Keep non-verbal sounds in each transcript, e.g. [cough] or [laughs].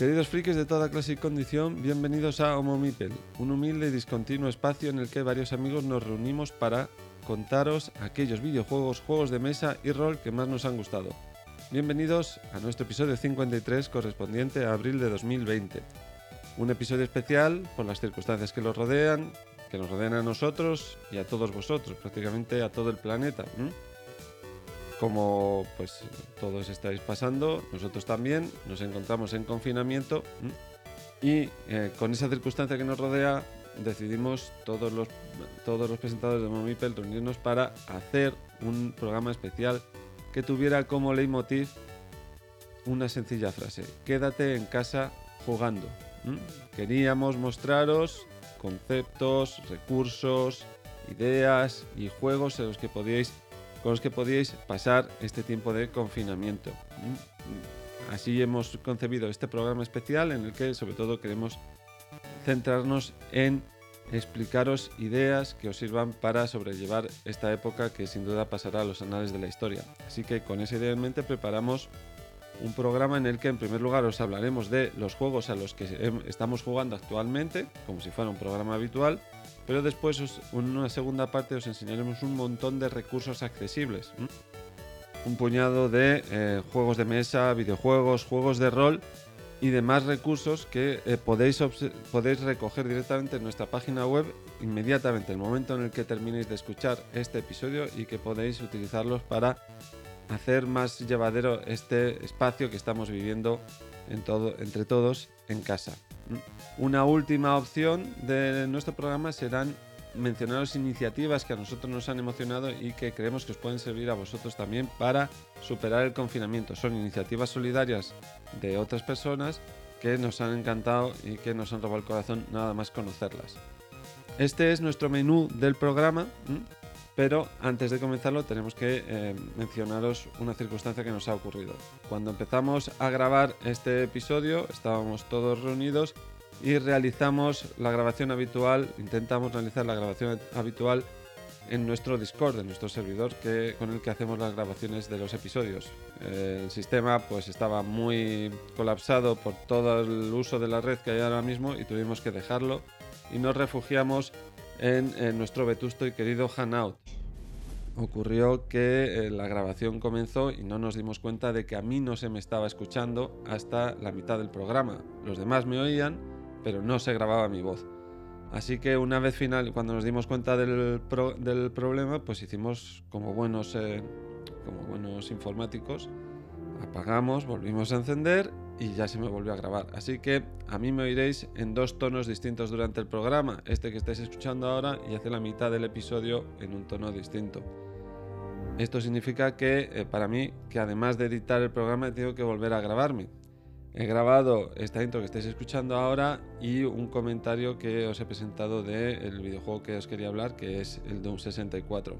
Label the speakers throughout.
Speaker 1: Queridos frikis de toda clase y condición, bienvenidos a Homo Mipel, un humilde y discontinuo espacio en el que varios amigos nos reunimos para contaros aquellos videojuegos, juegos de mesa y rol que más nos han gustado. Bienvenidos a nuestro episodio 53 correspondiente a abril de 2020. Un episodio especial por las circunstancias que lo rodean, que nos rodean a nosotros y a todos vosotros, prácticamente a todo el planeta. Como pues todos estáis pasando, nosotros también nos encontramos en confinamiento y eh, con esa circunstancia que nos rodea decidimos todos los, todos los presentadores de Momipel reunirnos para hacer un programa especial que tuviera como leitmotiv una sencilla frase, quédate en casa jugando. Queríamos mostraros conceptos, recursos, ideas y juegos en los que podíais, con los que podíais pasar este tiempo de confinamiento. ¿m? Así hemos concebido este programa especial en el que sobre todo queremos centrarnos en explicaros ideas que os sirvan para sobrellevar esta época que sin duda pasará a los anales de la historia. Así que con esa idea en mente preparamos un programa en el que en primer lugar os hablaremos de los juegos a los que em- estamos jugando actualmente, como si fuera un programa habitual, pero después en una segunda parte os enseñaremos un montón de recursos accesibles. Un puñado de eh, juegos de mesa, videojuegos, juegos de rol y demás recursos que eh, podéis, podéis recoger directamente en nuestra página web inmediatamente, el momento en el que terminéis de escuchar este episodio y que podéis utilizarlos para hacer más llevadero este espacio que estamos viviendo entre todos en casa. Una última opción de nuestro programa serán mencionaros iniciativas que a nosotros nos han emocionado y que creemos que os pueden servir a vosotros también para superar el confinamiento. Son iniciativas solidarias de otras personas que nos han encantado y que nos han robado el corazón nada más conocerlas. Este es nuestro menú del programa. Pero antes de comenzarlo tenemos que eh, mencionaros una circunstancia que nos ha ocurrido. Cuando empezamos a grabar este episodio estábamos todos reunidos y realizamos la grabación habitual, intentamos realizar la grabación habitual en nuestro Discord, en nuestro servidor que, con el que hacemos las grabaciones de los episodios. El sistema pues estaba muy colapsado por todo el uso de la red que hay ahora mismo y tuvimos que dejarlo y nos refugiamos en, nuestro vetusto y querido Hanout. Ocurrió que eh, la grabación comenzó y no nos dimos cuenta de que a mí no se me estaba escuchando hasta la mitad del programa. Los demás me oían, pero no se grababa mi voz. Así que una vez final, cuando nos dimos cuenta del problema, pues hicimos como buenos, eh, como buenos informáticos, apagamos, volvimos a encender y ya se me volvió a grabar. Así que a mí me oiréis en dos tonos distintos durante el programa, este que estáis escuchando ahora y hace la mitad del episodio en un tono distinto. Esto significa que eh, para mí, que además de editar el programa, tengo que volver a grabarme. He grabado esta intro que estáis escuchando ahora y un comentario que os he presentado del videojuego que os quería hablar, que es el Doom 64.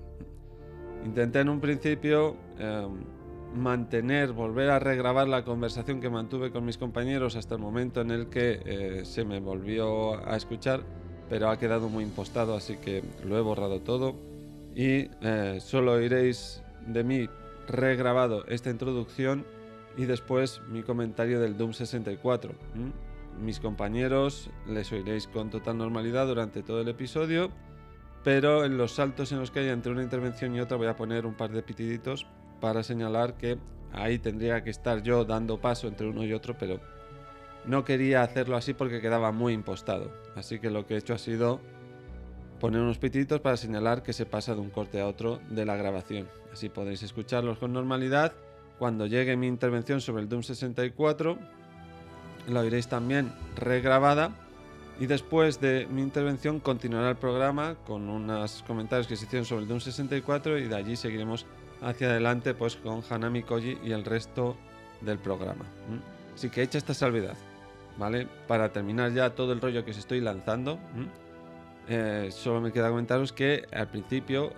Speaker 1: Intenté en un principio eh, mantener, volver a regrabar la conversación que mantuve con mis compañeros hasta el momento en el que eh, se me volvió a escuchar, pero ha quedado muy impostado, así que lo he borrado todo y eh, solo oiréis de mí regrabado esta introducción y después mi comentario del Doom 64. ¿m? Mis compañeros les oiréis con total normalidad durante todo el episodio, pero en los saltos en los que haya entre una intervención y otra voy a poner un par de pitiditos para señalar que ahí tendría que estar yo dando paso entre uno y otro, pero no quería hacerlo así porque quedaba muy impostado. Así que lo que he hecho ha sido poner unos pitiditos para señalar que se pasa de un corte a otro de la grabación. Así podéis escucharlos con normalidad. Cuando llegue mi intervención sobre el Doom 64, la oiréis también regrabada. Y después de mi intervención continuará el programa con unos comentarios que se hicieron sobre el Doom 64 y de allí seguiremos hacia adelante pues con Hanami Koji y el resto del programa. ¿m? Así que hecha esta salvedad, ¿vale? Para terminar ya todo el rollo que os estoy lanzando. Eh, solo me queda comentaros que al principio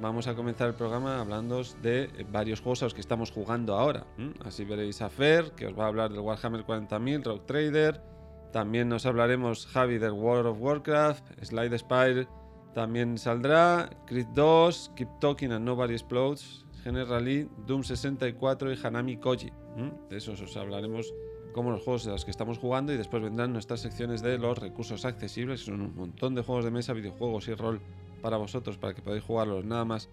Speaker 1: vamos a comenzar el programa hablando de varios juegos a los que estamos jugando ahora. Así veréis a Fer, que os va a hablar del Warhammer 40.000, Rock Trader. También nos hablaremos Javi del World of Warcraft, Slide Spire también saldrá, Creed 2, Keep Talking and Nobody Explodes, General Lee, Doom 64 y Hanami Koji. De esos os hablaremos como los juegos de los que estamos jugando y después vendrán nuestras secciones de los recursos accesibles, son un montón de juegos de mesa, videojuegos y rol para vosotros para que podáis jugarlos nada más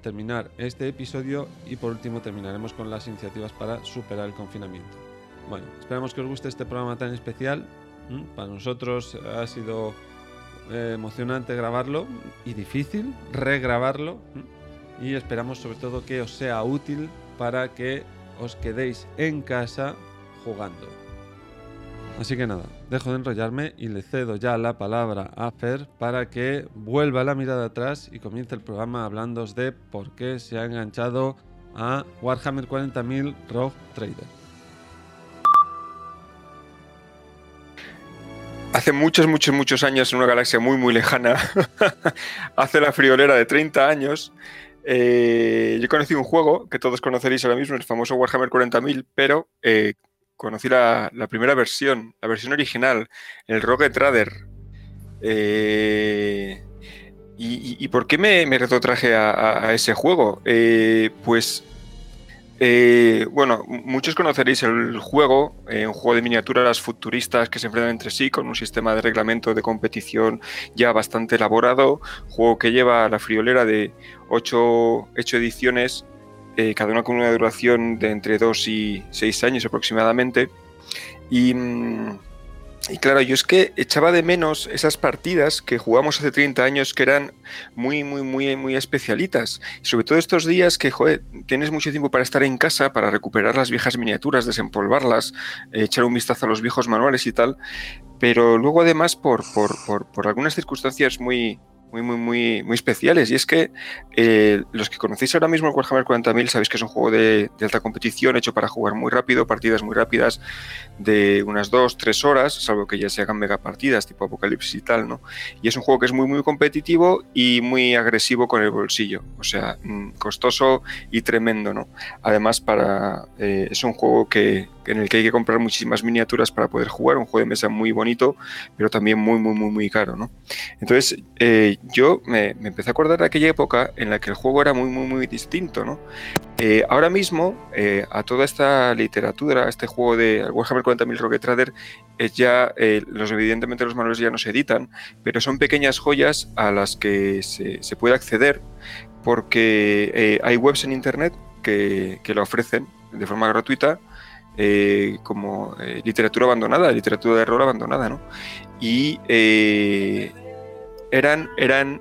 Speaker 1: terminar este episodio y por último terminaremos con las iniciativas para superar el confinamiento. Bueno, esperamos que os guste este programa tan especial. Para nosotros ha sido eh, emocionante grabarlo y difícil regrabarlo y esperamos sobre todo que os sea útil para que os quedéis en casa jugando. Así que nada, dejo de enrollarme y le cedo ya la palabra a Fer para que vuelva la mirada atrás y comience el programa hablándoos de por qué se ha enganchado a Warhammer 40.000 Rogue Trader.
Speaker 2: Hace muchos, muchos, muchos años en una galaxia muy, muy lejana, [laughs] hace la friolera de 30 años, eh, yo conocí un juego que todos conoceréis ahora mismo, el famoso Warhammer 40.000, pero eh, conocí la, primera versión, la versión original, el Rogue Trader. Eh, y, por qué me, me retrotraje a, ese juego? Pues, eh, bueno, muchos conoceréis el juego, un juego de miniaturas futuristas que se enfrentan entre sí con un sistema de reglamento de competición ya bastante elaborado, juego que lleva la friolera de ocho, ocho ediciones eh, cada una con una duración de entre 2 y 6 años aproximadamente. Mm, y, claro, yo es que echaba de menos esas partidas que jugamos hace 30 años que eran muy, muy, muy, muy especialitas. Sobre todo estos días que, joder, tienes mucho tiempo para estar en casa, para recuperar las viejas miniaturas, desempolvarlas, eh, echar un vistazo a los viejos manuales y tal. Pero luego además por, por, por, por algunas circunstancias muy, muy, muy, muy, muy especiales. Y es que eh, los que conocéis ahora mismo el Warhammer 40.000 sabéis que es un juego de, alta competición hecho para jugar muy rápido, partidas muy rápidas de unas 2-3 horas, salvo que ya se hagan mega partidas tipo Apocalipsis y tal, ¿no? Y es un juego que es muy, muy competitivo y muy agresivo con el bolsillo. O sea, mm, costoso y tremendo, ¿no? Además, para, eh, es un juego que, en el que hay que comprar muchísimas miniaturas para poder jugar, un juego de mesa muy bonito, pero también muy, muy, muy, muy caro, ¿no? Entonces, eh, yo me, empecé a acordar de aquella época en la que el juego era muy, muy, muy distinto, ¿no? Eh, ahora mismo, eh, a toda esta literatura, a este juego de Warhammer 40.000 Rocket Trader, es ya, los, evidentemente los manuales ya no se editan, pero son pequeñas joyas a las que se, se puede acceder porque hay webs en internet que, que lo ofrecen de forma gratuita eh, como eh, literatura abandonada, literatura de rol abandonada, ¿no? Y eh, eran, eran,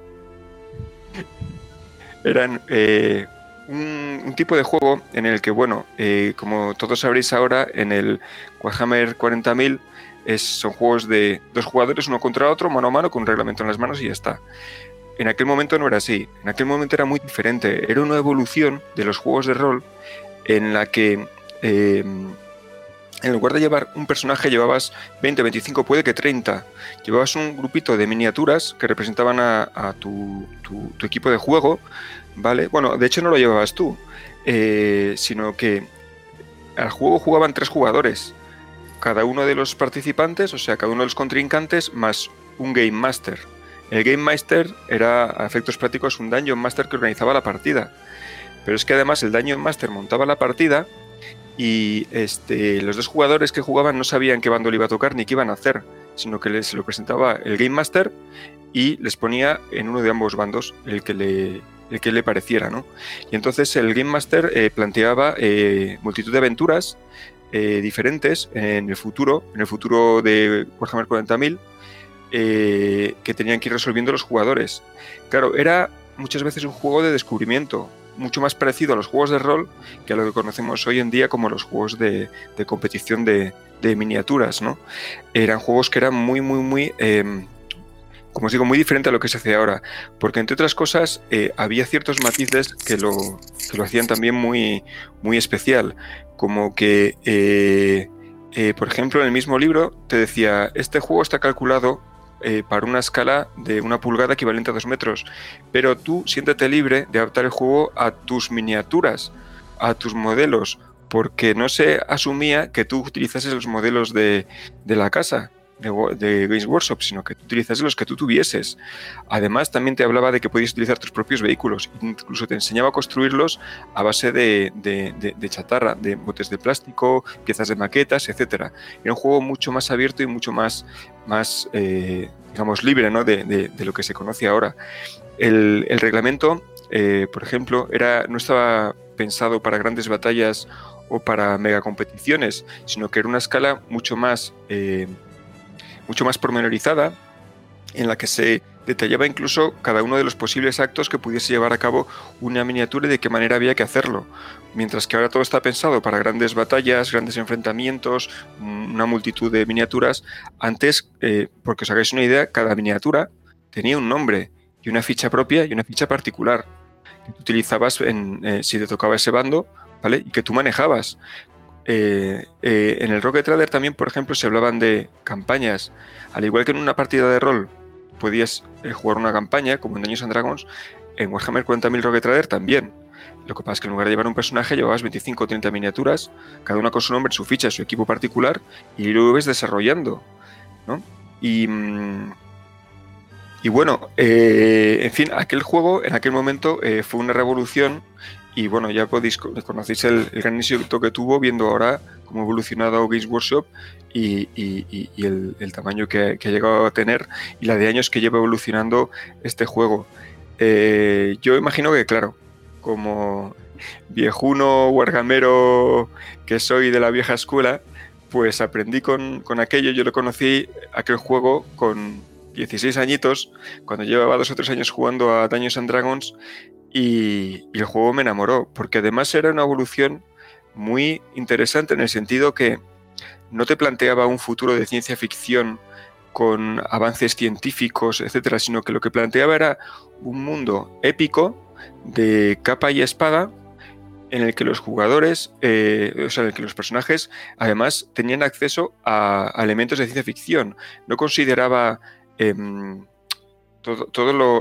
Speaker 2: eran un, tipo de juego en el que, bueno, como todos sabréis ahora, en el Warhammer 40.000 son juegos de dos jugadores, uno contra otro, mano a mano, con un reglamento en las manos y ya está. En aquel momento no era así, en aquel momento era muy diferente, era una evolución de los juegos de rol en la que en lugar de llevar un personaje llevabas 20, 25, puede que 30. Llevabas un grupito de miniaturas que representaban a, tu, equipo de juego, ¿vale? Bueno, de hecho no lo llevabas tú, eh, sino que al juego jugaban tres jugadores. Cada uno de los participantes, o sea, cada uno de los contrincantes, más un Game Master. El Game Master era, a efectos prácticos, un Dungeon Master que organizaba la partida. Pero es que además el Dungeon Master montaba la partida y este, los dos jugadores que jugaban no sabían qué bando iba a tocar ni qué iban a hacer, sino que les lo presentaba el Game Master y les ponía en uno de ambos bandos el que le, el que le pareciera. ¿no? Y entonces el Game Master eh, planteaba eh, multitud de aventuras eh, diferentes en el futuro, en el futuro de Warhammer 40.000, que tenían que ir resolviendo los jugadores. Claro, era muchas veces un juego de descubrimiento, mucho más parecido a los juegos de rol que a lo que conocemos hoy en día como los juegos de, competición de, miniaturas, ¿no? Eran juegos que eran muy, muy, muy... Em, como os digo, muy diferente a lo que se hace ahora, porque entre otras cosas eh, había ciertos matices que lo, que lo hacían también muy, muy especial, como que, eh, eh, por ejemplo, en el mismo libro te decía, este juego está calculado eh, para una escala de una pulgada equivalente a dos metros. Pero tú siéntete libre de adaptar el juego a tus miniaturas, a tus modelos, porque no se asumía que tú utilizases los modelos de, la casa. De, Games Workshop, sino que tú utilizas los que tú tuvieses. Además, también te hablaba de que podías utilizar tus propios vehículos, incluso te enseñaba a construirlos a base de, de chatarra, de botes de plástico, piezas de maquetas, etc. Era un juego mucho más abierto y mucho más, más eh, digamos, libre ¿no? de, lo que se conoce ahora. El, el reglamento, eh, por ejemplo, era, no estaba pensado para grandes batallas o para mega competiciones, sino que era una escala mucho más, eh, mucho más pormenorizada, en la que se detallaba incluso cada uno de los posibles actos que pudiese llevar a cabo una miniatura y de qué manera había que hacerlo. Mientras que ahora todo está pensado para grandes batallas, grandes enfrentamientos, una multitud de miniaturas. Antes, eh, porque os hagáis una idea, cada miniatura tenía un nombre y una ficha propia y una ficha particular que utilizabas en, eh, si te tocaba ese bando ¿vale? Y que tú manejabas. Eh, eh, en el Rocket Trader también, por ejemplo, se hablaban de campañas. Al igual que en una partida de rol podías eh, jugar una campaña, como en Dungeons and Dragons, en Warhammer 40.000 Rocket Trader también. Lo que pasa es que en lugar de llevar un personaje, llevabas 25 o 30 miniaturas, cada una con su nombre, su ficha, su equipo particular, y lo ves desarrollando. ¿no? Y, mm, y bueno, en fin, aquel juego en aquel momento fue una revolución y bueno, ya podéis conocéis el, gran éxito que tuvo viendo ahora cómo ha evolucionado Games Workshop y, el, tamaño que, ha llegado a tener y la de años que lleva evolucionando este juego. Eh, yo imagino que, claro, como viejuno wargamero que soy de la vieja escuela, pues aprendí con, con aquello. Yo lo conocí, aquel juego, con 16 añitos, cuando llevaba dos o tres años jugando a Dungeons and Dragons y, el juego me enamoró, porque además era una evolución muy interesante en el sentido que no te planteaba un futuro de ciencia ficción con avances científicos, etcétera, sino que lo que planteaba era un mundo épico de capa y espada en el que los jugadores, eh, o sea, en el que los personajes además tenían acceso a, elementos de ciencia ficción. No consideraba em, todo,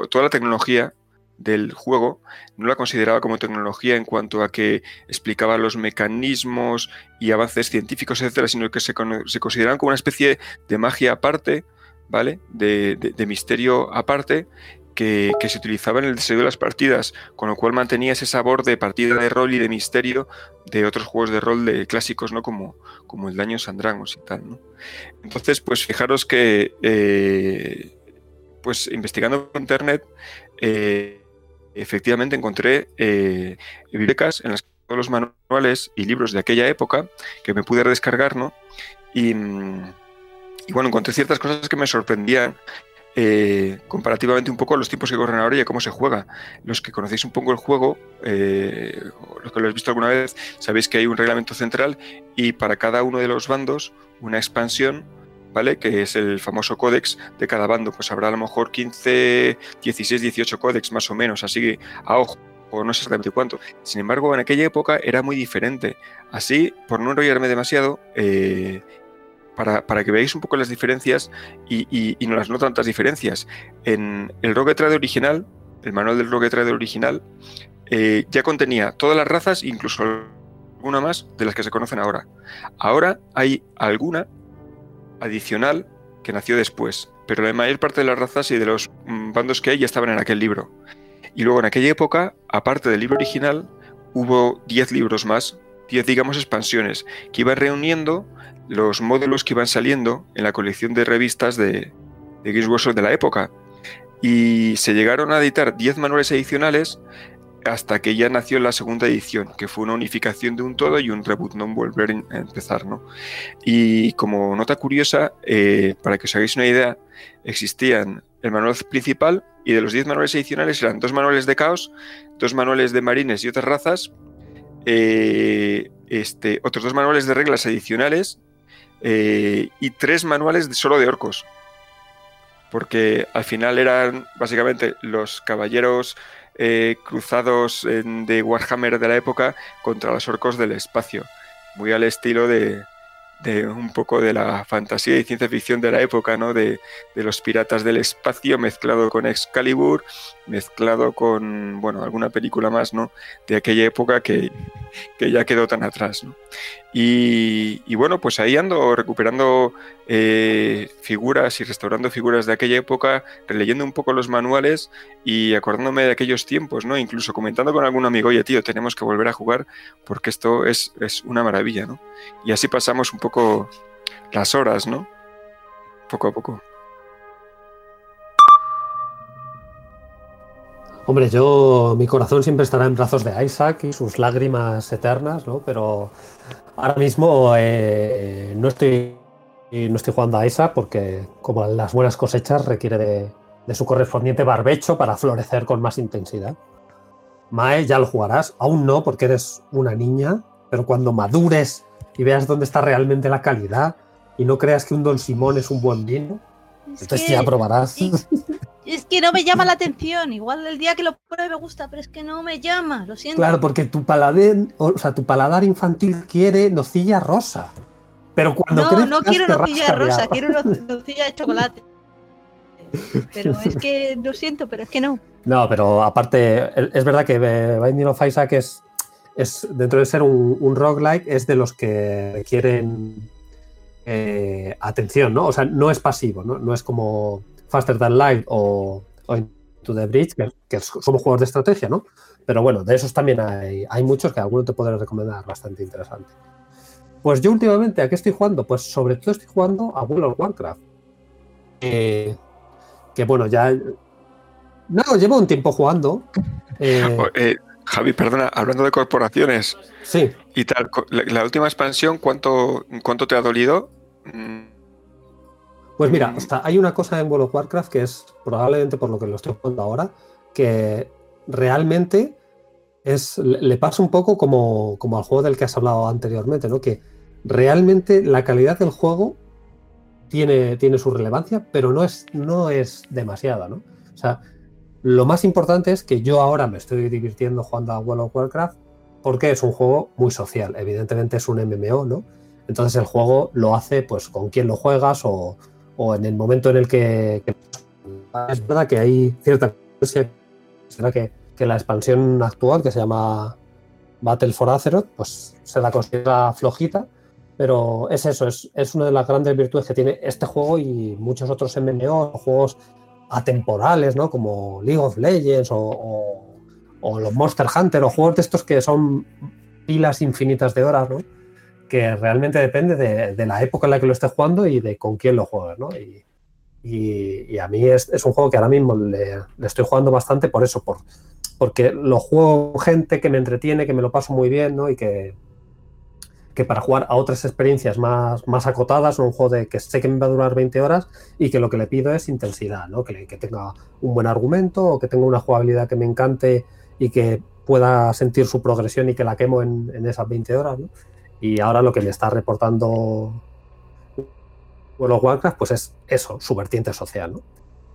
Speaker 2: toda la tecnología del juego no la consideraba como tecnología en cuanto a que explicaba los mecanismos y avances científicos, etcétera, sino que se, se consideraban como una especie de magia aparte, ¿vale? De, misterio aparte que, se utilizaba en el desarrollo de las partidas, con lo cual mantenía ese sabor de partida de rol y de misterio de otros juegos de rol de clásicos, ¿no? Como, como el Daño Sandrangos y tal, ¿no? Entonces, pues fijaros que, eh, pues investigando por internet, eh, efectivamente encontré eh, bibliotecas en las que todos los manuales y libros de aquella época que me pude descargar, ¿no? Y, bueno, encontré ciertas cosas que me sorprendían eh, comparativamente un poco a los tiempos que corren ahora y a cómo se juega. Los que conocéis un poco el juego, eh, los que lo habéis visto alguna vez, sabéis que hay un reglamento central y para cada uno de los bandos una expansión ¿vale? Que es el famoso códex de cada bando. Pues habrá a lo mejor 15, 16, 18 códex más o menos, así a ojo o no sé exactamente cuánto. Sin embargo, en aquella época era muy diferente. Así, por no enrollarme demasiado, eh, para, que veáis un poco las diferencias y, no las no tantas diferencias. En el Rocket Trader original, el manual del Rocket Trader original, eh, ya contenía todas las razas, incluso alguna más de las que se conocen ahora. Ahora hay alguna adicional que nació después, pero la mayor parte de las razas y de los mm, bandos que hay ya estaban en aquel libro. Y luego en aquella época, aparte del libro original, hubo 10 libros más, 10 digamos expansiones, que iban reuniendo los módulos que iban saliendo en la colección de revistas de, de Games de la época. Y se llegaron a editar 10 manuales adicionales hasta que ya nació la segunda edición, que fue una unificación de un todo y un reboot, no volver a empezar, ¿no? Y como nota curiosa, eh, para que os hagáis una idea, existían el manual principal y de los 10 manuales adicionales eran dos manuales de caos, dos manuales de marines y otras razas, eh, este, otros dos manuales de reglas adicionales eh, y tres manuales solo de orcos. Porque al final eran básicamente los caballeros eh, cruzados de Warhammer de la época contra los orcos del espacio, muy al estilo de, un poco de la fantasía y ciencia ficción de la época, ¿no? De, de, los piratas del espacio mezclado con Excalibur, mezclado con, bueno, alguna película más, ¿no? De aquella época que, que ya quedó tan atrás, ¿no? Y, bueno, pues ahí ando recuperando eh, figuras y restaurando figuras de aquella época, releyendo un poco los manuales y acordándome de aquellos tiempos, ¿no? Incluso comentando con algún amigo, oye, tío, tenemos que volver a jugar porque esto es, es una maravilla, ¿no? Y así pasamos un poco las horas, ¿no? Poco a poco.
Speaker 3: Hombre, yo, mi corazón siempre estará en brazos de Isaac y sus lágrimas eternas, ¿no? Pero ahora mismo eh, no, estoy, no estoy jugando a Isaac porque, como las buenas cosechas, requiere de, de, su correspondiente barbecho para florecer con más intensidad. Mae, ya lo jugarás. Aún no, porque eres una niña, pero cuando madures y veas dónde está realmente la calidad y no creas que un Don Simón es un buen vino, es entonces que... ya probarás.
Speaker 4: Es que no me llama la atención. Igual el día que lo pruebe me gusta, pero es que no me llama, lo siento.
Speaker 3: Claro, porque tu paladar, o sea, tu paladar infantil quiere nocilla rosa. Pero cuando
Speaker 4: No, no quiero nocilla rosa, quiero nocilla de chocolate. [laughs] Pero es que lo siento, pero es que no.
Speaker 3: No, pero aparte, es verdad que Binding of Isaac es, es dentro de ser un, un roguelike, es de los que requieren eh, atención, ¿no? O sea, no es pasivo, ¿no? No es como Faster Than Light o, o Into the Bridge, que, que, somos juegos de estrategia, ¿no? Pero bueno, de esos también hay, hay muchos que alguno te podré recomendar bastante interesante. Pues yo últimamente, ¿a qué estoy jugando? Pues sobre todo estoy jugando a World of Warcraft. Eh, que bueno, ya. No, llevo un tiempo jugando.
Speaker 2: Eh, [laughs] eh, Javi, perdona, hablando de corporaciones.
Speaker 3: Sí.
Speaker 2: Y tal, la, la última expansión, ¿cuánto, ¿cuánto te ha dolido? Mm.
Speaker 3: Pues mira, o sea, hay una cosa en World of Warcraft que es probablemente por lo que lo estoy jugando ahora, que realmente es, le pasa un poco como, como al juego del que has hablado anteriormente, ¿no? Que realmente la calidad del juego tiene, tiene su relevancia, pero no es, no es demasiada, ¿no? O sea, lo más importante es que yo ahora me estoy divirtiendo jugando a World of Warcraft porque es un juego muy social. Evidentemente es un MMO, ¿no? Entonces el juego lo hace pues con quién lo juegas o, o en el momento en el que, es verdad que hay cierta será que, que, la expansión actual que se llama Battle for Azeroth pues se la considera flojita pero es eso, es, es una de las grandes virtudes que tiene este juego y muchos otros MMO, juegos atemporales, ¿no? Como League of Legends o, o, o, los Monster Hunter o juegos de estos que son pilas infinitas de horas, ¿no? Que realmente depende de, de, la época en la que lo estés jugando y de con quién lo juegas, ¿no? Y, y, y a mí es, es, un juego que ahora mismo le, le, estoy jugando bastante por eso, por, porque lo juego gente que me entretiene, que me lo paso muy bien, ¿no? Y que, que para jugar a otras experiencias más, más acotadas, un juego de que sé que me va a durar 20 horas y que lo que le pido es intensidad, ¿no? Que, que tenga un buen argumento o que tenga una jugabilidad que me encante y que pueda sentir su progresión y que la quemo en, en esas 20 horas, ¿no? Y ahora lo que me está reportando World of Warcraft, pues es eso, su vertiente social, ¿no?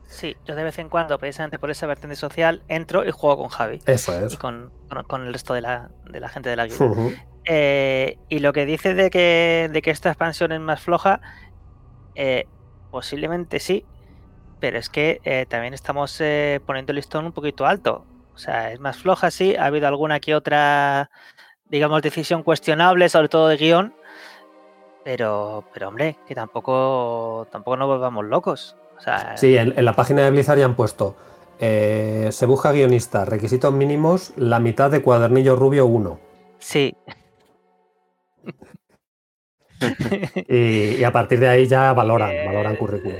Speaker 5: Sí, yo de vez en cuando, precisamente por esa vertiente social, entro y juego con Javi.
Speaker 3: Eso es.
Speaker 5: Y con, con, con el resto de la, de la, gente de la. Uh -huh. eh, y lo que dice de que, de que esta expansión es más floja, eh, posiblemente sí, pero es que eh, también estamos poniendo el listón un poquito alto. O sea, es más floja, sí, ha habido alguna que otra digamos, decisión cuestionable, sobre todo de guion. Pero, pero hombre, que tampoco, tampoco nos volvamos locos. O sea,
Speaker 3: sí, en, en, la página de Blizzard ya han puesto. Eh, se busca guionista, requisitos mínimos, la mitad de cuadernillo rubio 1.
Speaker 5: Sí. [laughs]
Speaker 3: y, y, a partir de ahí ya valoran, eh, valoran currículum.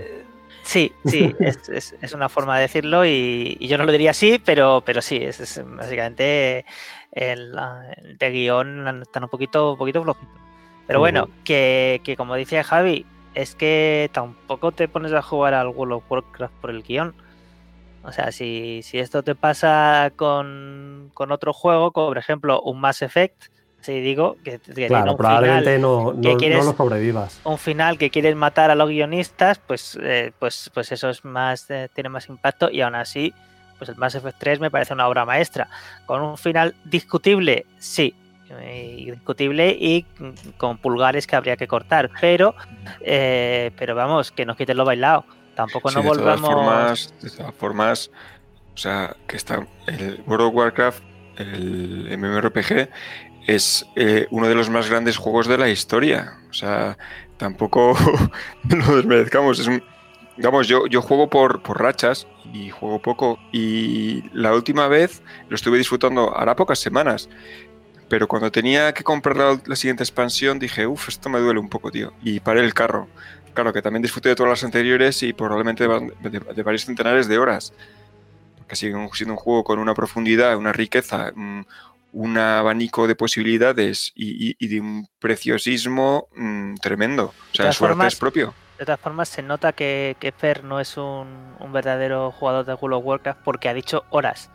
Speaker 5: Sí, sí, [laughs] es, es, es, una forma de decirlo y, y, yo no lo diría así, pero, pero sí, es, es básicamente el, el, de guion están un poquito, un poquito flojitos. Pero uh bueno, que, que, como decía Javi, es que tampoco te pones a jugar al World of Warcraft por el guion. O sea, si, si esto te pasa con, con, otro juego, como por ejemplo un Mass Effect, si digo que, que
Speaker 3: claro,
Speaker 5: un
Speaker 3: probablemente final, no, no, que quieres, no, lo sobrevivas.
Speaker 5: Un final que quieres matar a los guionistas, pues, eh, pues, pues eso es más, eh, tiene más impacto y aún así pues el Mass Effect 3 me parece una obra maestra. Con un final discutible, sí. indiscutible y con pulgares que habría que cortar. Pero, eh, pero vamos, que nos quiten lo bailado. Tampoco no volvamos.
Speaker 2: De todas formas, de todas formas, o sea, que está el World of Warcraft, el MMORPG, es eh, uno de los más grandes juegos de la historia. O sea, tampoco [laughs] lo desmerezcamos. Es un, digamos, yo, yo juego por, por rachas y juego poco. Y la última vez lo estuve disfrutando hará pocas semanas. Pero cuando tenía que comprar la, siguiente expansión dije, uff, esto me duele un poco, tío. Y paré el carro. Claro, que también disfruté de todas las anteriores y probablemente de, varios centenares de horas. Porque sigue siendo un juego con una profundidad, una riqueza, un, abanico de posibilidades y, de un preciosismo mm, tremendo. O sea, su arte es propio.
Speaker 5: De todas formas, se nota que, que Fer no es un, verdadero jugador de World of Warcraft porque ha dicho horas.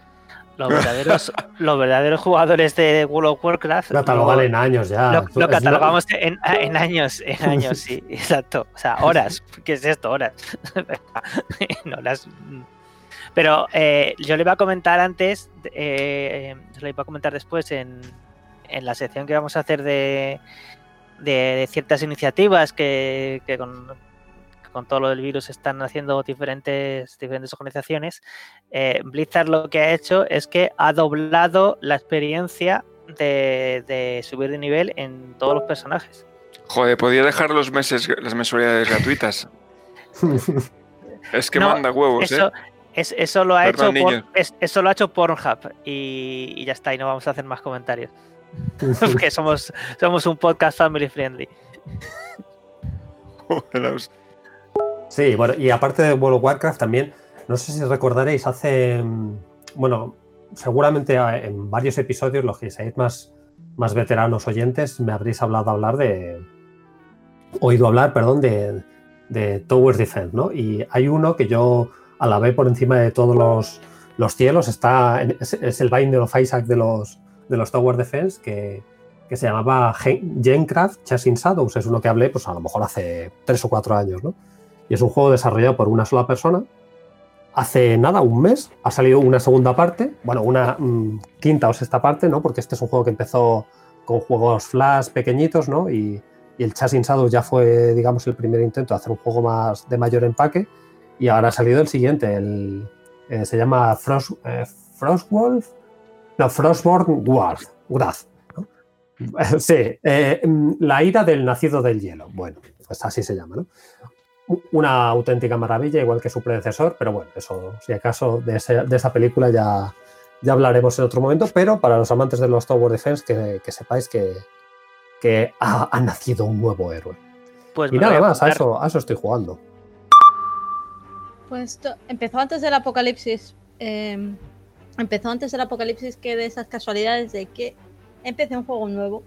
Speaker 5: Los [laughs] verdaderos, los verdaderos jugadores de World of Warcraft.
Speaker 3: Lo catalogan en años ya.
Speaker 5: Lo, catalogamos en, en, [laughs] años, en años, sí, [laughs] exacto. O sea, horas. ¿Qué es esto? Horas. horas. Pero eh, yo le iba a comentar antes, eh, le iba a comentar después en, en la sección que vamos a hacer de, de, ciertas iniciativas que, que con, con todo lo del virus están haciendo diferentes, diferentes organizaciones, eh, Blizzard lo que ha hecho es que ha doblado la experiencia de, subir de nivel en todos los personajes.
Speaker 2: Joder, podía dejar los meses, las mensualidades gratuitas. [laughs] es que manda huevos,
Speaker 5: eso,
Speaker 2: ¿eh?
Speaker 5: eso lo ha hecho eso lo ha hecho Pornhub y, y, ya está, y no vamos a hacer más comentarios. [laughs] [laughs] Porque somos, somos un podcast family friendly.
Speaker 3: Sí, bueno, y aparte de World of Warcraft también, no sé si recordaréis, hace, mm, bueno, seguramente en varios episodios, los que seáis más, más veteranos oyentes, me habréis hablado hablar de, oído hablar, perdón, de, de Tower Defense, ¿no? Y hay uno que yo alabé por encima de todos los, los cielos, está, es, el Binder of Isaac de los, de los Tower Defense, que, que se llamaba Gencraft Chasing Shadows, es uno que hablé, pues a lo mejor hace tres o cuatro años, ¿no? Y es un juego desarrollado por una sola persona. Hace nada, un mes, ha salido una segunda parte, bueno, una mm, quinta o sexta parte, ¿no? Porque este es un juego que empezó con juegos flash pequeñitos, ¿no? Y, el Chasing Shadow ya fue, digamos, el primer intento de hacer un juego más de mayor empaque. Y ahora ha salido el siguiente, el, eh, se llama Frost, eh, Frostwolf, no, Frostborn Wrath. ¿no? [laughs] sí, eh, mm, la ira del nacido del hielo. Bueno, pues así se llama, ¿no? Una auténtica maravilla, igual que su predecesor, pero bueno, eso, si acaso, de, esa película ya, ya hablaremos en otro momento, pero para los amantes de los Tower Defense, que, sepáis que, que ha, nacido un nuevo héroe. Pues y nada más, a eso, a eso estoy jugando.
Speaker 4: Pues empezó antes del apocalipsis. Em, empezó antes del apocalipsis que de esas casualidades de que empecé un juego nuevo.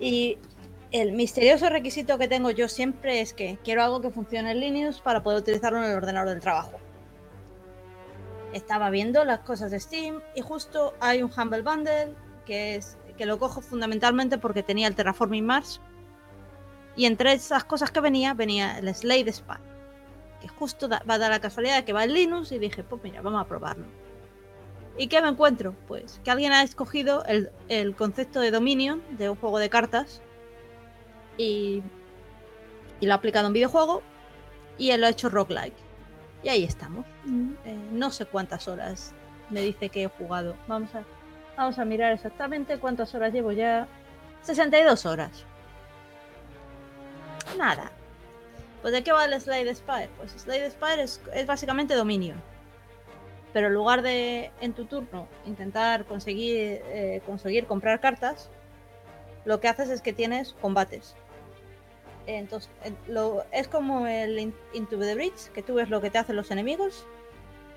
Speaker 4: Y el misterioso requisito que tengo yo siempre es que quiero algo que funcione en Linux para poder utilizarlo en el ordenador del trabajo. Estaba viendo las cosas de Steam y justo hay un Humble Bundle que es que lo cojo fundamentalmente porque tenía el Terraforming Mars y entre esas cosas que venía venía el Slade Spy que justo va a dar la casualidad de que va en Linux y dije pues mira vamos a probarlo. ¿Y qué me encuentro? Pues que alguien ha escogido el, el concepto de Dominion de un juego de cartas y, lo ha aplicado en videojuego y él lo ha hecho roguelike. Y ahí estamos. Mm. Eh, no sé cuántas horas me dice que he jugado. Vamos a, vamos a mirar exactamente cuántas horas llevo ya. 62 horas. Nada. Pues ¿de qué va el Slide Spire? Pues Slide Spire es, es básicamente dominio. Pero en lugar de en tu turno intentar conseguir, eh, conseguir comprar cartas, lo que haces es que tienes combates. Entonces, lo, es como el Into the Bridge, que tú ves lo que te hacen los enemigos,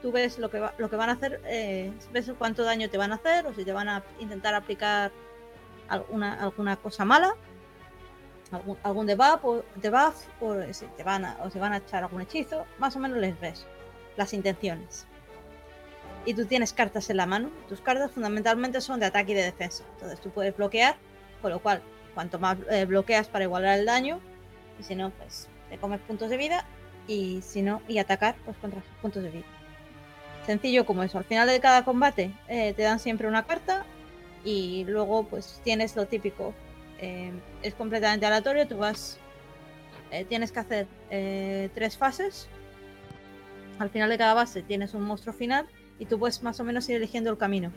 Speaker 4: tú ves lo que, lo que van a hacer, eh, ves cuánto daño te van a hacer o si te van a intentar aplicar alguna, alguna cosa mala, algún, algún debuff, o, debuff o, si te van a, o si van a echar algún hechizo, más o menos les ves las intenciones. Y tú tienes cartas en la mano, tus cartas fundamentalmente son de ataque y de defensa, entonces tú puedes bloquear, con lo cual cuanto más eh, bloqueas para igualar el daño, y si no, pues te comes puntos de vida y si no, y atacar pues contra puntos de vida. Sencillo como eso. Al final de cada combate eh, te dan siempre una carta Y luego pues tienes lo típico. eh, es completamente aleatorio, tú vas... eh, tienes que hacer tres fases. Al final de cada base tienes un monstruo final y tú puedes más o menos ir eligiendo el camino.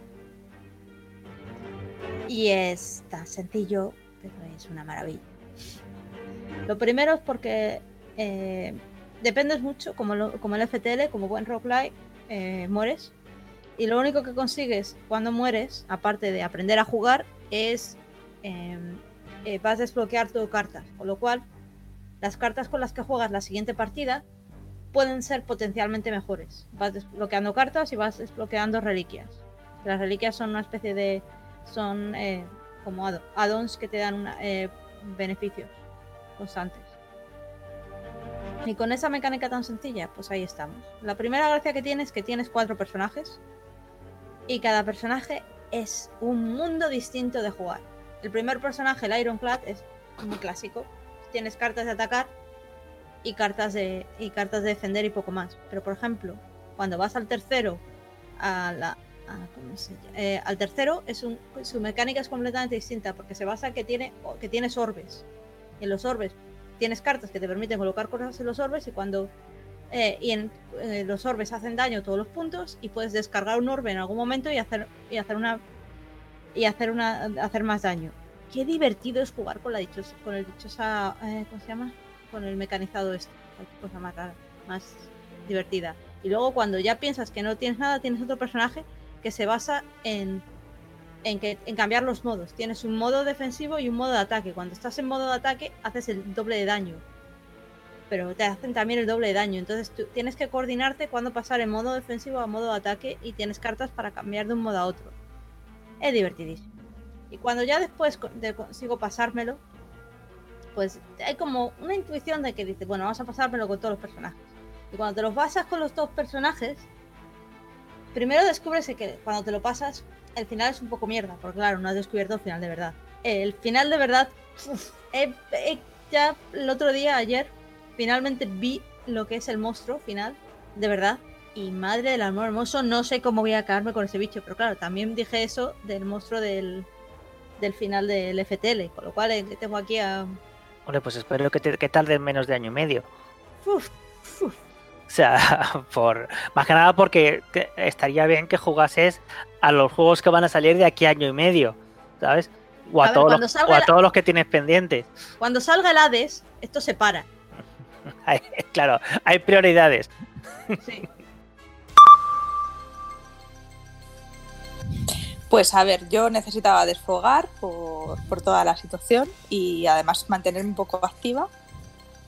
Speaker 4: Y es tan sencillo, pero es una maravilla. Lo primero es porque eh, dependes mucho, como, lo- como el FTL, como buen roguelike, eh, mueres. Y lo único que consigues cuando mueres, aparte de aprender a jugar, es eh, eh, vas a desbloquear tu cartas. Con lo cual, las cartas con las que juegas la siguiente partida pueden ser potencialmente mejores. Vas desbloqueando cartas y vas desbloqueando reliquias. Las reliquias son una especie de. son eh, como add- add-ons que te dan eh, beneficios constantes. Y con esa mecánica tan sencilla, pues ahí estamos. La primera gracia que tienes es que tienes cuatro personajes. Y cada personaje es un mundo distinto de jugar. El primer personaje, el Ironclad, es muy clásico. Tienes cartas de atacar y cartas de, y cartas de defender y poco más. Pero por ejemplo, cuando vas al tercero. Eh, al tercero es un, su mecánica es completamente distinta porque se basa que tiene que tienes orbes. En los orbes tienes cartas que te permiten colocar cosas en los orbes y cuando eh, y en eh, los orbes hacen daño todos los puntos y puedes descargar un orbe en algún momento y hacer y hacer una y hacer una hacer más daño. Qué divertido es jugar con la dichosa, con el dichosa eh, ¿cómo se llama? Con el mecanizado este, cosa más más divertida. Y luego cuando ya piensas que no tienes nada, tienes otro personaje que se basa en en, que, en cambiar los modos. Tienes un modo defensivo y un modo de ataque. Cuando estás en modo de ataque, haces el doble de daño. Pero te hacen también el doble de daño. Entonces tú tienes que coordinarte cuando pasar en modo defensivo a modo de ataque y tienes cartas para cambiar de un modo a otro. Es divertidísimo. Y cuando ya después de consigo pasármelo, pues hay como una intuición de que dices, bueno, vamos a pasármelo con todos los personajes. Y cuando te los pasas con los dos personajes, primero descubres que cuando te lo pasas, el final es un poco mierda, porque claro, no has descubierto el final de verdad. El final de verdad, uf, ya el otro día, ayer, finalmente vi lo que es el monstruo final, de verdad. Y madre del amor hermoso, no sé cómo voy a acabarme con ese bicho, pero claro, también dije eso del monstruo del, del final del FTL, con lo cual eh, tengo aquí a...
Speaker 5: Hombre, pues espero que, te, que tarde menos de año y medio.
Speaker 4: Uf, uf.
Speaker 5: O sea, [laughs] por más que nada porque estaría bien que jugases a los juegos que van a salir de aquí a año y medio, ¿sabes? O a,
Speaker 4: A ver,
Speaker 5: todos, los, o a
Speaker 4: la-
Speaker 5: todos los que tienes pendientes.
Speaker 4: Cuando salga el Hades, esto se para. [laughs]
Speaker 5: Hay- claro, hay prioridades.
Speaker 4: Sí.
Speaker 6: Pues a ver, yo necesitaba desfogar por, por toda la situación y además mantenerme un poco activa.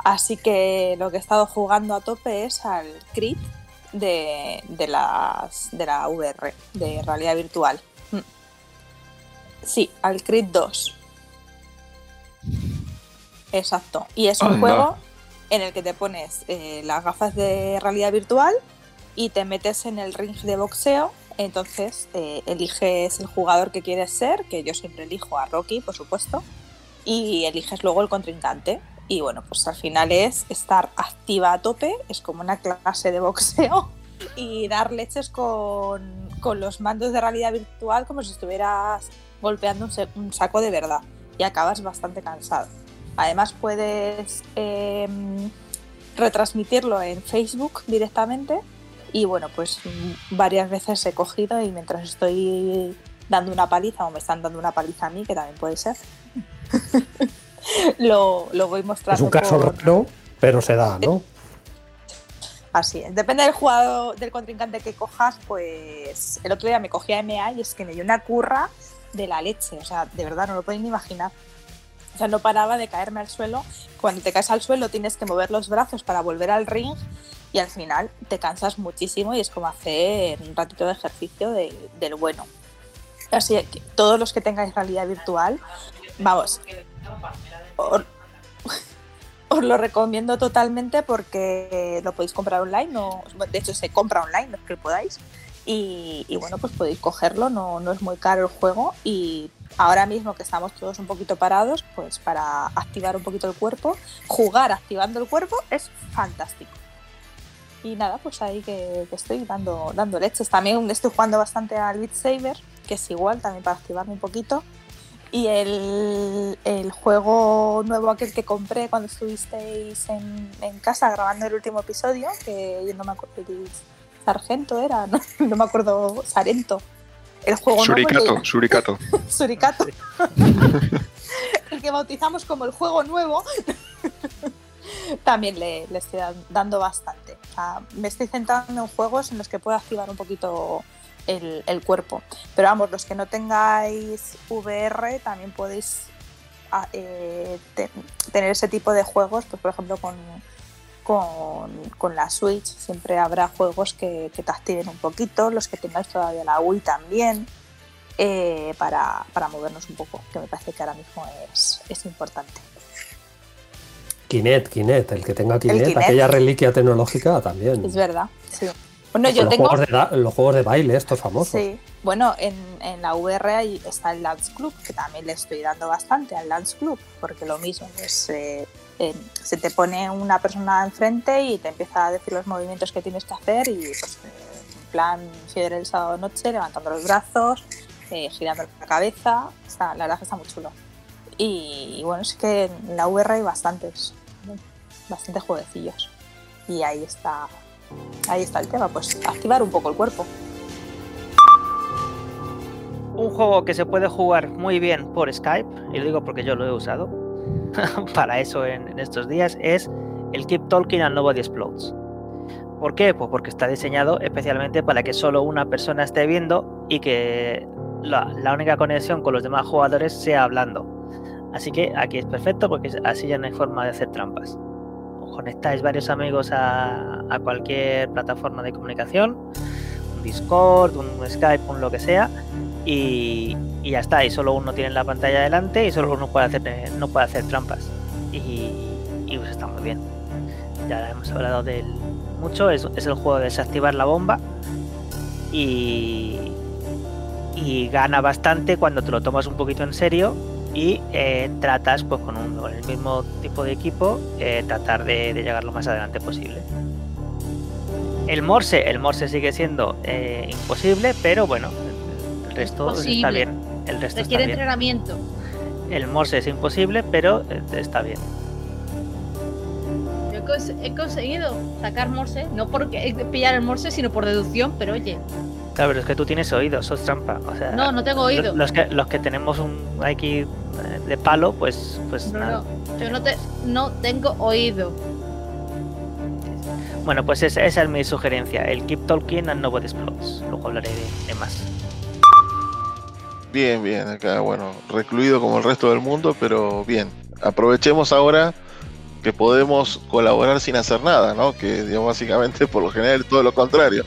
Speaker 6: Así que lo que he estado jugando a tope es al crit de, de, las, de la VR, de realidad virtual. Mm. Sí, al crit 2. Exacto. Y es un juego en el que te pones eh, las gafas de realidad virtual y te metes en el ring de boxeo. Entonces eh, eliges el jugador que quieres ser, que yo siempre elijo a Rocky, por supuesto, y eliges luego el contrincante. Y bueno, pues al final es estar activa a tope, es como una clase de boxeo [laughs] y dar leches con, con los mandos de realidad virtual como si estuvieras golpeando un, un saco de verdad y acabas bastante cansado. Además puedes em, retransmitirlo en Facebook directamente y bueno, pues varias veces he cogido y mientras estoy dando una paliza o me están dando una paliza a mí, que también puede ser, [laughs] [laughs] lo, lo voy
Speaker 3: Es
Speaker 6: mostrando.
Speaker 3: un caso
Speaker 6: por-
Speaker 3: raro, pero se da, ¿no?
Speaker 6: Así es. Depende del jugador, del contrincante que cojas, pues el otro día me cogí a MA y es que me dio una curra de la leche. O sea, de verdad, no lo pueden ni imaginar. O sea, no paraba de caerme al suelo. Cuando te caes al suelo tienes que mover los brazos para volver al ring y al final te cansas muchísimo y es como hacer un ratito de ejercicio de- del bueno. Así que todos los que tengáis realidad virtual, vamos, os, lo recomiendo totalmente porque lo podéis comprar online, no, de hecho se compra online, no es que podáis. Y, y bueno, pues podéis cogerlo, no, no es muy caro el juego y ahora mismo que estamos todos un poquito parados, pues para activar un poquito el cuerpo, jugar activando el cuerpo es fantástico. Y nada, pues ahí que, que estoy dando, dando leches. También estoy jugando bastante al Beat Saber, que es igual, también para activarme un poquito. Y el, el juego nuevo aquel que compré cuando estuvisteis en, en casa grabando el último episodio, que yo no me acuerdo, Sargento era, [laughs] no, no me acuerdo, Sarento. El juego
Speaker 2: Suricato,
Speaker 6: nuevo.
Speaker 2: Suricato.
Speaker 6: que- Suricato. [laughs] el que bautizamos como el juego nuevo. [laughs] También le, le estoy dan- dando bastante. O sea, me estoy centrando en juegos en los que puedo activar un poquito el, el cuerpo. Pero vamos, los que no tengáis VR también podéis a- eh, te- tener ese tipo de juegos, pues por ejemplo con, con, con la Switch siempre habrá juegos que, que te activen un poquito, los que tengáis todavía la Wii también, eh, para, para movernos un poco, que me parece que ahora mismo es, es importante.
Speaker 3: Kinect, Kinect, el que tenga Kinect,
Speaker 6: Kinect.
Speaker 3: aquella reliquia tecnológica también.
Speaker 6: Es verdad, sí. Bueno, yo
Speaker 3: los,
Speaker 6: tengo...
Speaker 3: juegos de, los juegos de baile, estos famosos.
Speaker 6: Sí, bueno, en, en la VR ahí está el Dance Club, que también le estoy dando bastante al Dance Club, porque lo mismo, pues, eh, eh, se te pone una persona enfrente y te empieza a decir los movimientos que tienes que hacer y pues eh, en plan fiebre el sábado noche, levantando los brazos, eh, girando la cabeza, sea, la verdad que está muy chulo. Y, bueno, es que en la VR hay bastantes, bastantes jueguecillos. Y ahí está, ahí está el tema, pues activar un poco el cuerpo.
Speaker 5: Un juego que se puede jugar muy bien por Skype, y lo digo porque yo lo he usado [laughs] para eso en, estos días, es el Keep Talking and Nobody Explodes. ¿Por qué? Pues porque está diseñado especialmente para que solo una persona esté viendo y que la única conexión con los demás jugadores sea hablando. Así que aquí es perfecto porque así ya no hay forma de hacer trampas. Conectáis varios amigos a, cualquier plataforma de comunicación, un Discord, un Skype, un lo que sea, y, y ya está. Y solo uno tiene la pantalla delante y solo uno puede hacer, eh, no puede hacer trampas. Y, y pues está muy bien. Ya hemos hablado de él mucho. Es, es el juego de desactivar la bomba. Y, y gana bastante cuando te lo tomas un poquito en serio y eh, tratas pues con, un, con el mismo tipo de equipo eh, tratar de, de llegar lo más adelante posible. El Morse, el Morse sigue siendo eh, imposible, pero bueno, el resto está bien. El resto está
Speaker 4: Requiere
Speaker 5: bien.
Speaker 4: entrenamiento.
Speaker 5: El Morse es imposible, pero está bien.
Speaker 4: Yo he conseguido sacar Morse, no por pillar el Morse, sino por deducción, pero oye,
Speaker 5: Claro, pero es que tú tienes oído, eso es trampa. O sea,
Speaker 4: no, no tengo oído.
Speaker 5: Los que, los que tenemos un aquí eh, de palo, pues, pues
Speaker 4: No,
Speaker 5: nada.
Speaker 4: no, yo no, te, no tengo oído.
Speaker 5: Bueno, pues esa, esa es mi sugerencia, el Keep Talking and Nobody Explodes. Luego hablaré de, de más.
Speaker 7: Bien, bien, acá, bueno, recluido como el resto del mundo, pero bien. Aprovechemos ahora que podemos colaborar sin hacer nada, ¿no? Que digamos, básicamente por lo general es todo lo contrario.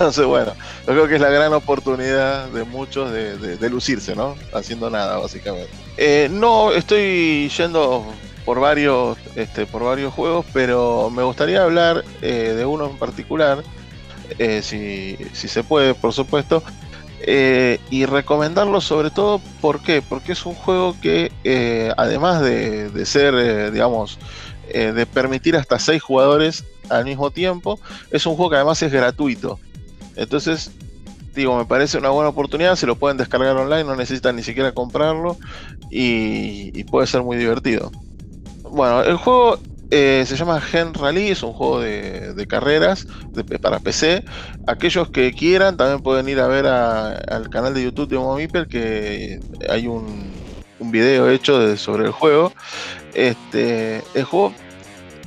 Speaker 7: Entonces, bueno, yo creo que es la gran oportunidad de muchos de, lucirse, ¿no? Haciendo nada, básicamente. Eh, no, estoy yendo por varios, este, por varios juegos, pero me gustaría hablar eh, de uno en particular, eh, si, se puede, por supuesto, eh, y recomendarlo sobre todo, ¿por qué? Porque es un juego que eh, además de, de ser, digamos, de permitir hasta 6 jugadores al mismo tiempo, es un juego que además es gratuito. Entonces, digo, me parece una buena oportunidad, se lo pueden descargar online, no necesitan ni siquiera comprarlo y, puede ser muy divertido. Bueno, el juego eh, se llama Gen Rally, es un juego de, carreras para PC. Aquellos que quieran también pueden ir a ver al canal de YouTube de Momipel que hay un, video hecho sobre el juego. Este, el juego,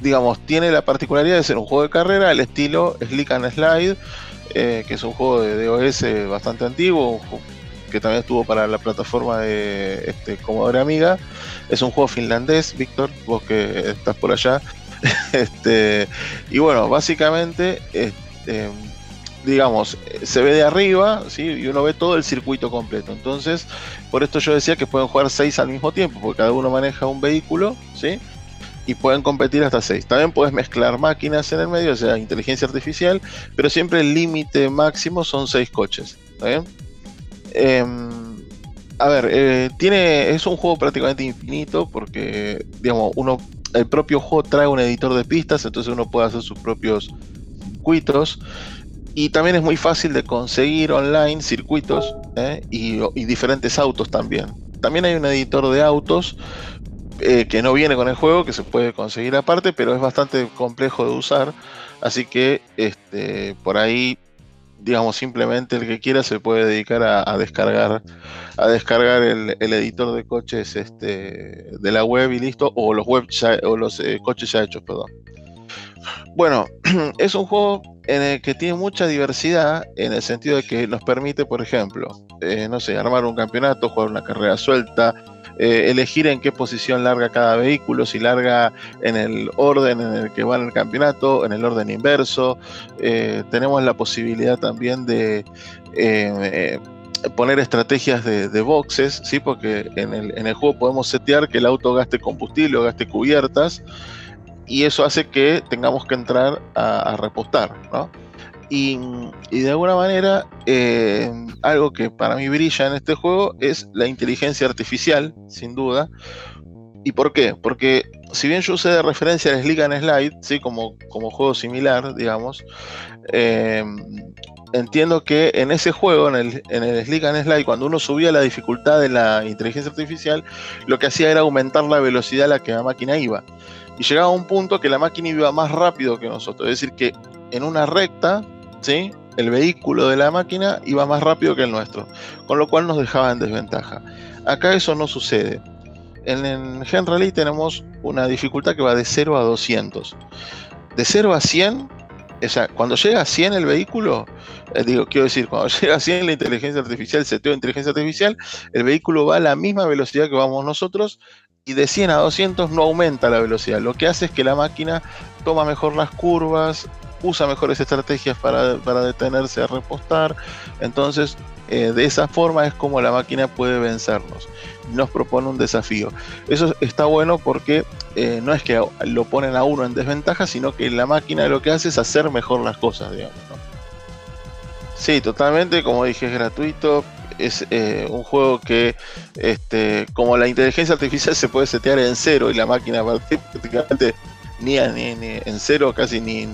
Speaker 7: digamos, tiene la particularidad de ser un juego de carrera al estilo Slick and Slide, eh, que es un juego de DOS bastante antiguo, que también estuvo para la plataforma de este, Commodore Amiga. Es un juego finlandés, Víctor, vos que estás por allá. [laughs] este, y bueno, básicamente, este, digamos, se ve de arriba, ¿sí? Y uno ve todo el circuito completo. Entonces, por esto yo decía que pueden jugar seis al mismo tiempo, porque cada uno maneja un vehículo, ¿sí? Y pueden competir hasta seis. También puedes mezclar máquinas en el medio, o sea, inteligencia artificial, pero siempre el límite máximo son seis coches. ¿Está bien? Em, a ver, eh, tiene, es un juego prácticamente infinito porque, digamos, uno, el propio juego trae un editor de pistas, entonces uno puede hacer sus propios circuitos. y también es muy fácil de conseguir online circuitos ¿eh? y, diferentes autos también. También hay un editor de autos eh, que no viene con el juego, que se puede conseguir aparte, pero es bastante complejo de usar. Así que este, por ahí, digamos, simplemente el que quiera se puede dedicar a, descargar, a descargar el, editor de coches este, de la web y listo, o los web los eh, coches ya hechos, perdón. Bueno, [clears throat] es un juego en el que tiene mucha diversidad en el sentido de que nos permite, por ejemplo, eh, no sé, armar un campeonato, jugar una carrera suelta, eh, elegir en qué posición larga cada vehículo, si larga en el orden en el que va en el campeonato, en el orden inverso. Eh, tenemos la posibilidad también de poner estrategias de, boxes, ¿sí? porque en el, en el, juego podemos setear que el auto gaste combustible o gaste cubiertas y eso hace que tengamos que entrar a, repostar, ¿no? Y, de alguna manera, eh, algo que para mí brilla en este juego es la inteligencia artificial, sin duda. ¿Y por qué? Porque si bien yo usé de referencia el Slick and Slide, ¿sí? como, como juego similar, digamos, eh, entiendo que en ese juego, en el, en el Slick and Slide, cuando uno subía la dificultad de la inteligencia artificial, lo que hacía era aumentar la velocidad a la que la máquina iba y llegaba a un punto que la máquina iba más rápido que nosotros. Es decir, que en una recta, el vehículo de la máquina iba más rápido que el nuestro, con lo cual nos dejaba en desventaja. Acá eso no sucede. En, el Gen Rally tenemos una dificultad que va de 0 a 200. De 0 a 100, o sea, cuando llega a 100 el vehículo, eh, digo, quiero decir, cuando [laughs] llega a 100 la inteligencia artificial, el seteo de inteligencia artificial, el vehículo va a la misma velocidad que vamos nosotros y de 100 a 200 no aumenta la velocidad. Lo que hace es que la máquina toma mejor las curvas, usa mejores estrategias para, detenerse a repostar. Entonces, eh, de esa forma es como la máquina puede vencernos. Nos propone un desafío. Eso está bueno porque eh, no es que lo ponen a uno en desventaja, sino que la máquina lo que hace es hacer mejor las cosas, digamos. Sí, totalmente, como dije, es gratuito es eh, un juego que, este, como la inteligencia artificial se puede setear en cero y la máquina prácticamente ni, en cero casi ni,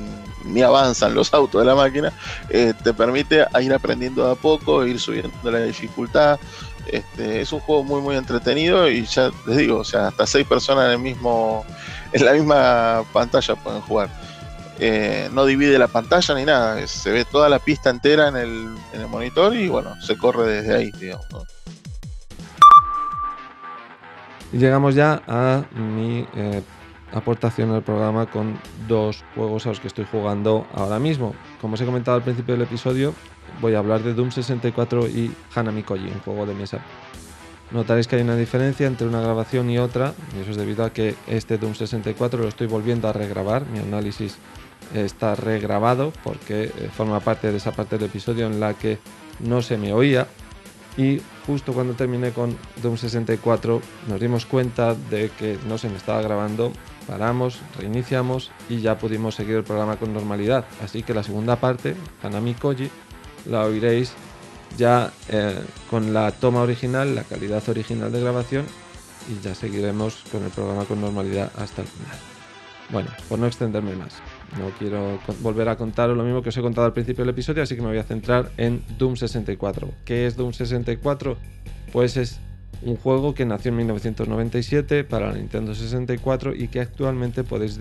Speaker 7: ni avanzan los autos de la máquina, eh, te permite ir aprendiendo de a poco, ir subiendo la dificultad. Este, es un juego muy muy entretenido y ya les digo, o sea, hasta seis personas en el mismo, en la misma pantalla pueden jugar. Eh, no divide la pantalla ni nada, se ve toda la pista entera en el, monitor y bueno, se corre desde ahí, digamos.
Speaker 1: Llegamos ya a mi eh, aportación al programa con dos juegos a los que estoy jugando ahora mismo. Como os he comentado al principio del episodio, voy a hablar de Doom 64 y Hanami Koji, un juego de mesa. Notaréis que hay una diferencia entre una grabación y otra, y eso es debido a que este Doom 64 lo estoy volviendo a regrabar. Mi análisis está regrabado porque eh, forma parte de esa parte del episodio en la que no se me oía. Y justo cuando terminé con Doom 64 nos dimos cuenta de que no se me estaba grabando, paramos, reiniciamos y ya pudimos seguir el programa con normalidad. Así que la segunda parte, Hanami Koji, la oiréis ya eh, con la toma original, la calidad original de grabación y ya seguiremos con el programa con normalidad hasta el final. Bueno, por no extenderme más. No quiero volver a contaros lo mismo que os he contado al principio del episodio, así que me voy a centrar en Doom 64. ¿Qué es Doom 64? Pues es un juego que nació en 1997 para la Nintendo 64 y que actualmente podéis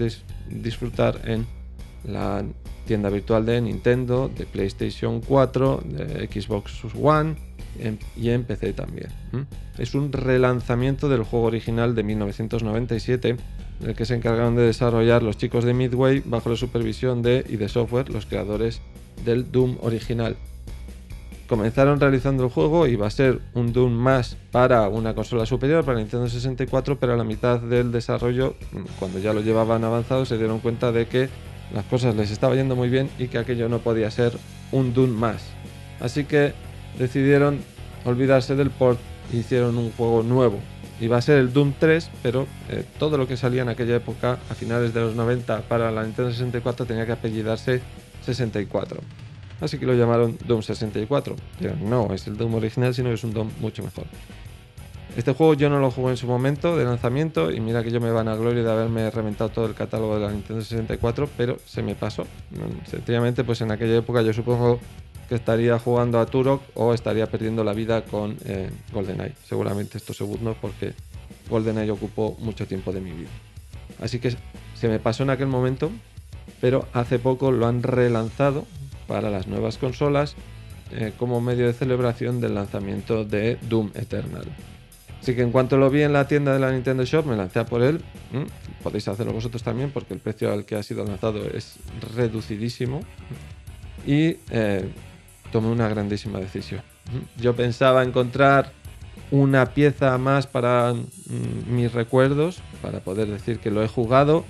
Speaker 1: disfrutar en la tienda virtual de Nintendo, de PlayStation 4, de Xbox One y en PC también. Es un relanzamiento del juego original de 1997 el que se encargaron de desarrollar los chicos de Midway bajo la supervisión de ID Software, los creadores del Doom original. Comenzaron realizando el juego y va a ser un Doom más para una consola superior, para Nintendo 64, pero a la mitad del desarrollo, cuando ya lo llevaban avanzado, se dieron cuenta de que las cosas les estaba yendo muy bien y que aquello no podía ser un Doom más. Así que decidieron olvidarse del port e hicieron un juego nuevo, Iba a ser el Doom 3, pero eh, todo lo que salía en aquella época, a finales de los 90, para la Nintendo 64 tenía que apellidarse 64. Así que lo llamaron Doom 64. Pero no es el Doom original, sino que es un Doom mucho mejor. Este juego yo no lo jugué en su momento de lanzamiento y mira que yo me van a gloria de haberme reventado todo el catálogo de la Nintendo 64, pero se me pasó. Sencillamente, pues en aquella época yo supongo que estaría jugando a Turok o estaría perdiendo la vida con eh, GoldenEye. Seguramente estos segundos porque GoldenEye ocupó mucho tiempo de mi vida. Así que se me pasó en aquel momento, pero hace poco lo han relanzado para las nuevas consolas eh, como medio de celebración del lanzamiento de Doom Eternal. Así que en cuanto lo vi en la tienda de la Nintendo Shop, me lancé a por él. ¿Mm? Podéis hacerlo vosotros también porque el precio al que ha sido lanzado es reducidísimo. Y eh, tomé una grandísima decisión. ¿Mm? Yo pensaba encontrar una pieza más para mm, mis recuerdos, para poder decir que lo he jugado,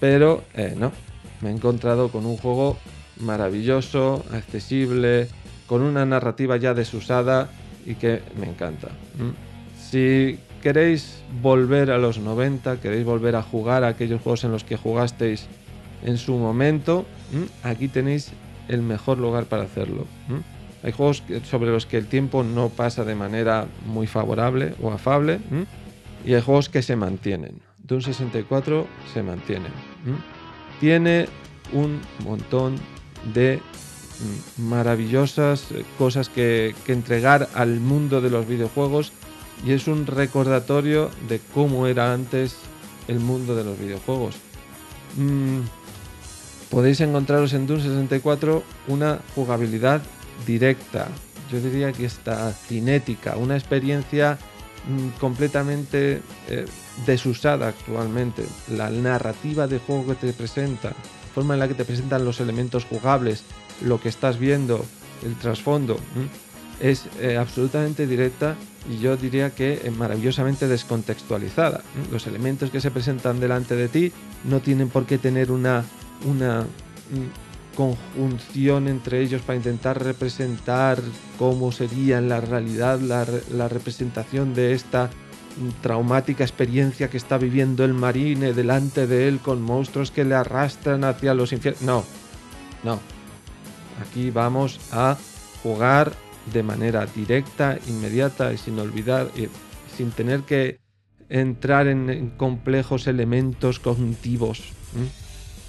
Speaker 1: pero eh, no. Me he encontrado con un juego maravilloso, accesible, con una narrativa ya desusada y que me encanta. Si queréis volver a los 90, queréis volver a jugar a aquellos juegos en los que jugasteis en su momento, aquí tenéis el mejor lugar para hacerlo. Hay juegos sobre los que el tiempo no pasa de manera muy favorable o afable y hay juegos que se mantienen. Doom 64 se mantiene. ¿m? Tiene un montón de mm, maravillosas eh, cosas que, que entregar al mundo de los videojuegos y es un recordatorio de cómo era antes el mundo de los videojuegos. Mm, podéis encontraros en Doom 64 una jugabilidad directa, yo diría que está cinética, una experiencia mm, completamente eh, desusada actualmente. La narrativa de juego que te presenta, forma en la que te presentan los elementos jugables, lo que estás viendo, el trasfondo, es eh, absolutamente directa y yo diría que eh, maravillosamente descontextualizada. Los elementos que se presentan delante de ti no tienen por qué tener una, una mm, conjunción entre ellos para intentar representar cómo sería en la realidad la, la representación de esta traumática experiencia que está viviendo el marine delante de él con monstruos que le arrastran hacia los infiernos. No, no. Aquí vamos a jugar de manera directa, inmediata y sin olvidar, y sin tener que entrar en, complejos elementos cognitivos.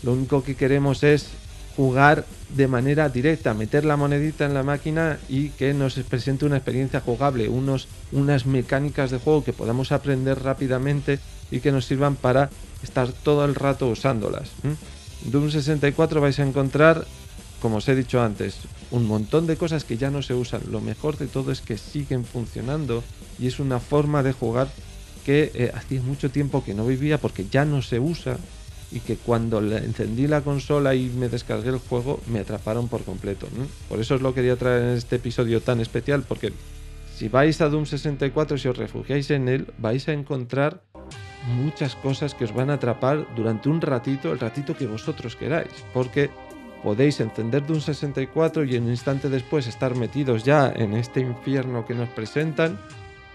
Speaker 1: Lo único que queremos es jugar de manera directa, meter la monedita en la máquina y que nos presente una experiencia jugable, unos, unas mecánicas de juego que podamos aprender rápidamente y que nos sirvan para estar todo el rato usándolas. ¿m? Doom 64 vais a encontrar, como os he dicho antes, un montón de cosas que ya no se usan. Lo mejor de todo es que siguen funcionando y es una forma de jugar que eh, hacía mucho tiempo que no vivía porque ya no se usa y que cuando encendí la consola y me descargué el juego me atraparon por completo. Por eso os lo quería traer en este episodio tan especial porque si vais a Doom 64 si os refugiáis en él vais a encontrar muchas cosas que os van a atrapar durante un ratito, el ratito que vosotros queráis, porque podéis encender Doom 64 y en un instante después estar metidos ya en este infierno que nos presentan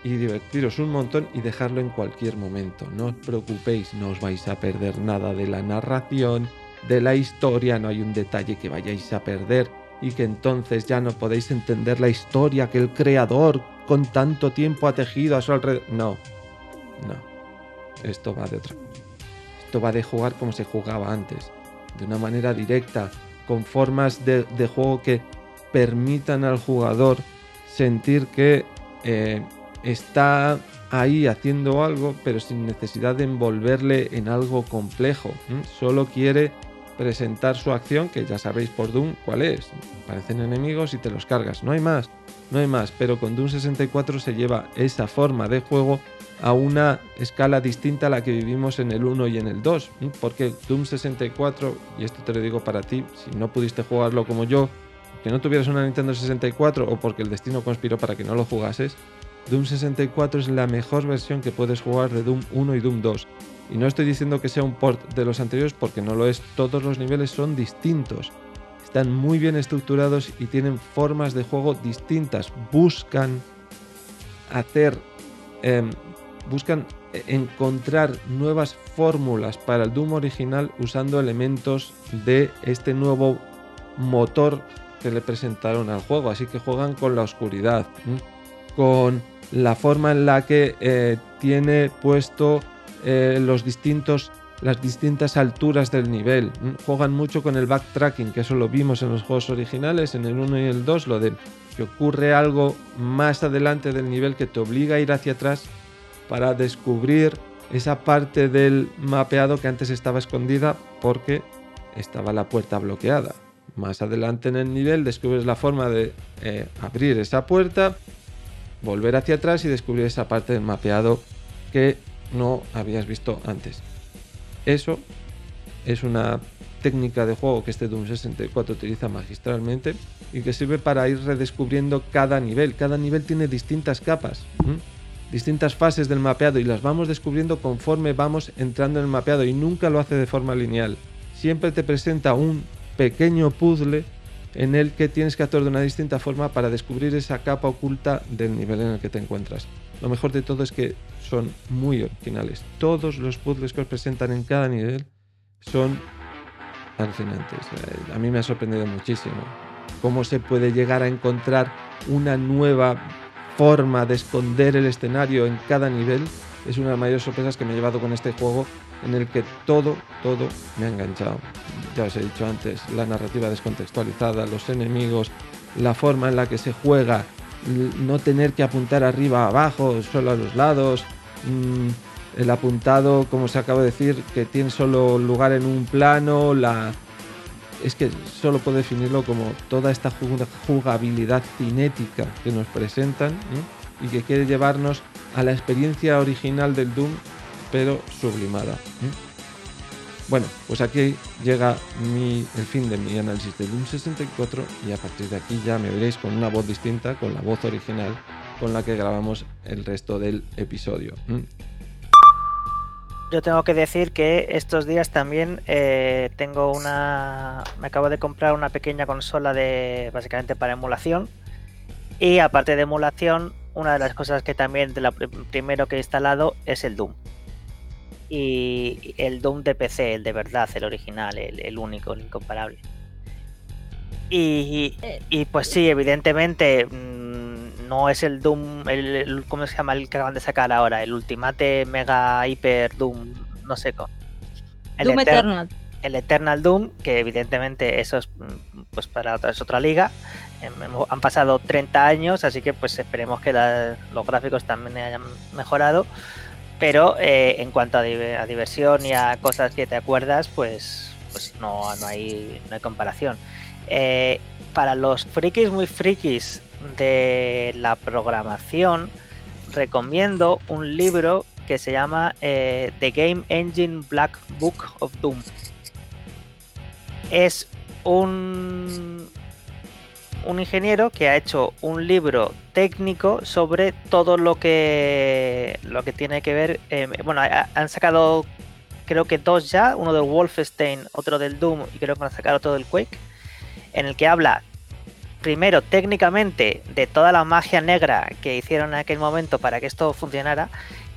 Speaker 1: y divertiros un montón y dejarlo en cualquier momento. No os preocupéis, no os vais a perder nada de la narración, de la historia, no hay un detalle que vayáis a perder y que entonces ya no podéis entender la historia que el creador con tanto tiempo ha tejido a su alrededor. No, no. Esto va de otra. Esto va de jugar como se jugaba antes, de una manera directa, con formas de, juego que permitan al jugador sentir que eh, está ahí haciendo algo, pero sin necesidad de envolverle en algo complejo. Solo quiere presentar su acción, que ya sabéis por Doom cuál es. Aparecen enemigos y te los cargas. No hay más, no hay más. Pero con Doom 64 se lleva esa forma de juego a una escala distinta a la que vivimos en el 1 y en el 2. ¿m? Porque Doom 64, y esto te lo digo para ti, si no pudiste jugarlo como yo, que no tuvieras una Nintendo 64 o porque el destino conspiró para que no lo jugases, Doom 64 es la mejor versión que puedes jugar de Doom 1 y Doom 2. Y no estoy diciendo que sea un port de los anteriores porque no lo es, todos los niveles son distintos. Están muy bien estructurados y tienen formas de juego distintas. Buscan hacer, em, buscan encontrar nuevas fórmulas para el Doom original usando elementos de este nuevo motor que le presentaron al juego. Así que juegan con la oscuridad, con la forma en la que eh, tiene puesto eh, los distintos las distintas alturas del nivel. Juegan mucho con el backtracking, que eso lo vimos en los juegos originales, en el 1 y el 2, lo de que ocurre algo más adelante del nivel que te obliga a ir hacia atrás para descubrir esa parte del mapeado que antes estaba escondida porque estaba la puerta bloqueada. Más adelante en el nivel descubres la forma de eh, abrir esa puerta, volver hacia atrás y descubrir esa parte del mapeado que no habías visto antes. Eso es una técnica de juego que este Doom 64 utiliza magistralmente y que sirve para ir redescubriendo cada nivel. Cada nivel tiene distintas capas, distintas fases del mapeado y las vamos descubriendo conforme vamos entrando en el mapeado y nunca lo hace de forma lineal. Siempre te presenta un pequeño puzzle en el que tienes que actuar de una distinta forma para descubrir esa capa oculta del nivel en el que te encuentras. Lo mejor de todo es que son muy originales. Todos los puzzles que os presentan en cada nivel son alucinantes. Eh, A mí me ha sorprendido muchísimo cómo se puede llegar a encontrar una nueva forma de esconder el escenario en cada nivel. Es una de las mayores sorpresas que me he llevado con este juego en el que todo, todo me ha enganchado. Ya os he dicho antes, la narrativa descontextualizada, los enemigos, la forma en la que se juega, no tener que apuntar arriba, abajo, solo a los lados, mm, el apuntado, como se acaba de decir, que tiene solo lugar en un plano, la... Es que solo puedo definirlo como toda esta jug- jugabilidad cinética que nos presentan y que quiere llevarnos a la experiencia original del Doom, pero sublimada. Bueno, pues aquí llega el fin de mi análisis de Doom 64 y a partir de aquí ya me veréis con una voz distinta, con la voz original con la que grabamos el resto del episodio. ¿eh?
Speaker 5: Yo tengo que decir que estos días también eh, tengo una. Me acabo de comprar una pequeña consola de. básicamente para emulación. Y aparte de emulación, una de las cosas que también primero que he instalado es el Doom. Y el Doom de PC, el de verdad, el original, el, el único, el incomparable. Y, y pues sí, evidentemente mm, no es el Doom, el, el- ¿cómo se llama el que acaban de sacar ahora? El Ultimate Mega Hyper Doom, no sé cómo. El
Speaker 4: Doom
Speaker 5: Eter-
Speaker 4: Eternal.
Speaker 5: el Eternal Doom, que evidentemente eso es mm, pues para otra, es otra liga. Em, hemo- Han pasado 30 años, así que pues esperemos que la- los gráficos también hayan mejorado. Pero eh, en cuanto a, diver- a diversión y a cosas que te acuerdas, pues, pues no, no, hay, no hay comparación. Eh, para los frikis muy frikis de la programación, recomiendo un libro que se llama eh, The Game Engine Black Book of Doom. Es un, un ingeniero que ha hecho un libro técnico sobre todo lo que lo que tiene que ver. eh, bueno, ha- han sacado creo que dos ya, uno del Wolfenstein, otro del Doom y creo que van a sacar otro del Quake, en el que habla primero técnicamente de toda la magia negra que hicieron en aquel momento para que esto funcionara,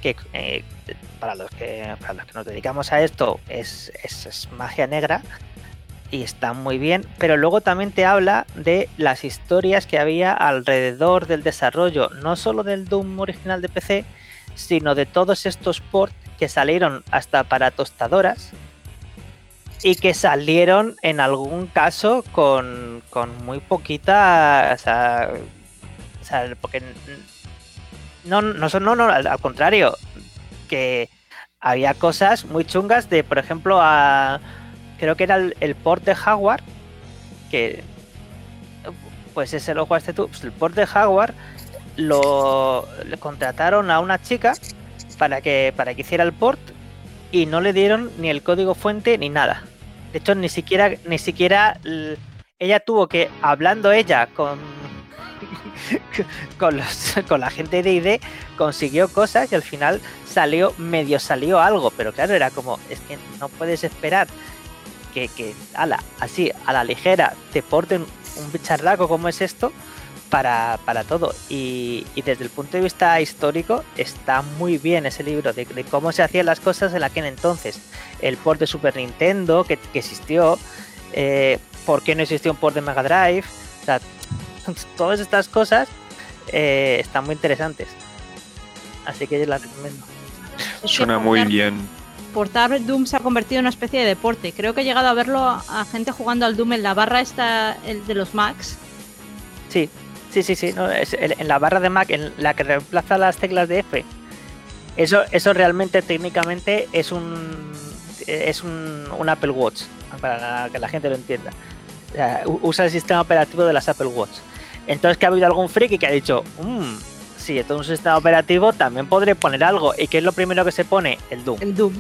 Speaker 5: que eh, para los que para los que nos dedicamos a esto es, es- es magia negra y está muy bien, pero luego también te habla de las historias que había alrededor del desarrollo, no solo del Doom original de PC, sino de todos estos ports que salieron hasta para tostadoras y que salieron en algún caso con, con muy poquita, o sea, o sea, porque no, no, no, no, al, al contrario, que había cosas muy chungas de, por ejemplo, a, creo que era el, port de Jaguar, que pues ese lo jugaste tú, pues el port de Jaguar lo le contrataron a una chica para que para que hiciera el port y no le dieron ni el código fuente ni nada. De hecho, ni siquiera ni siquiera ella tuvo que hablando ella con con, los- con la gente de ID consiguió cosas y al final salió medio salió algo, pero claro, era como es que no puedes esperar que, que ala, así a la ligera te porten un bicharraco como es esto para, para todo. Y, desde el punto de vista histórico está muy bien ese libro de, cómo se hacían las cosas en aquel entonces. El port de Super Nintendo que, existió, eh, por qué no existió un port de Mega Drive, [laughs] todas estas cosas eh, están muy interesantes. Así que la recomiendo.
Speaker 2: Suena muy bien.
Speaker 4: Portar Doom se ha convertido en una especie de deporte. Creo que he llegado a verlo a, gente jugando al Doom en la barra esta, el de los Macs.
Speaker 5: Sí, sí, sí, sí. no, es el- en la barra de Mac, en la que reemplaza las teclas de F. Eso, eso realmente técnicamente es un es un, un Apple Watch, para que la gente lo entienda. O sea, u- usa el sistema operativo de las Apple Watch. Entonces que ha habido algún friki que ha dicho, "Mm, si esto es un sistema operativo, también podré poner algo. ¿Y qué es lo primero que se pone? El Doom.
Speaker 4: El Doom.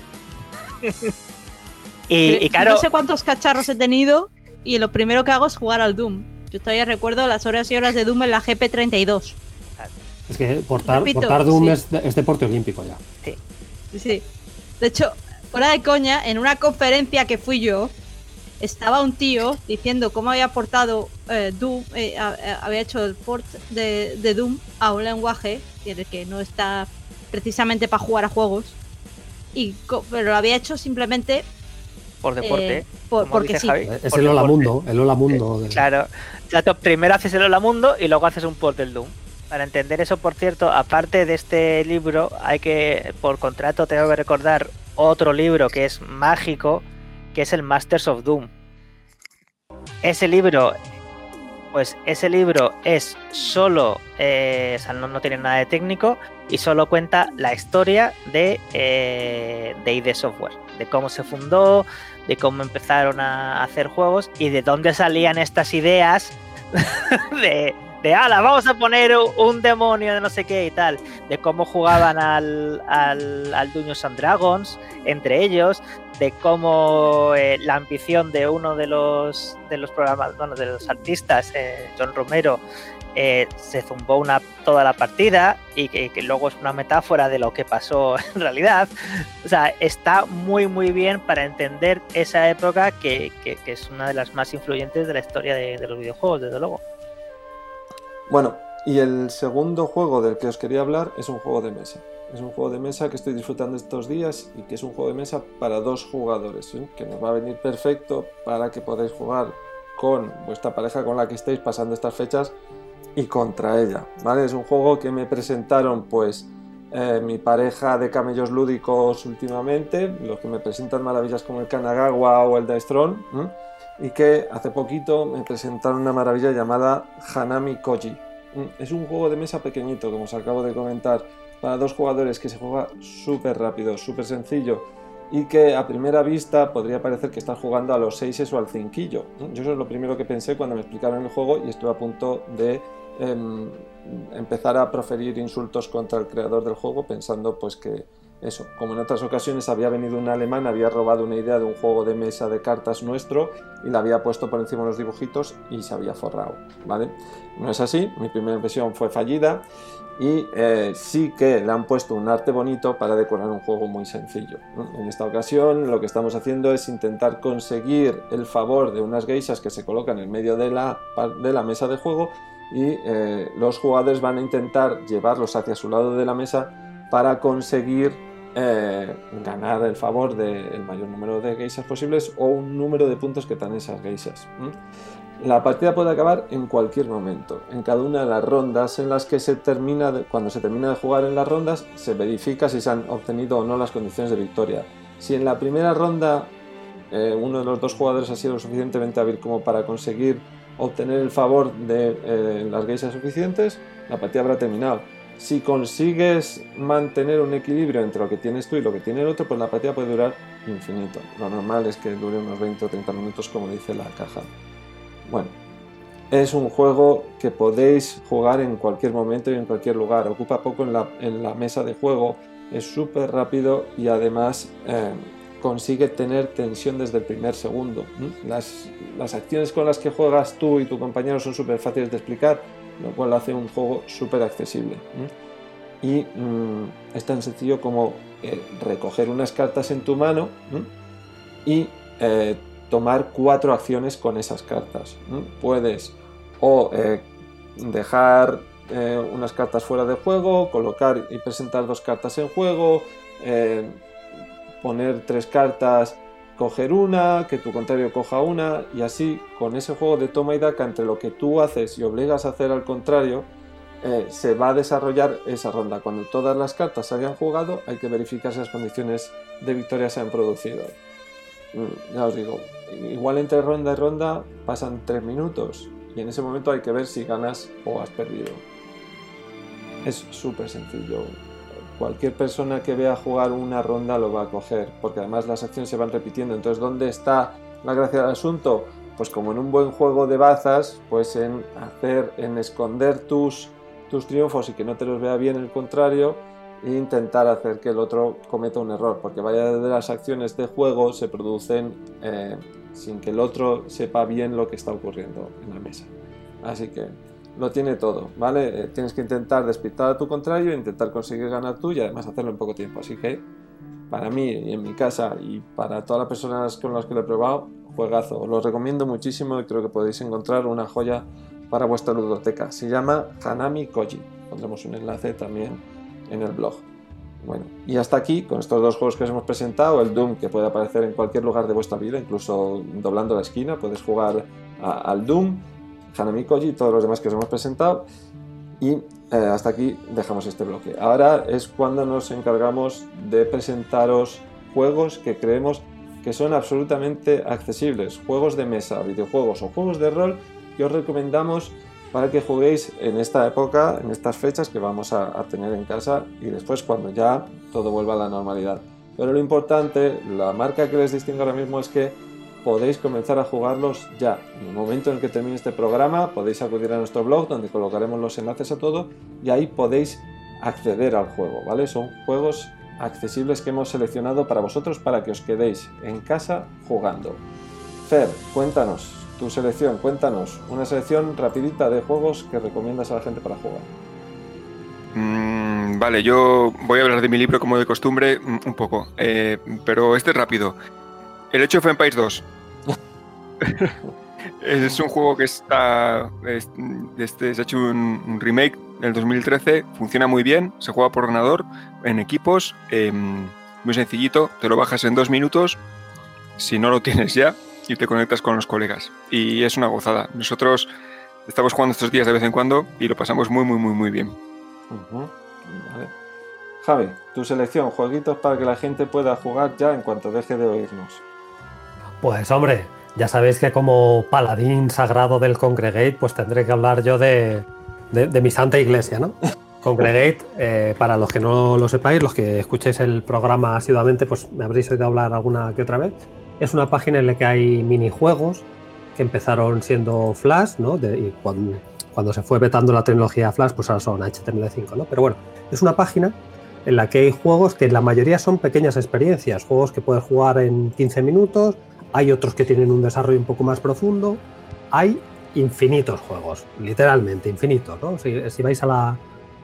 Speaker 5: Y, y claro,
Speaker 4: No sé cuántos cacharros he tenido y lo primero que hago es jugar al Doom. Yo todavía recuerdo las horas y horas de Doom en la GP32.
Speaker 3: Es que portar,
Speaker 4: Repito,
Speaker 3: portar Doom
Speaker 4: sí.
Speaker 3: es, es deporte olímpico ya.
Speaker 4: Sí, sí. De hecho, fuera de coña, en una conferencia que fui yo, estaba un tío diciendo cómo había portado eh, Doom, eh, a- a- había hecho el port de, de Doom a un lenguaje en el que no está precisamente para jugar a juegos. Y pero lo había hecho simplemente
Speaker 5: por deporte.
Speaker 4: eh, por- porque
Speaker 5: dice
Speaker 4: sí.
Speaker 5: Javi,
Speaker 3: Es
Speaker 5: por
Speaker 3: el Hola. Mundo, el Hola Mundo. de-
Speaker 5: Claro. O sea, tú primero haces el Hola Mundo y luego haces un port del Doom. Para entender eso, por cierto, aparte de este libro, hay que, por contrato, tengo que recordar otro libro que es mágico, que es el Masters of Doom. Ese libro, pues ese libro es solo, eh, o sea, no, no tiene nada de técnico y solo cuenta la historia de, eh, de ID Software, de cómo se fundó, de cómo empezaron a hacer juegos y de dónde salían estas ideas [laughs] de, de ala, vamos a poner un demonio de no sé qué y tal, de cómo jugaban al, al, al Dungeons and Dragons entre ellos, de cómo eh, la ambición de uno de los de los programas, bueno, de los artistas, eh, John Romero, eh, se zumbó una, toda la partida y que, luego es una metáfora de lo que pasó [laughs] en realidad. O sea, está muy muy bien para entender esa época que, es una de las más influyentes de la historia de, de los videojuegos, desde luego.
Speaker 1: Bueno, y el segundo juego del que os quería hablar es un juego de mesa. Es un juego de mesa que estoy disfrutando estos días y que es un juego de mesa para dos jugadores, que nos va a venir perfecto para que podáis jugar con vuestra pareja con la que estéis pasando estas fechas y contra ella, ¿vale? Es un juego que me presentaron pues eh, mi pareja de camellos lúdicos últimamente, los que me presentan maravillas como el Kanagawa o el Daestron, y que hace poquito me presentaron una maravilla llamada Hanami Koji. Es un juego de mesa pequeñito, como os acabo de comentar, para dos jugadores que se juega súper rápido, súper sencillo y que a primera vista podría parecer que estás jugando a los seises o al cinquillo. Yo eso es lo primero que pensé cuando me explicaron el juego y estuve a punto de em, empezar a proferir insultos contra el creador del juego pensando pues que eso, como en otras ocasiones había venido un alemán, había robado una idea de un juego de mesa de cartas nuestro y la había puesto por encima de los dibujitos y se había forrado, ¿vale? No es así, mi primera impresión fue fallida y eh, sí que le han puesto un arte bonito para decorar un juego muy sencillo. En esta ocasión lo que estamos haciendo es intentar conseguir el favor de unas geishas que se colocan en medio de la, de la mesa de juego y eh, los jugadores van a intentar llevarlos hacia su lado de la mesa para conseguir eh, ganar el favor del mayor número de geishas posibles o un número de puntos que dan esas geishas. ¿m? La partida puede acabar en cualquier momento. En cada una de las rondas en las que se termina, de- cuando se termina de jugar en las rondas, se verifica si se han obtenido o no las condiciones de victoria. Si en la primera ronda eh, uno de los dos jugadores ha sido lo suficientemente hábil como para conseguir obtener el favor de eh, las geishas suficientes, la partida habrá terminado. Si consigues mantener un equilibrio entre lo que tienes tú y lo que tiene el otro, pues la partida puede durar infinito. Lo normal es que dure unos 20 o 30 minutos, como dice la caja. Bueno, es un juego que podéis jugar en cualquier momento y en cualquier lugar. Ocupa poco en la, en la mesa de juego, es súper rápido y además eh, consigue tener tensión desde el primer segundo. Las, las acciones con las que juegas tú y tu compañero son súper fáciles de explicar, lo cual hace un juego súper accesible. Y mm, es tan sencillo como eh, recoger unas cartas en tu mano y eh, tomar cuatro acciones con esas cartas. Puedes o eh, dejar unas cartas fuera de juego, colocar y presentar dos cartas en juego, poner tres cartas, coger una, que tu contrario coja una, y así con ese juego de toma y daca entre lo que tú haces y obligas a hacer al contrario, eh, se va a desarrollar esa ronda. Cuando todas las cartas se hayan jugado, hay que verificar si las condiciones de victoria se han producido. Mm, Ya os digo, igual entre ronda y ronda pasan tres minutos y en ese momento hay que ver si ganas o has perdido. Es súper sencillo. Cualquier persona que vea jugar una ronda lo va a coger, porque además las acciones se van repitiendo. Entonces, ¿dónde está la gracia del asunto? Pues como en un buen juego de bazas, pues en hacer, en esconder tus, tus triunfos y que no te los vea bien el contrario, e intentar hacer que el otro cometa un error, porque varias de las acciones de juego se producen eh, sin que el otro sepa bien lo que está ocurriendo en la mesa. Así que lo tiene todo, ¿vale? Eh, tienes que intentar despistar a tu contrario, intentar conseguir ganar tú y además hacerlo en poco tiempo. Así que para mí y en mi casa y para todas las personas con las que lo he probado, juegazo. Os lo recomiendo muchísimo y creo que podéis encontrar una joya para vuestra ludoteca. Se llama Hanami Koji. Pondremos un enlace también en el blog. Bueno, y hasta aquí con estos dos juegos que os hemos presentado, el Doom que puede aparecer en cualquier lugar de vuestra vida, incluso doblando la esquina, puedes jugar al Doom, Hanami Koji y todos los demás que os hemos presentado. Y eh, hasta aquí dejamos este bloque. Ahora es cuando nos encargamos de presentaros juegos que creemos que son absolutamente accesibles, juegos de mesa, videojuegos o juegos de rol que os recomendamos para que juguéis en esta época, en estas fechas que vamos a, a tener en casa y después cuando ya todo vuelva a la normalidad. Pero lo importante, la marca que les distingue ahora mismo es que podéis comenzar a jugarlos ya. En el momento en que termine este programa podéis acudir a nuestro blog donde colocaremos los enlaces a todo y ahí podéis acceder al juego, ¿vale? Son juegos accesibles que hemos seleccionado para vosotros para que os quedéis en casa jugando. Fer, cuéntanos tu selección, cuéntanos una selección rapidita de juegos que recomiendas a la gente para jugar.
Speaker 2: Mm, vale, yo voy a hablar de mi libro como de costumbre mm, un poco, eh, pero este es rápido. El Age of Empires 2. es un juego que está. es- Este, se ha hecho un, un remake del 2013, funciona muy bien, se juega por ordenador, en equipos, em, muy sencillito, te lo bajas en dos minutos, si no lo tienes ya, y te conectas con los colegas. Y es una gozada. Nosotros estamos jugando estos días de vez en cuando y lo pasamos muy, muy, muy, muy bien.
Speaker 1: Vale. Javi, tu selección, jueguitos para que la gente pueda jugar ya en cuanto deje de oírnos.
Speaker 3: Pues hombre, ya sabéis que como paladín sagrado del Congregate, pues tendré que hablar yo de, de- de mi santa iglesia, ¿no? [laughs] Congregate, eh, para los que no lo sepáis, los que escuchéis el programa asiduamente, pues me habréis oído hablar alguna que otra vez. Es una página en la que hay minijuegos que empezaron siendo Flash, ¿no? De- y cuando, cuando se fue vetando la tecnología Flash, pues ahora son HTML5, ¿no? Pero bueno, es una página en la que hay juegos que la mayoría son pequeñas experiencias, juegos que puedes jugar en 15 minutos, hay otros que tienen un desarrollo un poco más profundo, hay infinitos juegos, literalmente infinitos, ¿no? Si, vais a la,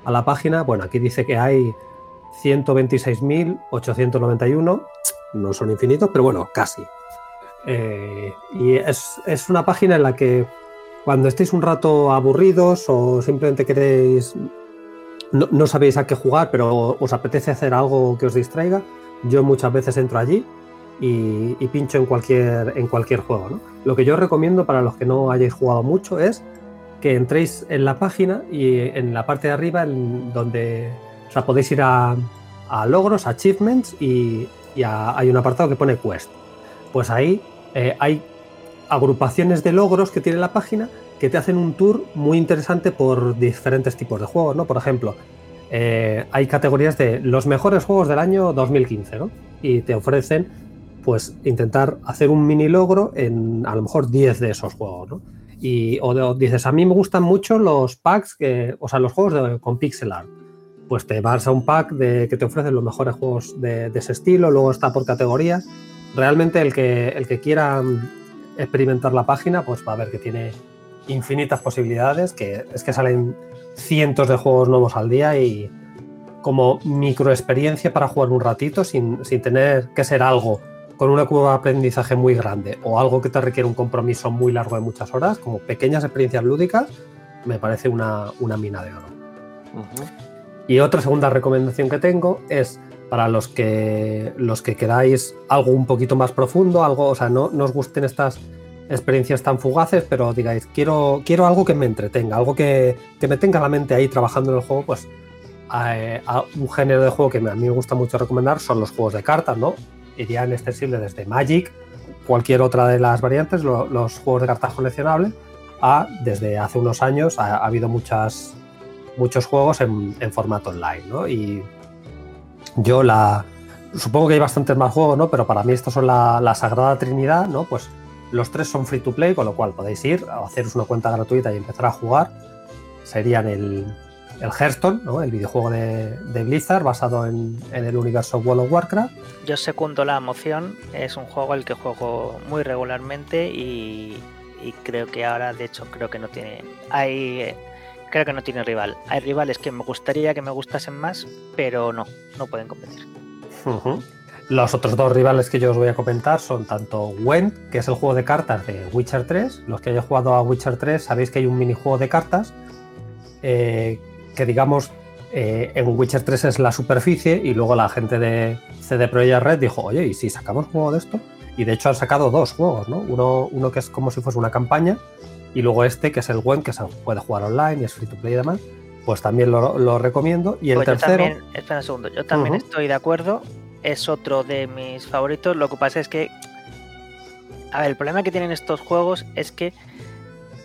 Speaker 3: a la página, bueno, aquí dice que hay 126.891, no son infinitos, pero bueno, casi. Eh, y es, es una página en la que cuando estéis un rato aburridos o simplemente queréis no, no sabéis a qué jugar, pero os apetece hacer algo que os distraiga, yo muchas veces entro allí y, pincho en cualquier, en cualquier juego. ¿no? Lo que yo recomiendo para los que no hayáis jugado mucho es que entréis en la página y en la parte de arriba, en donde o sea, podéis ir a, a logros, achievements y, y hay un apartado que pone quest. Pues ahí eh, hay agrupaciones de logros que tiene la página que te hacen un tour muy interesante por diferentes tipos de juegos, ¿no? Por ejemplo, eh, hay categorías de los mejores juegos del año 2015, ¿no? Y te ofrecen, pues, intentar hacer un mini logro en a lo mejor 10 de esos juegos, ¿no? Y o, dices, a mí me gustan mucho los packs, que, o sea, los juegos con pixel art. Pues te vas a un pack de, que te ofrecen los mejores juegos de, ese estilo, luego está por categorías. Realmente el que, el que quiera mm, experimentar la página, pues va a ver que tiene infinitas posibilidades, que es que salen cientos de juegos nuevos al día y como micro experiencia para jugar un ratito sin, sin tener que ser algo con una curva de aprendizaje muy grande o algo que te requiere un compromiso muy largo de muchas horas, como pequeñas experiencias lúdicas, me parece una, una mina de oro.
Speaker 1: Ujú.
Speaker 3: Y otra segunda recomendación que tengo es para los que los que queráis algo un poquito más profundo, algo, o sea, no, no os gusten estas experiencias tan fugaces, pero digáis, quiero, quiero algo que me entretenga, algo que, que me tenga la mente ahí trabajando en el juego, pues a, a un género de juego que a mí me gusta mucho recomendar son los juegos de cartas, ¿no? Irían extensible desde Magic, cualquier otra de las variantes, lo- los juegos de cartas coleccionables, a desde hace unos años ha, ha habido muchas, muchos juegos en, en formato online, ¿no? Y yo la... Supongo que hay bastantes más juegos, ¿no? Pero para mí estos son la, la Sagrada Trinidad, ¿no? Pues los tres son free to play, con lo cual podéis ir a haceros una cuenta gratuita y empezar a jugar. Serían el, el Hearthstone, ¿no? El videojuego de, de Blizzard basado en, en el universo World of Warcraft.
Speaker 5: Yo secundo la moción, es un juego al que juego muy regularmente y, y creo que ahora, de hecho, creo que no tiene. Hay. Creo que no tiene rival. Hay rivales que me gustaría que me gustasen más, pero no, no pueden competir.
Speaker 3: Los otros dos rivales que yo os voy a comentar son tanto Gwent, que es el juego de cartas de Witcher 3. Los que hayáis jugado a Witcher 3 sabéis que hay un minijuego de cartas eh, que digamos eh, en Witcher 3 es la superficie y luego la gente de CD Projekt Red dijo, oye, ¿y si sacamos juego de esto? Y de hecho han sacado dos juegos, ¿no? Uno, uno que es como si fuese una campaña y luego este que es el Gwent, que se puede jugar online y es free to play y demás. Pues también lo, lo recomiendo. Y el
Speaker 5: Pues yo
Speaker 3: tercero...
Speaker 5: también, espera un segundo, yo también estoy de acuerdo. Es otro de mis favoritos. Lo que pasa es que. A ver, el problema que tienen estos juegos es que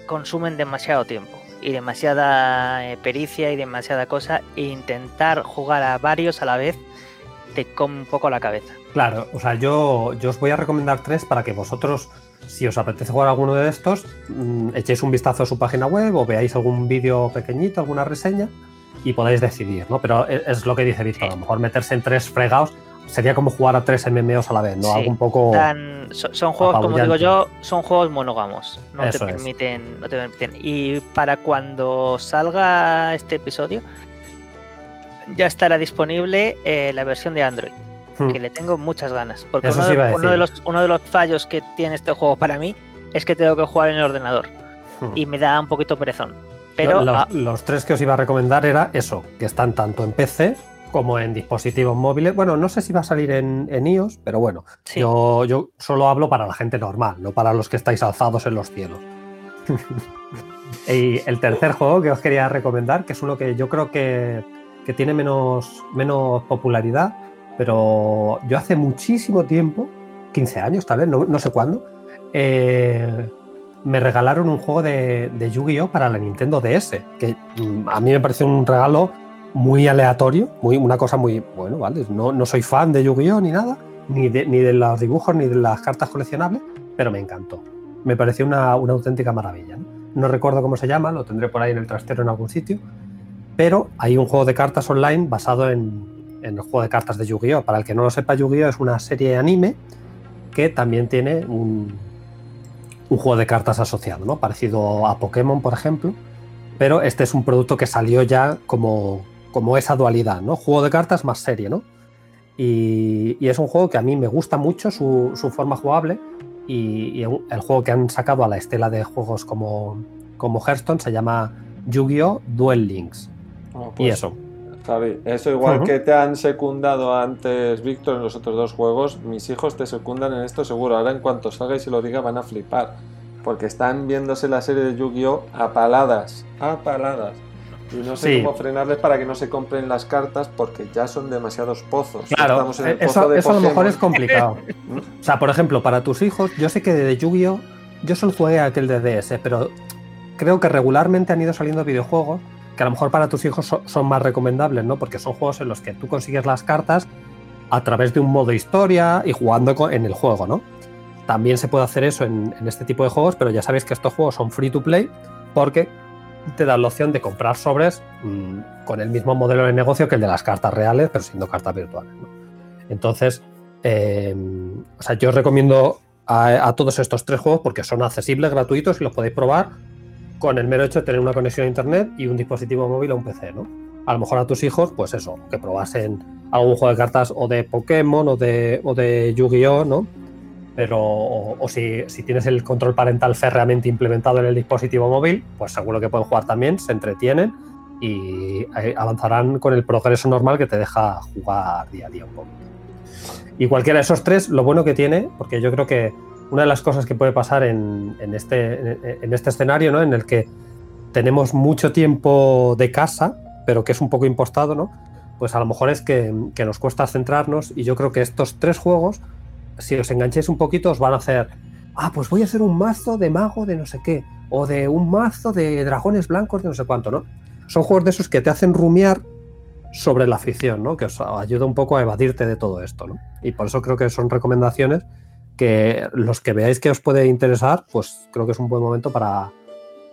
Speaker 5: consumen demasiado tiempo y demasiada eh, pericia y demasiada cosa. E intentar jugar a varios a la vez te come un poco la cabeza.
Speaker 3: Claro, o sea, yo, yo os voy a recomendar tres para que vosotros, si os apetece jugar alguno de estos, mm, echéis un vistazo a su página web o veáis algún vídeo pequeñito, alguna reseña y podáis decidir, ¿no? Pero es, es lo que dice Víctor, a lo mejor meterse en tres fregados sería como jugar a tres MMOs a la vez, ¿no?
Speaker 5: Sí,
Speaker 3: Algo un poco...
Speaker 5: Dan- son juegos, como digo yo, son juegos monógamos. No
Speaker 3: Eso
Speaker 5: te
Speaker 3: es.
Speaker 5: permiten, no te permiten. Y para cuando salga este episodio, ya estará disponible eh, la versión de Android,
Speaker 3: Hmm.
Speaker 5: que le tengo muchas ganas. Porque
Speaker 3: Eso
Speaker 5: uno,
Speaker 3: sí
Speaker 5: de, uno de los, uno de los fallos que tiene este juego para mí es que tengo que jugar en el ordenador
Speaker 3: Hmm.
Speaker 5: y me da un poquito perezón. Pero
Speaker 3: los,
Speaker 5: ah,
Speaker 3: los tres que os iba a recomendar era eso, que están tanto en PC como en dispositivos móviles. Bueno, no sé si va a salir en, en iOS, pero bueno,
Speaker 5: sí,
Speaker 3: yo, yo solo hablo para la gente normal, no para los que estáis alzados en los cielos. [laughs] y el tercer juego que os quería recomendar, que es uno que yo creo que, que tiene menos, menos popularidad, pero yo hace muchísimo tiempo, 15 años tal vez, no, no sé cuándo, eh, me regalaron un juego de, de Yu-Gi-Oh para la Nintendo DS, que mm, a mí me pareció un regalo muy aleatorio, muy, una cosa muy, bueno, vale, no, no soy fan de Yu-Gi-Oh ni nada, ni de, ni de los dibujos ni de las cartas coleccionables, pero me encantó. Me pareció una, una auténtica maravilla. ¿no? Recuerdo cómo se llama, lo tendré por ahí en el trastero en algún sitio, pero hay un juego de cartas online basado en, en el juego de cartas de Yu-Gi-Oh! Para el que no lo sepa, Yu-Gi-Oh! es una serie de anime que también tiene un, un juego de cartas asociado, ¿no? Parecido a Pokémon, por ejemplo, pero este es un producto que salió ya como, como esa dualidad, ¿no? Juego de cartas más serie, ¿no? Y, y es un juego que a mí me gusta mucho su, su forma jugable y, y el juego que han sacado a la estela de juegos como, como Hearthstone se llama Yu-Gi-Oh! Duel Links.
Speaker 1: Oh,
Speaker 3: y
Speaker 1: pues,
Speaker 3: eso.
Speaker 1: Javi, eso igual que te han secundado antes, Víctor, en los otros dos juegos, mis hijos te secundan en esto seguro. Ahora, en cuanto salga y se lo diga, van a flipar. Porque están viéndose la serie de Yu-Gi-Oh! a paladas. A paladas. Y no sé
Speaker 3: Sí.
Speaker 1: cómo frenarles para que no se compren las cartas porque ya son demasiados pozos.
Speaker 3: Claro,
Speaker 1: Estamos en el pozo
Speaker 3: eso,
Speaker 1: de
Speaker 3: eso a lo mejor es complicado. [laughs] O sea, por ejemplo, para tus hijos, yo sé que de Yu-Gi-Oh! yo solo jugué a aquel de DS, pero creo que regularmente han ido saliendo videojuegos que a lo mejor para tus hijos so- son más recomendables, ¿no? Porque son juegos en los que tú consigues las cartas a través de un modo historia y jugando en el juego, ¿no? También se puede hacer eso en, en este tipo de juegos, pero ya sabéis que estos juegos son free to play porque te dan la opción de comprar sobres mm, con el mismo modelo de negocio que el de las cartas reales, pero siendo cartas virtuales. Entonces, eh, o sea, yo os recomiendo a, a todos estos tres juegos porque son accesibles, gratuitos y los podéis probar con el mero hecho de tener una conexión a internet y un dispositivo móvil o un PC, ¿no? A lo mejor a tus hijos, pues eso, que probasen algún juego de cartas o de Pokémon o de, o de Yu-Gi-Oh, ¿no? Pero, o, si, tienes el control parental férreamente implementado en el dispositivo móvil, pues seguro que pueden jugar también, se entretienen y eh, avanzarán con el progreso normal que te deja jugar día a día un poco. Y cualquiera de esos tres, lo bueno que tiene, porque yo creo que una de las cosas que puede pasar en, este, en este escenario, ¿no? En el que tenemos mucho tiempo de casa, pero que es un poco impostado, ¿no? Pues a lo mejor es que nos cuesta centrarnos y yo creo que estos tres juegos, si os enganchéis un poquito, os van a hacer, ah, pues voy a hacer un mazo de mago de no sé qué, o de un mazo de dragones blancos de no sé cuánto, ¿no? Son juegos de esos que te hacen rumiar sobre la afición, ¿no? Que os ayuda un poco a evadirte de todo esto, ¿no? Y por eso creo que son recomendaciones que los que veáis que os puede interesar, pues creo que es un buen momento para,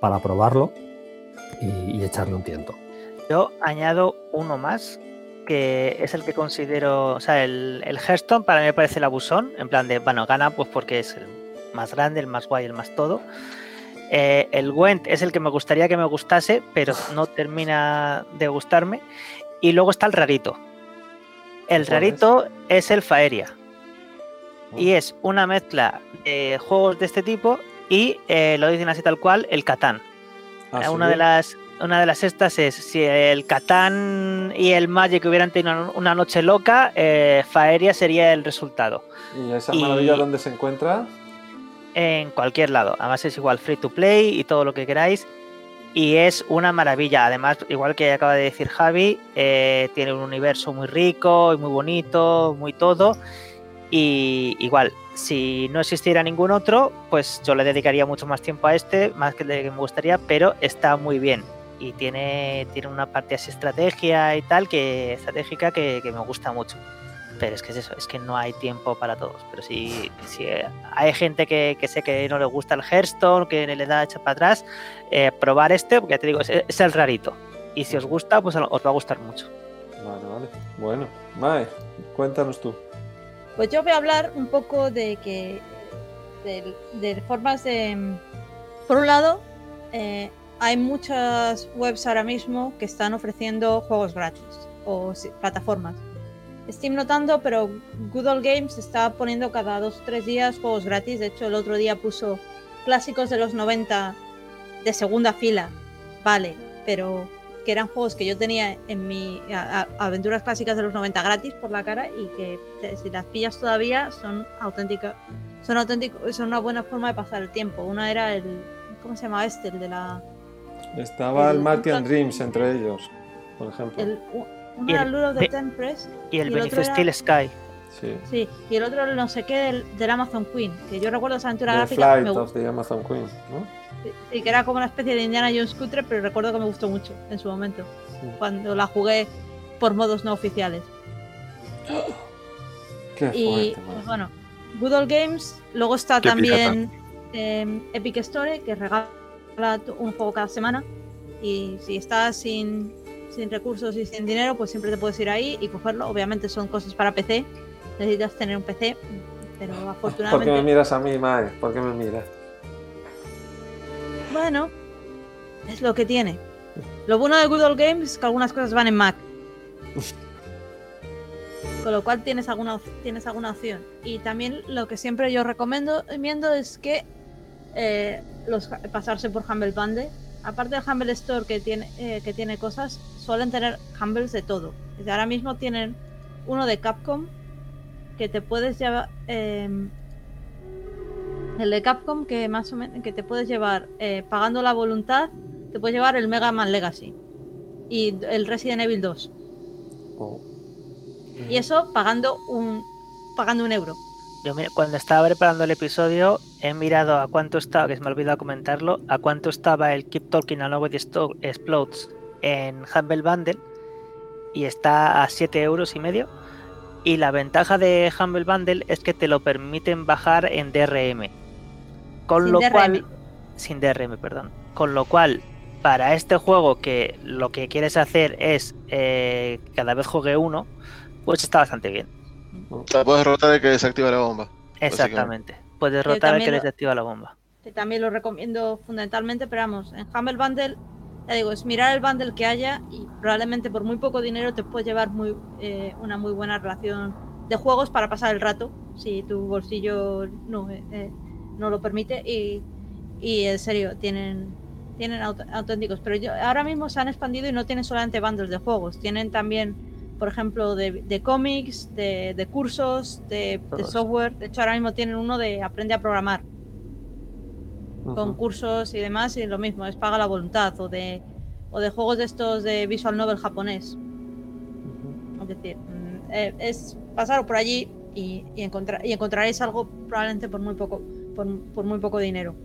Speaker 3: para probarlo y echarle un tiento.
Speaker 5: Yo añado uno más, que es el que considero, o sea, el, el Hearthstone para mí me parece el abusón, en plan de, bueno, gana pues porque es el más grande, el más guay, el más todo. Eh, el Gwent es el que me gustaría que me gustase, pero no termina de gustarme. Y luego está el rarito. El
Speaker 1: ¿Cuál
Speaker 5: rarito es? el Faeria.
Speaker 1: Oh.
Speaker 5: Y es una mezcla de juegos de este tipo y eh, lo dicen así tal cual, el Catán.
Speaker 1: Ah, ¿sí?
Speaker 5: una de las una de las estas es si el Catán y el Magic hubieran tenido una noche loca, eh, Faeria sería el resultado.
Speaker 1: ¿Y esa
Speaker 5: y-
Speaker 1: maravilla dónde se encuentra?
Speaker 5: En cualquier lado. Además es igual free to play y todo lo que queráis. Y es una maravilla. Además, igual que acaba de decir Javi, eh, tiene un universo muy rico y muy bonito, muy todo. Y igual, si no existiera ningún otro, pues yo le dedicaría mucho más tiempo a este, más que el que me gustaría, pero está muy bien. Y tiene, tiene una parte así estrategia y tal, que estratégica que, que me gusta mucho. Pero es que es eso, es que no hay tiempo para todos. Pero si, si hay gente que, que sé que no le gusta el Hearthstone, que le da echa para atrás, eh, probar este, porque ya te digo, es, es el rarito. Y si os gusta, pues os va a gustar mucho.
Speaker 1: Vale, vale. Bueno, Mae, cuéntanos tú.
Speaker 4: Pues yo voy a hablar un poco de que. de, de formas de. Por un lado, eh, hay muchas webs ahora mismo que están ofreciendo juegos gratis o plataformas. Steam no tanto, pero Good Old Games está poniendo cada dos o tres días juegos gratis. De hecho, el otro día puso clásicos de los 90 de segunda fila. Vale, pero que eran juegos que yo tenía en mi aventuras clásicas de los 90 gratis por la cara y que si las pillas todavía son auténticas son auténticos son una buena forma de pasar el tiempo una era el ¿cómo se llama este? el de la
Speaker 1: Estaba el
Speaker 4: El-
Speaker 1: Martian Dreams entre ellos, por ejemplo.
Speaker 4: el, uno
Speaker 5: Y
Speaker 4: era Lure of the
Speaker 5: Be-
Speaker 4: Ten Press
Speaker 5: Y el
Speaker 4: el
Speaker 5: Steel Sky.
Speaker 1: Sí.
Speaker 4: sí y el otro el no sé qué del, del Amazon Queen que yo recuerdo esa aventura
Speaker 1: The
Speaker 4: gráfica
Speaker 1: Flight
Speaker 4: me
Speaker 1: of the Amazon Queen, ¿no?
Speaker 4: sí, que era como una especie de Indiana Jones cutre pero recuerdo que me gustó mucho en su momento
Speaker 1: Sí.
Speaker 4: cuando la jugué por modos no oficiales [gasps]
Speaker 1: Qué
Speaker 4: Y
Speaker 1: fuerte,
Speaker 4: pues bueno, Good Old Games. Luego está
Speaker 2: Qué
Speaker 4: también eh, Epic Store, que regala un juego cada semana. Y si estás sin, sin recursos y sin dinero, pues siempre te puedes ir ahí y cogerlo. Obviamente son cosas para PC. Necesitas tener un PC, pero
Speaker 1: ¿Por qué me
Speaker 4: afortunadamente.
Speaker 1: miras a mí, Mae? ¿Por qué me miras?
Speaker 4: Bueno, es lo que tiene. Lo bueno de Good Old Games es que algunas cosas van en Mac. [laughs] Con lo cual tienes alguna, tienes alguna opción. Y también lo que siempre yo recomiendo recomiendo es que eh, los, pasarse por Humble Bundle. Aparte del Humble Store que tiene, eh, que tiene cosas, suelen tener Humbles de todo. Desde ahora mismo tienen uno de Capcom que te puedes llevar. em, el de Capcom que más o menos que te puedes llevar eh, pagando la voluntad, te puedes llevar el Mega Man Legacy y el Resident Evil 2.
Speaker 1: Oh.
Speaker 4: Y eso pagando un pagando un euro.
Speaker 5: Yo cuando estaba preparando el episodio he mirado a cuánto estaba, que se me ha olvidado comentarlo, a cuánto estaba el Keep Talking and Nobody Explodes en Humble Bundle y está a 7 euros y medio. Y la ventaja de Humble Bundle es que te lo permiten bajar en DRM. Con
Speaker 4: Sin
Speaker 5: lo
Speaker 4: DRM.
Speaker 5: cual, sin DRM, perdón. Con lo cual, para este juego que lo que quieres hacer es eh, cada vez juegue uno, pues está bastante bien.
Speaker 7: O sea, puedes rotar el que desactiva la bomba.
Speaker 5: Exactamente. Puedes
Speaker 4: Yo
Speaker 5: rotar al que
Speaker 4: lo-
Speaker 5: desactiva la bomba.
Speaker 4: que también lo recomiendo fundamentalmente, pero vamos, en Humble Bundle, ya digo, es mirar el bundle que haya y probablemente por muy poco dinero te puedes llevar muy, eh, una muy buena relación de juegos para pasar el rato, si tu bolsillo no, eh, eh, no lo permite y, y en serio, tienen, tienen aut- auténticos, pero yo, ahora mismo se han expandido y no tienen solamente bundles de juegos, tienen también por ejemplo, de, de cómics, de, de cursos, de, software. De hecho, ahora mismo tienen uno de aprende a programar, con cursos y demás, y lo mismo, es paga la voluntad, o de, o de juegos de estos de visual novel japonés. Es decir, mm, eh, es pasaros por allí y, y, encontrar, y encontraréis algo probablemente por muy poco, por, por muy poco dinero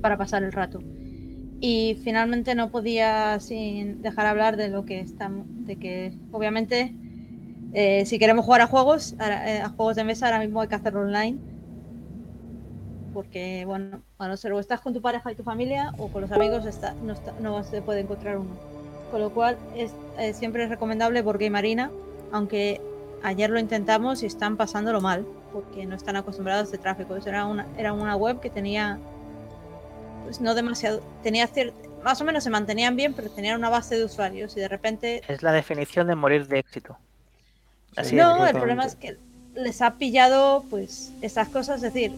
Speaker 4: para pasar el rato. Y finalmente no podía sin dejar hablar de lo que estamos, de que obviamente eh, si queremos jugar a juegos, eh, a juegos de mesa, ahora mismo hay que hacerlo online. Porque, bueno, a no ser o estás con tu pareja y tu familia o con los amigos está, no, está- se puede encontrar uno. Con lo cual, es, eh, siempre es recomendable Board Game Arena, aunque ayer lo intentamos y están pasándolo mal, porque no están acostumbrados a este tráfico. Era una, era una web que tenía, pues no demasiado, tenía cier- más o menos se mantenían bien, pero tenían una base de usuarios y de repente...
Speaker 5: Es la definición de morir de éxito. Así
Speaker 1: Sí,
Speaker 5: es.
Speaker 4: no, el problema es que les ha pillado, pues, estas cosas, es decir,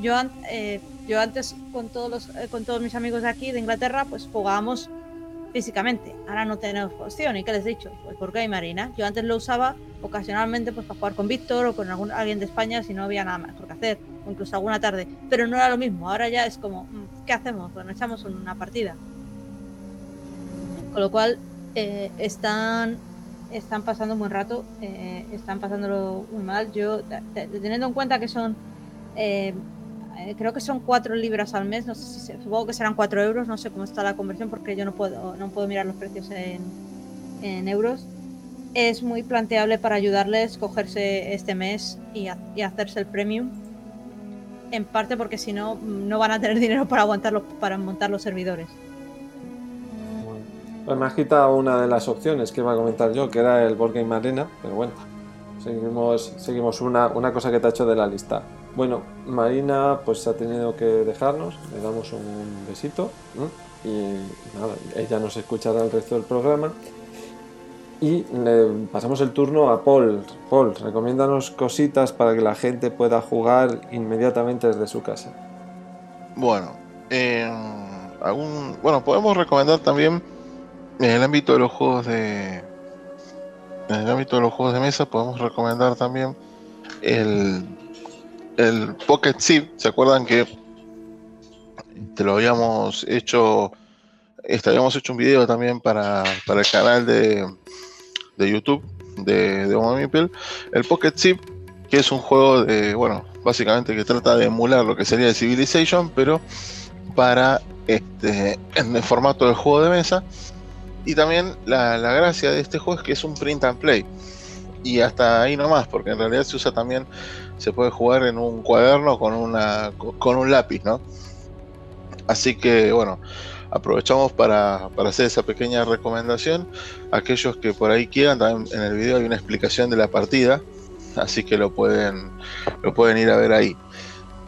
Speaker 4: yo, eh, yo antes con todos, los, eh, con todos mis amigos de aquí, de Inglaterra, pues jugábamos físicamente. Ahora no tenemos opción. ¿Y qué les he dicho? Pues por Game Arena. Yo antes lo usaba ocasionalmente pues para jugar con Víctor o con algún, alguien de España si no había nada mejor que hacer. O incluso alguna tarde. Pero no era lo mismo. Ahora ya es como, mm, ¿qué hacemos? Bueno, echamos una partida. Con lo cual, eh, están, están pasando un buen rato. eh, están pasándolo muy mal. Yo, te- te- teniendo en cuenta que son... eh, eh, creo que son 4 libras al mes, no sé si supongo que serán 4 euros, no sé cómo está la conversión porque yo no puedo, no puedo mirar los precios en, en euros. Es muy planteable para ayudarles cogerse este mes y, y hacerse el premium. En parte porque si no, mm, no van a tener [laughs] dinero para aguantarlo, para montar los servidores.
Speaker 1: Bueno, pues me has quitado una de las opciones que iba a comentar yo, que era el Board Game Arena, pero bueno, seguimos, seguimos una, una cosa que te ha hecho de la lista. Bueno, Marina pues ha tenido que dejarnos, le damos un besito y nada, ella nos escuchará el resto del programa. Y le pasamos el turno a Paul. Paul, recomiéndanos cositas para que la gente pueda jugar inmediatamente desde su casa.
Speaker 7: Bueno, eh, algún, bueno, podemos recomendar también en el ámbito de los juegos de en el ámbito de los juegos de mesa podemos recomendar también el el Pocket Zip. ¿Se acuerdan que te lo habíamos hecho este, habíamos hecho un video también para, para el canal de, de YouTube de, de Meeple. El Pocket Zip, que es un juego de, bueno, básicamente que trata de emular lo que sería el Civilization, pero para este, en el formato del juego de mesa. Y también la, la gracia de este juego es que es un print and play. Y hasta ahí nomás, porque en realidad se usa también, se puede jugar en un cuaderno con, una, con un lápiz, ¿no? Así que bueno, aprovechamos para, para hacer esa pequeña recomendación. Aquellos que por ahí quieran, también en el video hay una explicación de la partida, así que lo pueden, lo pueden ir a ver ahí.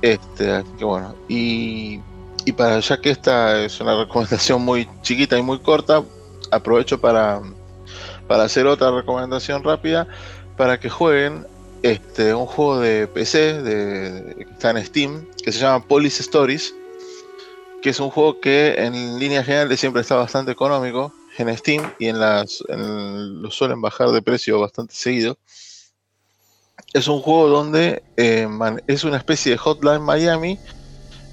Speaker 7: Este, que bueno, y, y para ya que esta es una [laughs] recomendación muy chiquita y muy corta, aprovecho para, para hacer otra recomendación rápida para que jueguen este, un juego de PC de- que está en Steam que se llama Police Stories que es un juego que en líneas generales siempre está bastante económico en Steam y en las lo suelen bajar de precio bastante seguido. Es un juego donde eh, es una especie de Hotline Miami,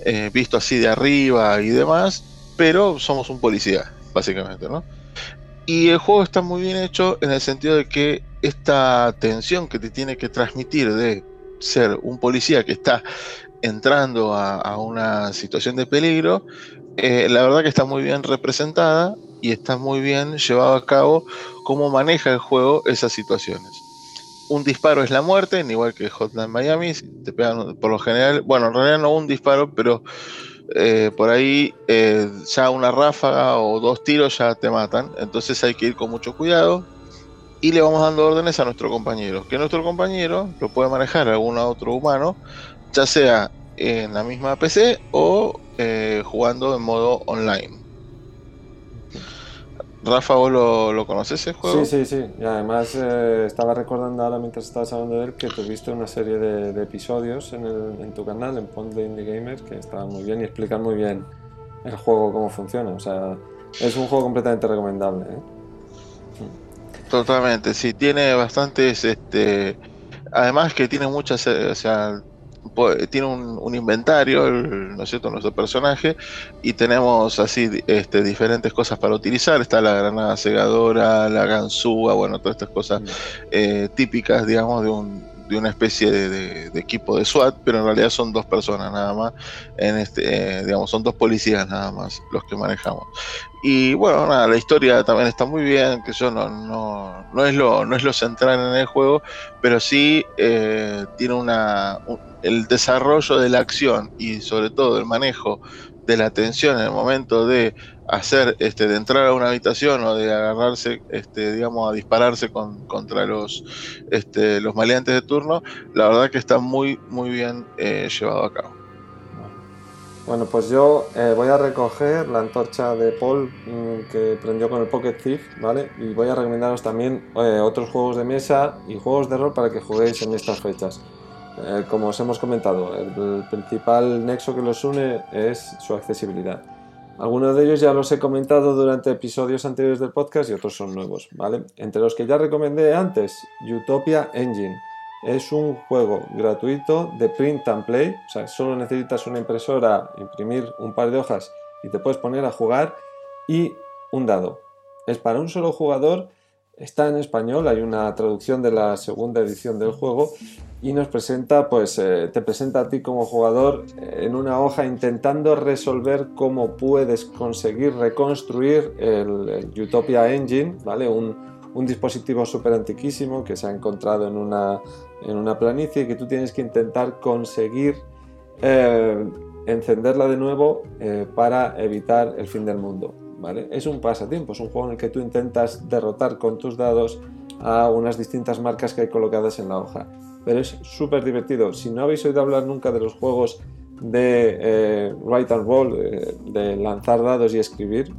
Speaker 7: eh, visto así de arriba y demás, pero somos un policía, básicamente, ¿no? Y el juego está muy bien hecho en el sentido de que esta tensión que te tiene que transmitir de ser un policía que está entrando a, una situación de peligro, eh, la verdad que está muy bien representada y está muy bien llevado a cabo cómo maneja el juego esas situaciones. Un disparo es la muerte, igual que Hotline Miami, te pegan por lo general, bueno, en realidad no un disparo, pero eh, por ahí eh, ya una ráfaga o dos tiros ya te matan, entonces hay que ir con mucho cuidado y le vamos dando órdenes a nuestro compañero, que nuestro compañero lo puede manejar algún otro humano, ya sea en la misma PC o eh, jugando en modo online. Rafa, ¿vos lo, lo conoces ese juego?
Speaker 1: Sí, sí, sí. Y además eh, estaba recordando ahora mientras estabas hablando de él que tuviste una serie de, de episodios en, el- en tu canal, en Pond de Indie Gamers, que estaban muy bien y explican muy bien el juego, cómo funciona. O sea, es un juego completamente recomendable. ¿eh?
Speaker 7: Totalmente, sí, tiene bastantes, este, además que tiene muchas, eh, o sea, tiene un, inventario, ¿no es cierto?, nuestro personaje, y tenemos así este, diferentes cosas para utilizar. Está la granada segadora, la ganzúa, bueno, todas estas cosas mm. eh, típicas, digamos, de un, de una especie de, equipo de SWAT, pero en realidad son dos personas nada más, en este, eh, digamos, son dos policías nada más los que manejamos. Y bueno, nada, la historia también está muy bien, que yo no, no, no, es, lo, no es lo central en el juego, pero sí eh, tiene una, el desarrollo de la acción y sobre todo el manejo de la tensión en el momento de hacer, este, de entrar a una habitación o de agarrarse, este, digamos, a dispararse con, contra los, este, los maleantes de turno, la verdad que está muy, muy bien eh, llevado a cabo.
Speaker 1: Bueno, pues yo eh, voy a recoger la antorcha de Paul mm, que prendió con el Pocket Thief, ¿vale? Y voy a recomendaros también eh, otros juegos de mesa y juegos de rol para que juguéis en estas fechas. como os hemos comentado, el principal nexo que los une es su accesibilidad. Algunos de ellos ya los he comentado durante episodios anteriores del podcast y otros son nuevos, ¿vale? Entre los que ya recomendé antes, Utopia Engine. Es un juego gratuito de print and play, o sea, solo necesitas una impresora, imprimir un par de hojas y te puedes poner a jugar y un dado. Es para un solo jugador, está en español, hay una traducción de la segunda edición del juego y nos presenta, pues eh, te presenta a ti como jugador eh, en una hoja intentando resolver cómo puedes conseguir reconstruir el, Utopia Engine, ¿vale? Un, dispositivo súper antiquísimo que se ha encontrado en una, en una planicie y que tú tienes que intentar conseguir eh, encenderla de nuevo para evitar el fin del mundo, Es un pasatiempo, es un juego en el que tú intentas derrotar con tus dados a unas distintas marcas que hay colocadas en la hoja pero es súper divertido. Si no habéis oído hablar nunca de los juegos de eh, write and roll, eh, de lanzar dados y escribir.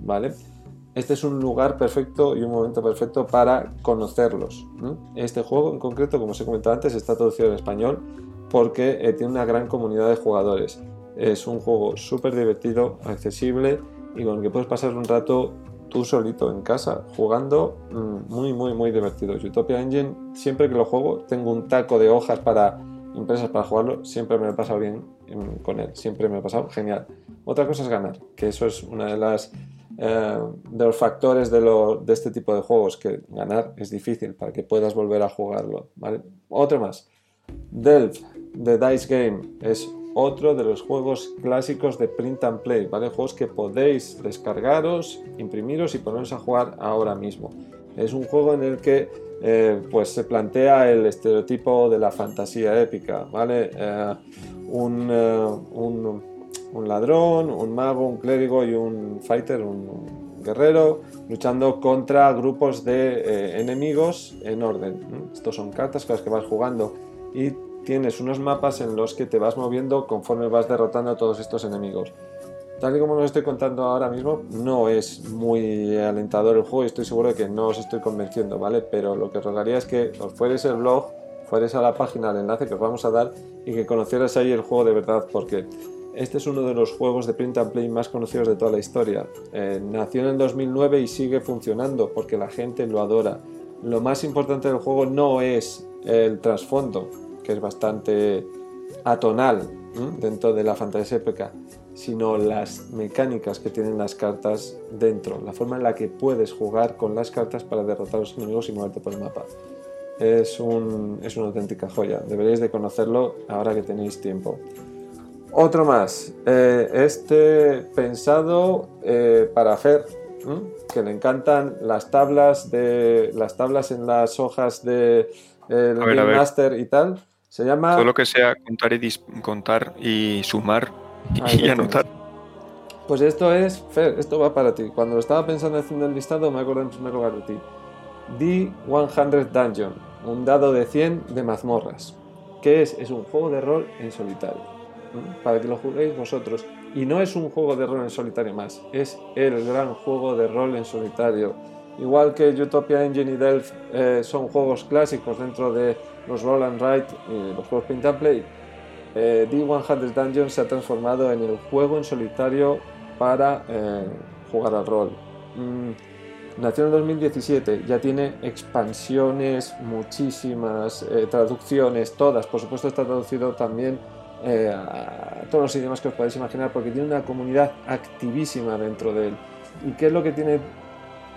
Speaker 1: Este es un lugar perfecto y un momento perfecto para conocerlos. Este juego en concreto, como os he comentado antes, está traducido en español porque eh, tiene una gran comunidad de jugadores. Es un juego súper divertido, accesible y con que puedes pasar un rato tú solito en casa, jugando mm, muy, muy, muy divertido. Utopia Engine, siempre que lo juego, tengo un taco de hojas para impresas para jugarlo, siempre me he pasado bien mm, con él, siempre me ha pasado genial. Otra cosa es ganar, que eso es una de las eh, de los factores de, lo, de, este tipo de juegos, que ganar es difícil para que puedas volver a jugarlo. ¿vale? Otro más, Delve, The Dice Game, es otro de los juegos clásicos de print and play, ¿vale? Juegos que podéis descargaros, imprimiros y poneros a jugar ahora mismo. Es un juego en el que eh, pues se plantea el estereotipo de la fantasía épica, ¿vale? Eh, un, eh, un, un, ladrón, un mago, un clérigo y un fighter, un, guerrero, luchando contra grupos de enemigos en orden. Estos son cartas con las que vas jugando y tienes unos mapas en los que te vas moviendo conforme vas derrotando a todos estos enemigos. Tal y como os estoy contando ahora mismo, no es muy alentador el juego y estoy seguro de que no os estoy convenciendo, ¿vale? Pero lo que os rogaría es que os fuereis el blog, fueres a la página, al enlace que os vamos a dar y que conocieras ahí el juego de verdad, porque este es uno de los juegos de print and play más conocidos de toda la historia. Eh, nació en el 2009 y sigue funcionando porque la gente lo adora. Lo más importante del juego no es el trasfondo, que es bastante atonal dentro de la fantasía épica, sino las mecánicas que tienen las cartas dentro, la forma en la que puedes jugar con las cartas para derrotar a los enemigos y moverte por el mapa. Es, un, es una auténtica joya, deberéis de conocerlo ahora que tenéis tiempo. Otro más, eh, este pensado eh, para hacer, que le encantan las tablas, de, las tablas en las hojas de el Master y tal. Se llama.
Speaker 2: Todo lo que sea contar y, contar y sumar y, [laughs] anotar.
Speaker 1: Pues esto es, Fer, esto va para ti. Cuando lo estaba pensando haciendo el listado, me acuerdo en primer lugar de ti. D100 Dungeon, un dado de 100 de mazmorras. ¿Qué es? Es un juego de rol en solitario. Para que lo juguéis vosotros. Y no es un juego de rol en solitario más, es el gran juego de rol en solitario. Igual que Utopia Engine y Delph eh, son juegos clásicos dentro de los Roll and Write y los juegos Print and Play, eh, D100 Dungeons se ha transformado en el juego en solitario para eh, jugar al rol. Mm, nació en 2017, ya tiene expansiones, muchísimas eh, traducciones, todas, por supuesto está traducido también a todos los idiomas que os podéis imaginar, porque tiene una comunidad activísima dentro de él. ¿Y qué es lo que tiene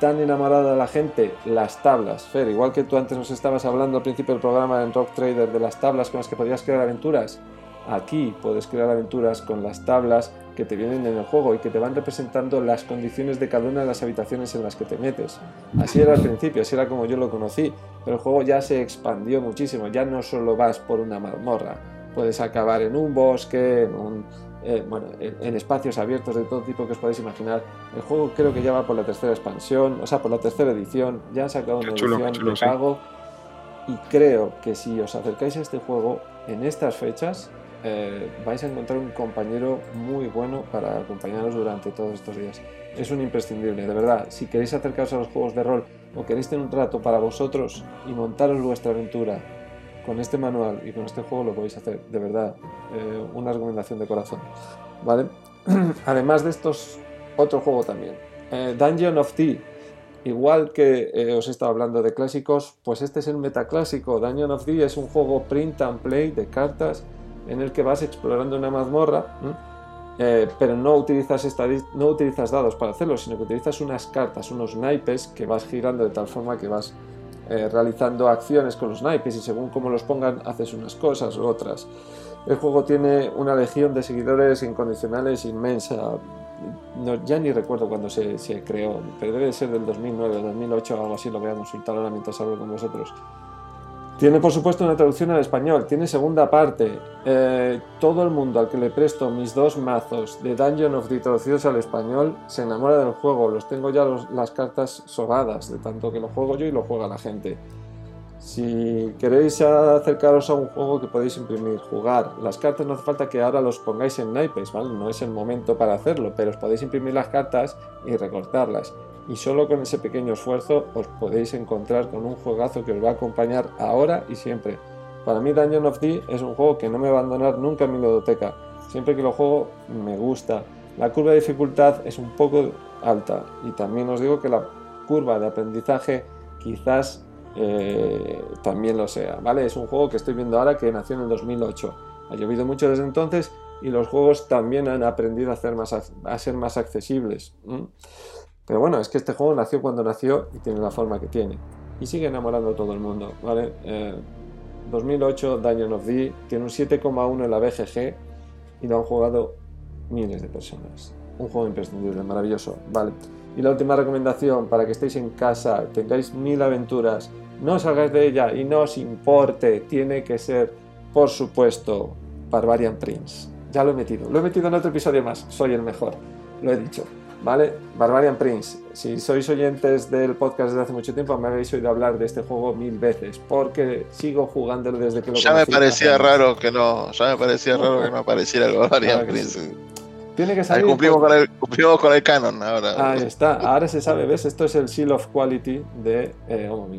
Speaker 1: tan enamorada a la gente? Las tablas. Fer, igual que tú antes nos estabas hablando al principio del programa en Rock Trader de las tablas con las que podías crear aventuras, aquí puedes crear aventuras con las tablas que te vienen en el juego y que te van representando las condiciones de cada una de las habitaciones en las que te metes. Así era al principio, así era como yo lo conocí, pero el juego ya se expandió muchísimo, ya no solo vas por una mazmorra, puedes acabar en un bosque, en, eh, bueno, en, espacios abiertos de todo tipo que os podéis imaginar. El juego creo que ya va por la tercera expansión, o sea, por la tercera edición, ya han sacado una edición de pago y creo que si os acercáis a este juego en estas fechas, eh, vais a encontrar un compañero muy bueno para acompañaros durante todos estos días. Es un imprescindible, de verdad. Si queréis acercaros a los juegos de rol o queréis tener un rato para vosotros y montaros vuestra aventura con este manual y con este juego, lo podéis hacer, de verdad. Eh, una recomendación de corazón. ¿Vale? [clears throat] Además de estos, otro juego también. Eh, Dungeon of Tea. Igual que os he estado hablando de clásicos, pues este es el metaclásico. Dungeon of Tea es un juego print and play de cartas en el que vas explorando una mazmorra, eh, pero no utilizas, no utilizas dados para hacerlo, sino que utilizas unas cartas, unos naipes que vas girando de tal forma que vas eh, realizando acciones con los naipes y según cómo los pongan haces unas cosas u otras. El juego tiene una legión de seguidores incondicionales inmensa. ya ni recuerdo cuándo se, se, creó, pero debe ser del 2009 o 2008 o algo así, lo voy a consultar ahora mientras hablo con vosotros. Tiene por supuesto una traducción al español, tiene segunda parte. Eh, todo el mundo al que le presto mis dos mazos de Dungeon of the traducidos al español se enamora del juego. Los tengo ya las cartas sobadas, de tanto que lo juego yo y lo juega la gente. Si queréis acercaros a un juego que podéis imprimir, jugar, las cartas no hace falta que ahora los pongáis en naipes, ¿vale? No es el momento para hacerlo, pero os podéis imprimir las cartas y recortarlas y solo con ese pequeño esfuerzo os podéis encontrar con un juegazo que os va a acompañar ahora y siempre. Para mí Dungeon of D es un juego que no me va a abandonar nunca en mi ludoteca. Siempre que lo juego me gusta. La curva de dificultad es un poco alta y también os digo que la curva de aprendizaje quizás eh, también lo sea. ¿vale? Es un juego que estoy viendo ahora que nació en el 2008. Ha llovido mucho desde entonces y los juegos también han aprendido a, hacer más, a ser más accesibles. Pero bueno, es que este juego nació cuando nació y tiene la forma que tiene. Y sigue enamorando a todo el mundo, ¿vale? 2008 eh, Dungeon of D tiene un 7,1 en la BGG y lo han jugado miles de personas. Un juego imprescindible, maravilloso, ¿vale? Y la última recomendación para que estéis en casa, tengáis mil aventuras, no salgáis de ella y no os importe, tiene que ser, por supuesto, Barbarian Prince. Ya lo he metido, lo he metido en otro episodio más, soy el mejor, lo he dicho. ¿Vale? Barbarian Prince. Si sois oyentes del podcast desde hace mucho tiempo, me habéis oído hablar de este juego mil veces, porque sigo jugándolo desde que lo
Speaker 7: Ya me parecía raro que no, ya me parecía raro que no apareciera el Barbarian Prince.
Speaker 1: Tiene que salir.
Speaker 7: cumplimos, con el, cumplimos, con el, canon ahora.
Speaker 1: Ahí está, ahora se sabe, ¿ves? Esto es el Seal of Quality de eh, Homo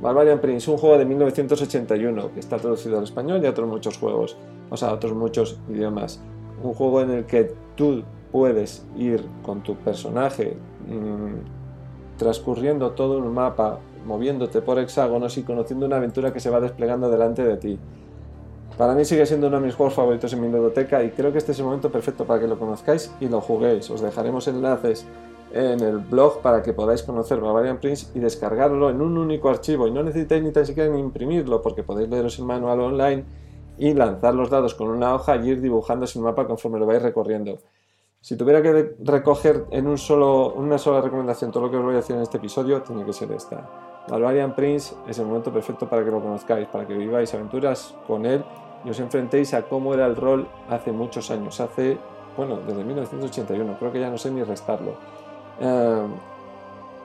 Speaker 1: Barbarian Prince, un juego de 1981 que está traducido al español y a otros muchos juegos, o sea, a otros muchos idiomas. Un juego en el que tú puedes ir con tu personaje mm, transcurriendo todo un mapa, moviéndote por hexágonos y conociendo una aventura que se va desplegando delante de ti. Para mí sigue siendo uno de mis juegos favoritos en mi biblioteca y creo que este es el momento perfecto para que lo conozcáis y lo juguéis. Os dejaremos enlaces en el blog para que podáis conocer Barbarian Prince y descargarlo en un único archivo y no necesitáis ni tan siquiera ni imprimirlo porque podéis leeros el manual online y lanzar los dados con una hoja y ir dibujando el mapa conforme lo vais recorriendo. Si tuviera que recoger en un solo, una sola recomendación todo lo que os voy a decir en este episodio, tiene que ser esta. Barbarian Prince es el momento perfecto para que lo conozcáis, para que viváis aventuras con él y os enfrentéis a cómo era el rol hace muchos años, hace, bueno, desde 1981, creo que ya no sé ni restarlo. Em,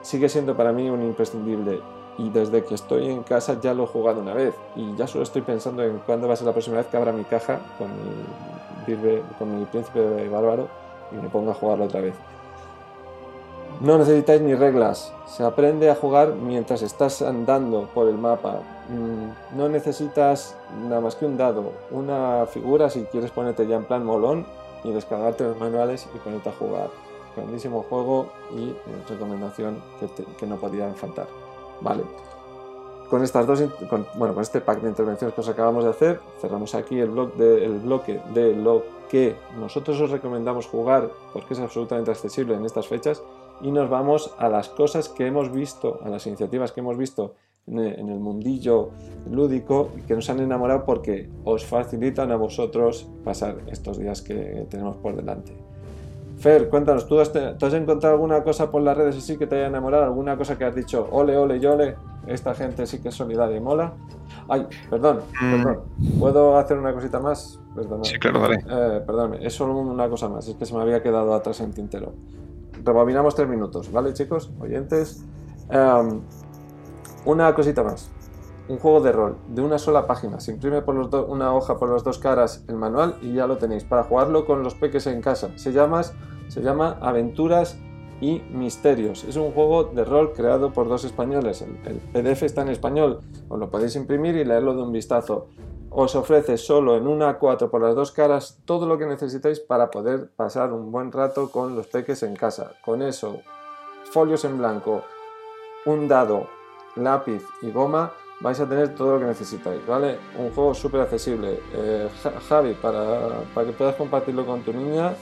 Speaker 1: sigue siendo para mí un imprescindible y desde que estoy en casa ya lo he jugado una vez y ya solo estoy pensando en cuándo va a ser la próxima vez que abra mi caja con mi, con mi príncipe bárbaro y me pongo a jugarlo otra vez. No necesitáis ni reglas, se aprende a jugar mientras estás andando por el mapa. Mm, no necesitas nada más que un dado, una figura si quieres ponerte ya en plan molón y descargarte los manuales y ponerte a jugar. grandísimo juego y recomendación que, no podía faltar. Vale. Con estas dos, con- bueno, con este pack de intervenciones que os acabamos de hacer, cerramos aquí el, de, el bloque de lo que nosotros os recomendamos jugar porque es absolutamente accesible en estas fechas y nos vamos a las cosas que hemos visto, a las iniciativas que hemos visto en el, en el mundillo lúdico y que nos han enamorado porque os facilitan a vosotros pasar estos días que tenemos por delante. Fer, cuéntanos, ¿tú has, te- tú has encontrado alguna cosa por las redes así que te haya enamorado? ¿Alguna cosa que has dicho, ole, ole, yole, esta gente sí que es solidaria y mola? Ay, perdón,
Speaker 2: Mm.
Speaker 1: perdón. ¿Puedo hacer una cosita más? Perdón.
Speaker 2: Sí, claro, dale.
Speaker 1: Eh, perdón, es solo una cosa más, es que se me había quedado atrás en tintero. Rebobinamos tres minutos, ¿vale, chicos? Oyentes. Em, una cosita más. Un juego de rol de una sola página. Se imprime por los do- una hoja por las dos caras el manual y ya lo tenéis para jugarlo con los peques en casa. Se llama, se llama Aventuras y Misterios. Es un juego de rol creado por dos españoles. El, el PDF está en español. Os lo podéis imprimir y leerlo de un vistazo os ofrece solo en una A4 por las dos caras todo lo que necesitáis para poder pasar un buen rato con los peques en casa. Con eso, folios en blanco, un dado, lápiz y goma, vais a tener todo lo que necesitáis, ¿vale? Un juego súper accesible. Eh, Ja- Javi, para, para que puedas compartirlo con tu niña,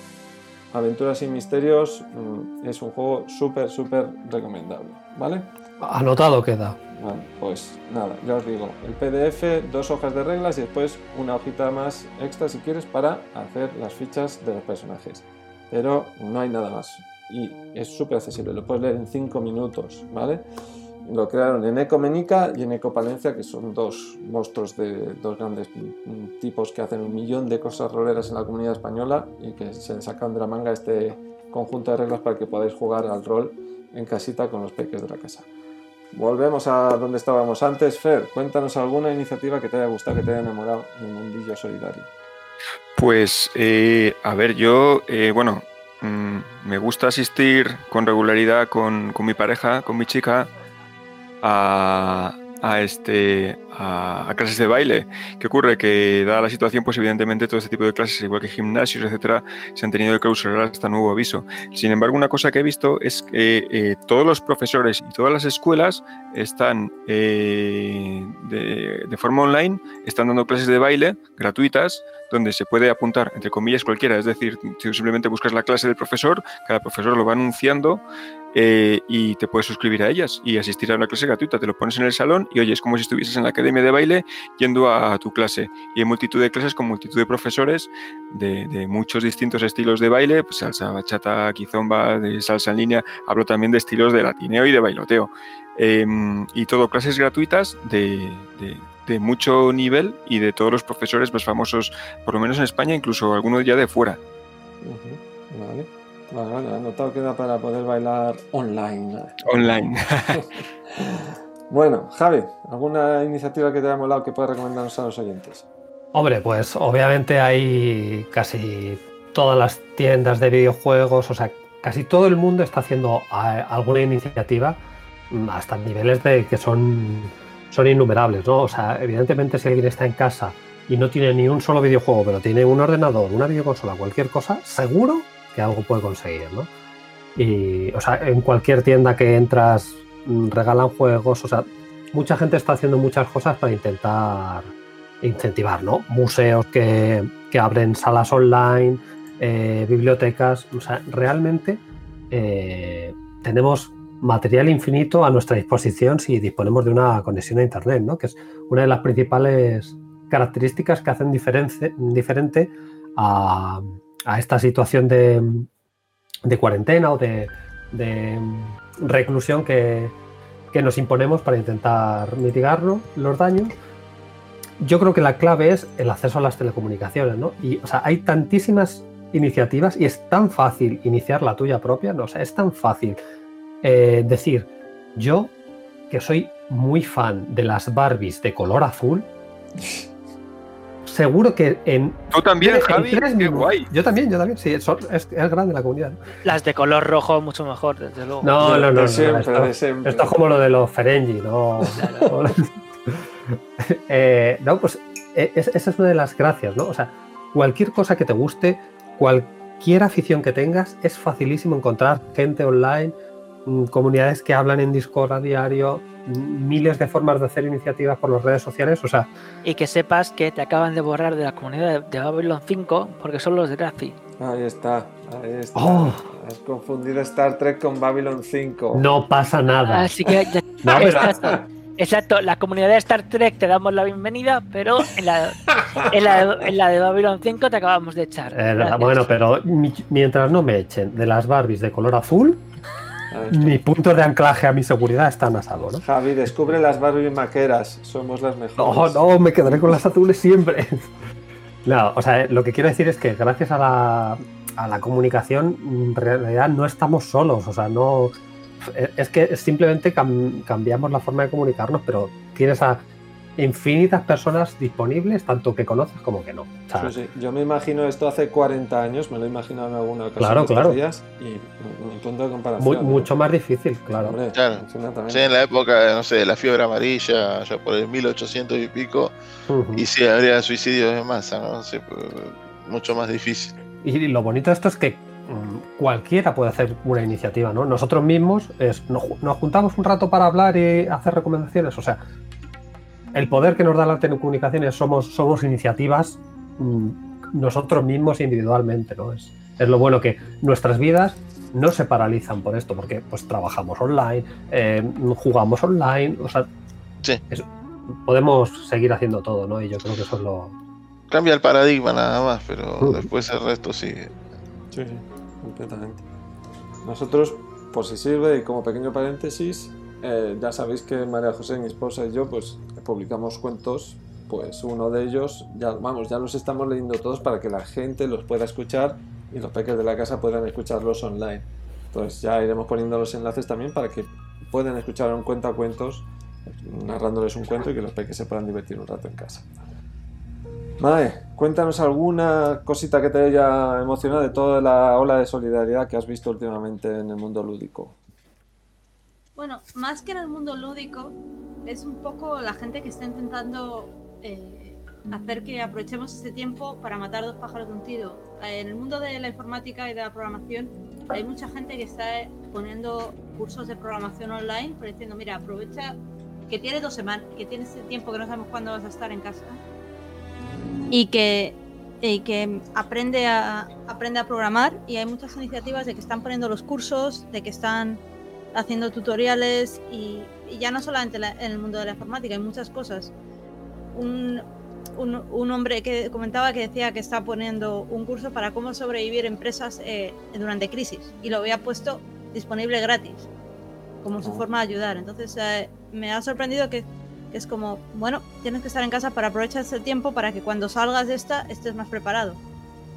Speaker 1: Aventuras y Misterios mm, es un juego súper, súper recomendable, ¿vale?
Speaker 3: Anotado queda.
Speaker 1: Vale, pues nada, ya os digo, el PDF, dos hojas de reglas y después una hojita más extra si quieres para hacer las fichas de los personajes. Pero no hay nada más. Y es súper accesible, lo puedes leer en 5 minutos, ¿vale? Lo crearon en Ecomenica y en Ecopalencia, que son dos monstruos de dos grandes tipos que hacen un millón de cosas roleras en la comunidad española y que se sacan de la manga este conjunto de reglas para que podáis jugar al rol en casita con los peques de la casa. Volvemos a donde estábamos antes. Fer, cuéntanos alguna iniciativa que te haya gustado, que te haya enamorado en mundillo solidario.
Speaker 2: Pues, eh, a ver, yo, eh, bueno, mm, me gusta asistir con regularidad con, con mi pareja, con mi chica, a, a este, a, clases de baile. ¿Qué ocurre? Que dada la situación, pues evidentemente todo este tipo de clases, igual que gimnasios, etcétera, se han tenido que clausurar hasta nuevo aviso. Sin embargo, una cosa que he visto es que eh, todos los profesores y todas las escuelas están eh, de, de forma online, están dando clases de baile gratuitas donde se puede apuntar, entre comillas, cualquiera. Es decir, tú simplemente buscas la clase del profesor, cada profesor lo va anunciando eh, y te puedes suscribir a ellas y asistir a una clase gratuita. Te lo pones en el salón y oye, es como si estuvieses en la academia de baile yendo a, tu clase. Y hay multitud de clases con multitud de profesores de, muchos distintos estilos de baile, pues salsa, bachata, quizomba, de salsa en línea. Hablo también de estilos de latineo y de bailoteo. Eh, y todo clases gratuitas de, de, mucho nivel y de todos los profesores más famosos, por lo menos en España, incluso algunos ya de fuera.
Speaker 1: Uh -huh. Vale, vale, vale. Anotado queda para poder bailar online.
Speaker 2: Online. [laughs]
Speaker 1: bueno, Javi, ¿alguna iniciativa que te haya molado que puedas recomendarnos a los oyentes?
Speaker 3: Hombre, pues obviamente hay casi todas las tiendas de videojuegos, o sea, casi todo el mundo está haciendo alguna iniciativa hasta niveles de que son, son innumerables, ¿no? O sea, evidentemente si alguien está en casa y no tiene ni un solo videojuego, pero tiene un ordenador, una videoconsola, cualquier cosa, seguro que algo puede conseguir, ¿no? Y, o sea, en cualquier tienda que entras regalan juegos, o sea, mucha gente está haciendo muchas cosas para intentar incentivar, ¿no? Museos que, que abren salas online, eh, bibliotecas, o sea, realmente eh, tenemos material infinito a nuestra disposición si disponemos de una conexión a Internet, ¿no? que es una de las principales características que hacen diferente, diferente a, esta situación de, cuarentena o de, reclusión que, nos imponemos para intentar mitigar los daños. Yo creo que la clave es el acceso a las telecomunicaciones, ¿no? Y o sea, hay tantísimas iniciativas y es tan fácil iniciar la tuya propia, ¿no? Es tan fácil eh, decir, yo que soy muy fan de las Barbies de color azul, seguro que en.
Speaker 2: Tú también,
Speaker 3: en
Speaker 2: Javi,
Speaker 3: tres
Speaker 2: qué
Speaker 3: minutos-
Speaker 2: guay.
Speaker 3: Yo también, yo también, sí, es, es- es grande la comunidad.
Speaker 5: Las de color rojo, mucho mejor, desde luego.
Speaker 3: No, no, no, no,
Speaker 1: siempre,
Speaker 3: esto,
Speaker 1: de siempre.
Speaker 3: esto es como lo de los Ferengi, no. [laughs] Eh, no, pues es- esa es una de las gracias, ¿no? O sea, cualquier cosa que te guste, cual- cualquier afición que tengas, es facilísimo encontrar gente online, comunidades que hablan en Discord a diario, mm, miles de formas de hacer iniciativas por las redes sociales. O sea,
Speaker 5: Y que sepas que te acaban de borrar de la comunidad de, Babylon 5 porque son los de Grazi.
Speaker 1: Ahí está, ahí está.
Speaker 3: Oh.
Speaker 1: Has confundido Star Trek con Babylon 5.
Speaker 3: no pasa nada.
Speaker 5: Así que ya- [laughs]
Speaker 3: No, pero-
Speaker 5: exacto, exacto, la comunidad de Star Trek te damos la bienvenida, pero en la, en la, de- en la de Babylon 5 te acabamos de echar.
Speaker 3: Eh, bueno, pero mi- mientras no me echen de las Barbies de color azul,
Speaker 1: Ahí está.
Speaker 3: mi punto de anclaje a mi seguridad está a salvo, ¿no?
Speaker 1: Javi, descubre las Barbie maqueras. Somos las
Speaker 3: No,
Speaker 1: mejores.
Speaker 3: no, me quedaré con las azules siempre. No, o sea, lo que quiero decir es que gracias a la, a la comunicación, en realidad no estamos solos. O sea, no. Es que simplemente cam- cambiamos la forma de comunicarnos, pero tienes a infinitas personas disponibles, tanto que conoces como que no. O sea,
Speaker 1: Sí, sí. Yo me imagino esto hace 40 años, me lo he imaginado en alguna ocasión
Speaker 3: Claro, claro.
Speaker 1: días, y no punto de comparación.
Speaker 3: muy- mucho más difícil, claro.
Speaker 1: Hombre,
Speaker 7: Claro.
Speaker 1: absolutamente.
Speaker 7: Sí, en la época, no sé, de la fiebre amarilla, ya por el 1800 y pico, y sí, habría suicidios en masa, ¿no? Sí, mucho más difícil.
Speaker 3: Y lo bonito de esto es que mm, cualquiera puede hacer una iniciativa, ¿no? Nosotros mismos es, nos juntamos un rato para hablar y hacer recomendaciones. O sea, el poder que nos da la telecomunicaciones somos, somos iniciativas mm, nosotros mismos individualmente, ¿no? Es, es lo bueno que nuestras vidas no se paralizan por esto, porque pues trabajamos online, eh, jugamos online, o sea,
Speaker 7: Sí.
Speaker 3: es- podemos seguir haciendo todo, ¿no? Y yo creo que eso es lo...
Speaker 7: Cambia el paradigma nada más, pero
Speaker 3: Uh.
Speaker 7: después el resto sigue.
Speaker 1: Sí, sí, completamente. Nosotros, por si sirve, y como pequeño paréntesis, eh, ya sabéis que María José, mi esposa y yo, pues publicamos cuentos, pues uno de ellos, ya vamos, ya los estamos leyendo todos para que la gente los pueda escuchar y los peques de la casa puedan escucharlos online. Entonces ya iremos poniendo los enlaces también para que puedan escuchar un cuento a cuentos, narrándoles un cuento y que los peques se puedan divertir un rato en casa. Mae, cuéntanos alguna cosita que te haya emocionado de toda la ola de solidaridad que has visto últimamente en el mundo lúdico.
Speaker 4: Bueno, más que en el mundo lúdico, es un poco la gente que está intentando eh, hacer que aprovechemos este tiempo para matar dos pájaros de un tiro. En el mundo de la informática y de la programación hay mucha gente que está poniendo cursos de programación online, pero diciendo, mira, aprovecha que tienes dos semanas, que tienes este tiempo que no sabemos cuándo vas a estar en casa y que, y que aprende, a, aprende a programar y hay muchas iniciativas de que están poniendo los cursos, de que están haciendo tutoriales y, y ya no solamente la- en el mundo de la informática, hay muchas cosas. Un, un, un hombre que comentaba que decía que está poniendo un curso para cómo sobrevivir empresas eh, durante crisis y lo había puesto disponible gratis como su forma de ayudar. Entonces eh, me ha sorprendido que, que es como, bueno, tienes que estar en casa para aprovechar ese tiempo para que cuando salgas de esta estés más preparado.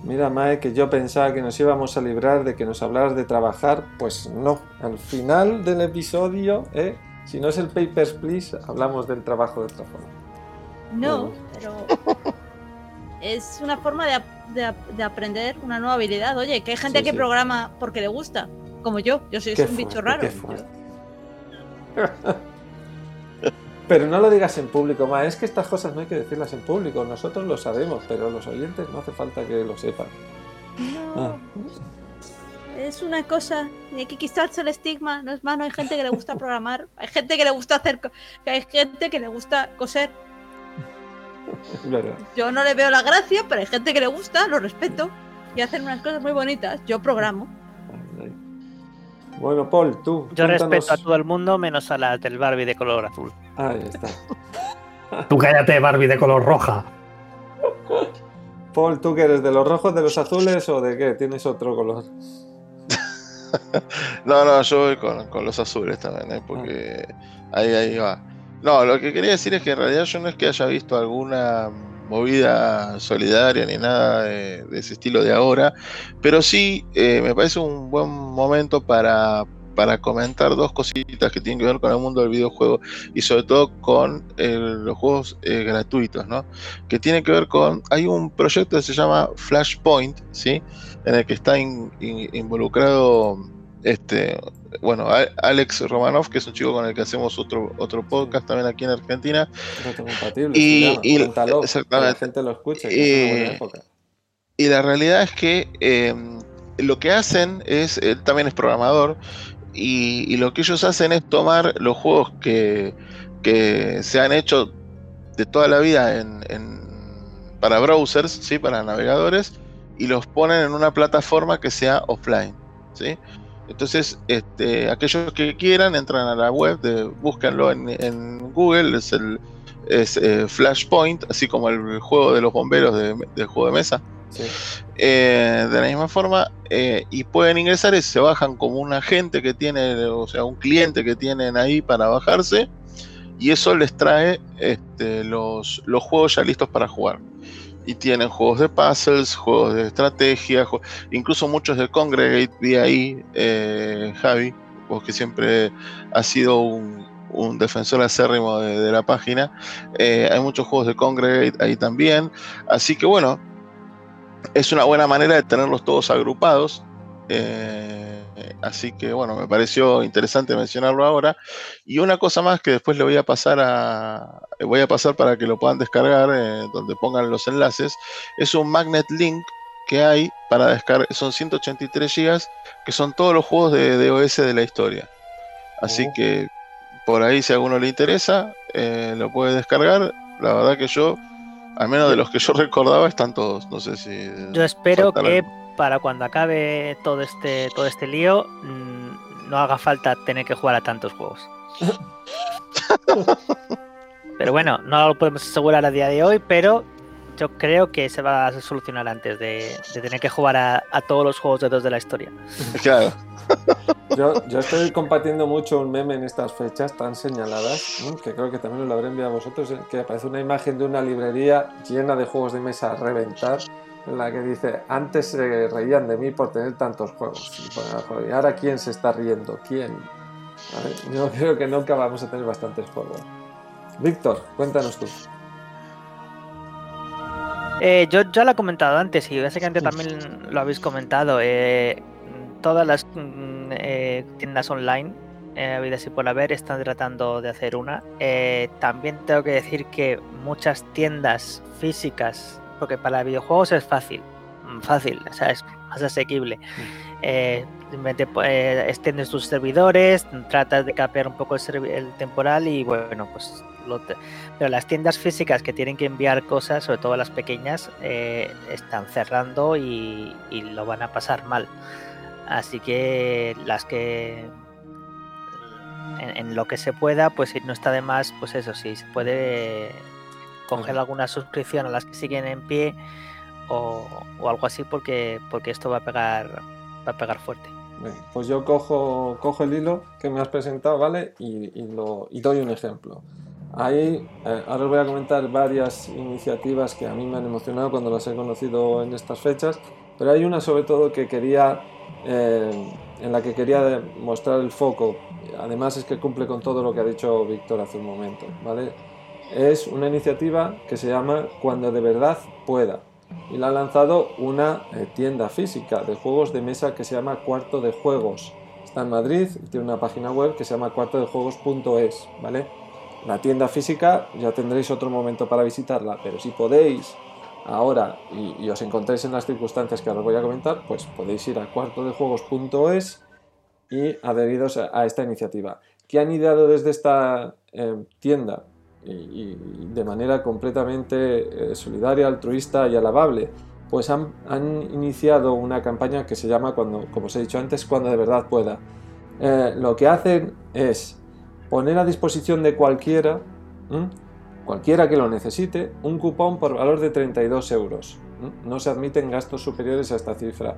Speaker 1: Mira, Mae, que yo pensaba que nos íbamos a librar de que nos hablaras de trabajar, pues no. Al final del episodio, ¿eh? si no es el Papers, Please, hablamos del trabajo de otra forma.
Speaker 4: No, pero es una forma de, de de aprender una nueva habilidad. Oye, que hay gente
Speaker 1: Sí,
Speaker 4: que
Speaker 1: sí.
Speaker 4: programa porque le gusta, como yo. Yo soy un bicho
Speaker 1: fuerte,
Speaker 4: raro. [laughs]
Speaker 1: Pero no lo digas en público, Ma, es que estas cosas no hay que decirlas en público, nosotros lo sabemos, pero los oyentes no hace falta que lo sepan.
Speaker 4: No,
Speaker 1: Ah.
Speaker 4: es una cosa, y hay que quitarse el estigma. No es malo, hay gente que le gusta programar, hay gente que le gusta hacer, hay gente que le gusta coser.
Speaker 1: Verdad.
Speaker 4: Yo no le veo la gracia, pero hay gente que le gusta, lo respeto y hacen unas cosas muy bonitas. Yo programo.
Speaker 1: Bueno, Paul, tú.
Speaker 5: Yo
Speaker 1: cuéntanos-
Speaker 5: respeto a todo el mundo menos a la del Barbie de color azul.
Speaker 1: Ahí está. [laughs]
Speaker 3: Tú cállate, Barbie de color roja.
Speaker 1: Paul, ¿tú que eres de los rojos, de los azules o de qué? ¿Tienes otro color? [laughs]
Speaker 7: No, no, yo voy con, con los azules también, ¿eh? porque ahí, ahí va. No, lo que quería decir es que en realidad yo no es que haya visto alguna movida solidaria ni nada de, ese estilo de ahora, pero sí eh, me parece un buen momento para, para comentar dos cositas que tienen que ver con el mundo del videojuego y sobre todo con eh, los juegos eh, gratuitos, ¿no? Que tiene que ver con, hay un proyecto que se llama Flashpoint, ¿sí? En el que está in- in- involucrado este, bueno, Alex Romanov, que es un chico con el que hacemos otro, otro podcast también aquí en Argentina. Y-
Speaker 1: Cuéntalo, que la gente lo escuche, que
Speaker 7: Eh. Y la realidad es que eh, lo que hacen es, él también es programador, y, lo que ellos hacen es tomar los juegos que, se han hecho de toda la vida en, para browsers, ¿sí? para navegadores, y los ponen en una plataforma que sea offline. ¿sí? Entonces, este, aquellos que quieran entran a la web, de, búsquenlo en, Google, es el es, eh, Flashpoint, así como el juego de los bomberos de, del juego de mesa. Eh, de la misma forma, eh, y pueden ingresar y se bajan como un agente que tiene, o sea, un cliente que tienen ahí para bajarse, y eso les trae este, los, los juegos ya listos para jugar y tienen juegos de puzzles, juegos de estrategia, incluso muchos de Congregate vi ahí, eh, Javi, vos que siempre has sido un, defensor acérrimo de, la página, eh, hay muchos juegos de Congregate ahí también, así que bueno, es una buena manera de tenerlos todos agrupados. Eh, así que bueno, me pareció interesante mencionarlo ahora. Y una cosa más que después le voy a pasar a voy a pasar para que lo puedan descargar, eh, donde pongan los enlaces, es un magnet link que hay para descargar, son 183 GB, que son todos los juegos de DOS de la historia. Así oh. que por ahí si a alguno le interesa, eh, lo puede descargar. La verdad que yo, al menos de los que yo [laughs] recordaba, están todos. No sé si.
Speaker 5: Yo espero que para cuando acabe todo este, todo este lío, mm, no haga falta tener que jugar a tantos juegos. [laughs] pero bueno, no lo podemos asegurar a día de hoy, pero yo creo que se va a solucionar antes de, tener que jugar a, todos los juegos de dos de la historia.
Speaker 7: Claro. [laughs]
Speaker 1: Yo, yo, estoy compartiendo mucho un meme en estas fechas tan señaladas, que creo que también lo habré enviado a vosotros, eh, que aparece una imagen de una librería llena de juegos de mesa a reventar en la que dice, antes se reían de mí por tener tantos juegos. Y ahora quién se está riendo, quién. Yo [laughs] creo que nunca vamos a tener bastantes juegos. Víctor, cuéntanos tú.
Speaker 5: Eh, yo ya lo he comentado antes y básicamente también lo habéis comentado. Eh, todas las mm, eh, tiendas online, habidas y por haber, están tratando de hacer una. también tengo que decir que muchas tiendas físicas porque para videojuegos es fácil, mm, fácil, o sea, es más asequible. Mm. Eh, eh, extiendes tus servidores, tratas de capear un poco el, temporal y bueno, pues pero las tiendas físicas que tienen que enviar cosas, sobre todo las pequeñas, eh, están cerrando y, lo van a pasar mal. Así que las que en, lo que se pueda, pues si no está de más, pues eso sí, se puede coger alguna suscripción a las que siguen en pie o, algo así porque, porque esto va a pegar, va a pegar fuerte.
Speaker 1: pues yo cojo, cojo el hilo que me has presentado, ¿vale? Y, lo, y doy un ejemplo. Ahí, eh, ahora os voy a comentar varias iniciativas que a mí me han emocionado cuando las he conocido en estas fechas, pero hay una sobre todo que quería, eh, en la que quería mostrar el foco. Además es que cumple con todo lo que ha dicho Víctor hace un momento, ¿vale? Es una iniciativa que se llama Cuando de verdad pueda y la ha lanzado una eh, tienda física de juegos de mesa que se llama Cuarto de Juegos. Está en Madrid y tiene una página web que se llama cuartodejuegos.es, ¿vale? La tienda física ya tendréis otro momento para visitarla, pero si podéis ahora y, os encontréis en las circunstancias que ahora os voy a comentar, pues podéis ir a cuartodejuegos.es y adheriros a, esta iniciativa. ¿Qué han ideado desde esta eh, tienda? De manera completamente eh, solidaria, altruista y alabable, pues han, iniciado una campaña que se llama, cuando, como os he dicho antes, cuando de verdad pueda. Eh, lo que hacen es poner a disposición de cualquiera, cualquiera que lo necesite, un cupón por valor de 32 euros. No se admiten gastos superiores a esta cifra.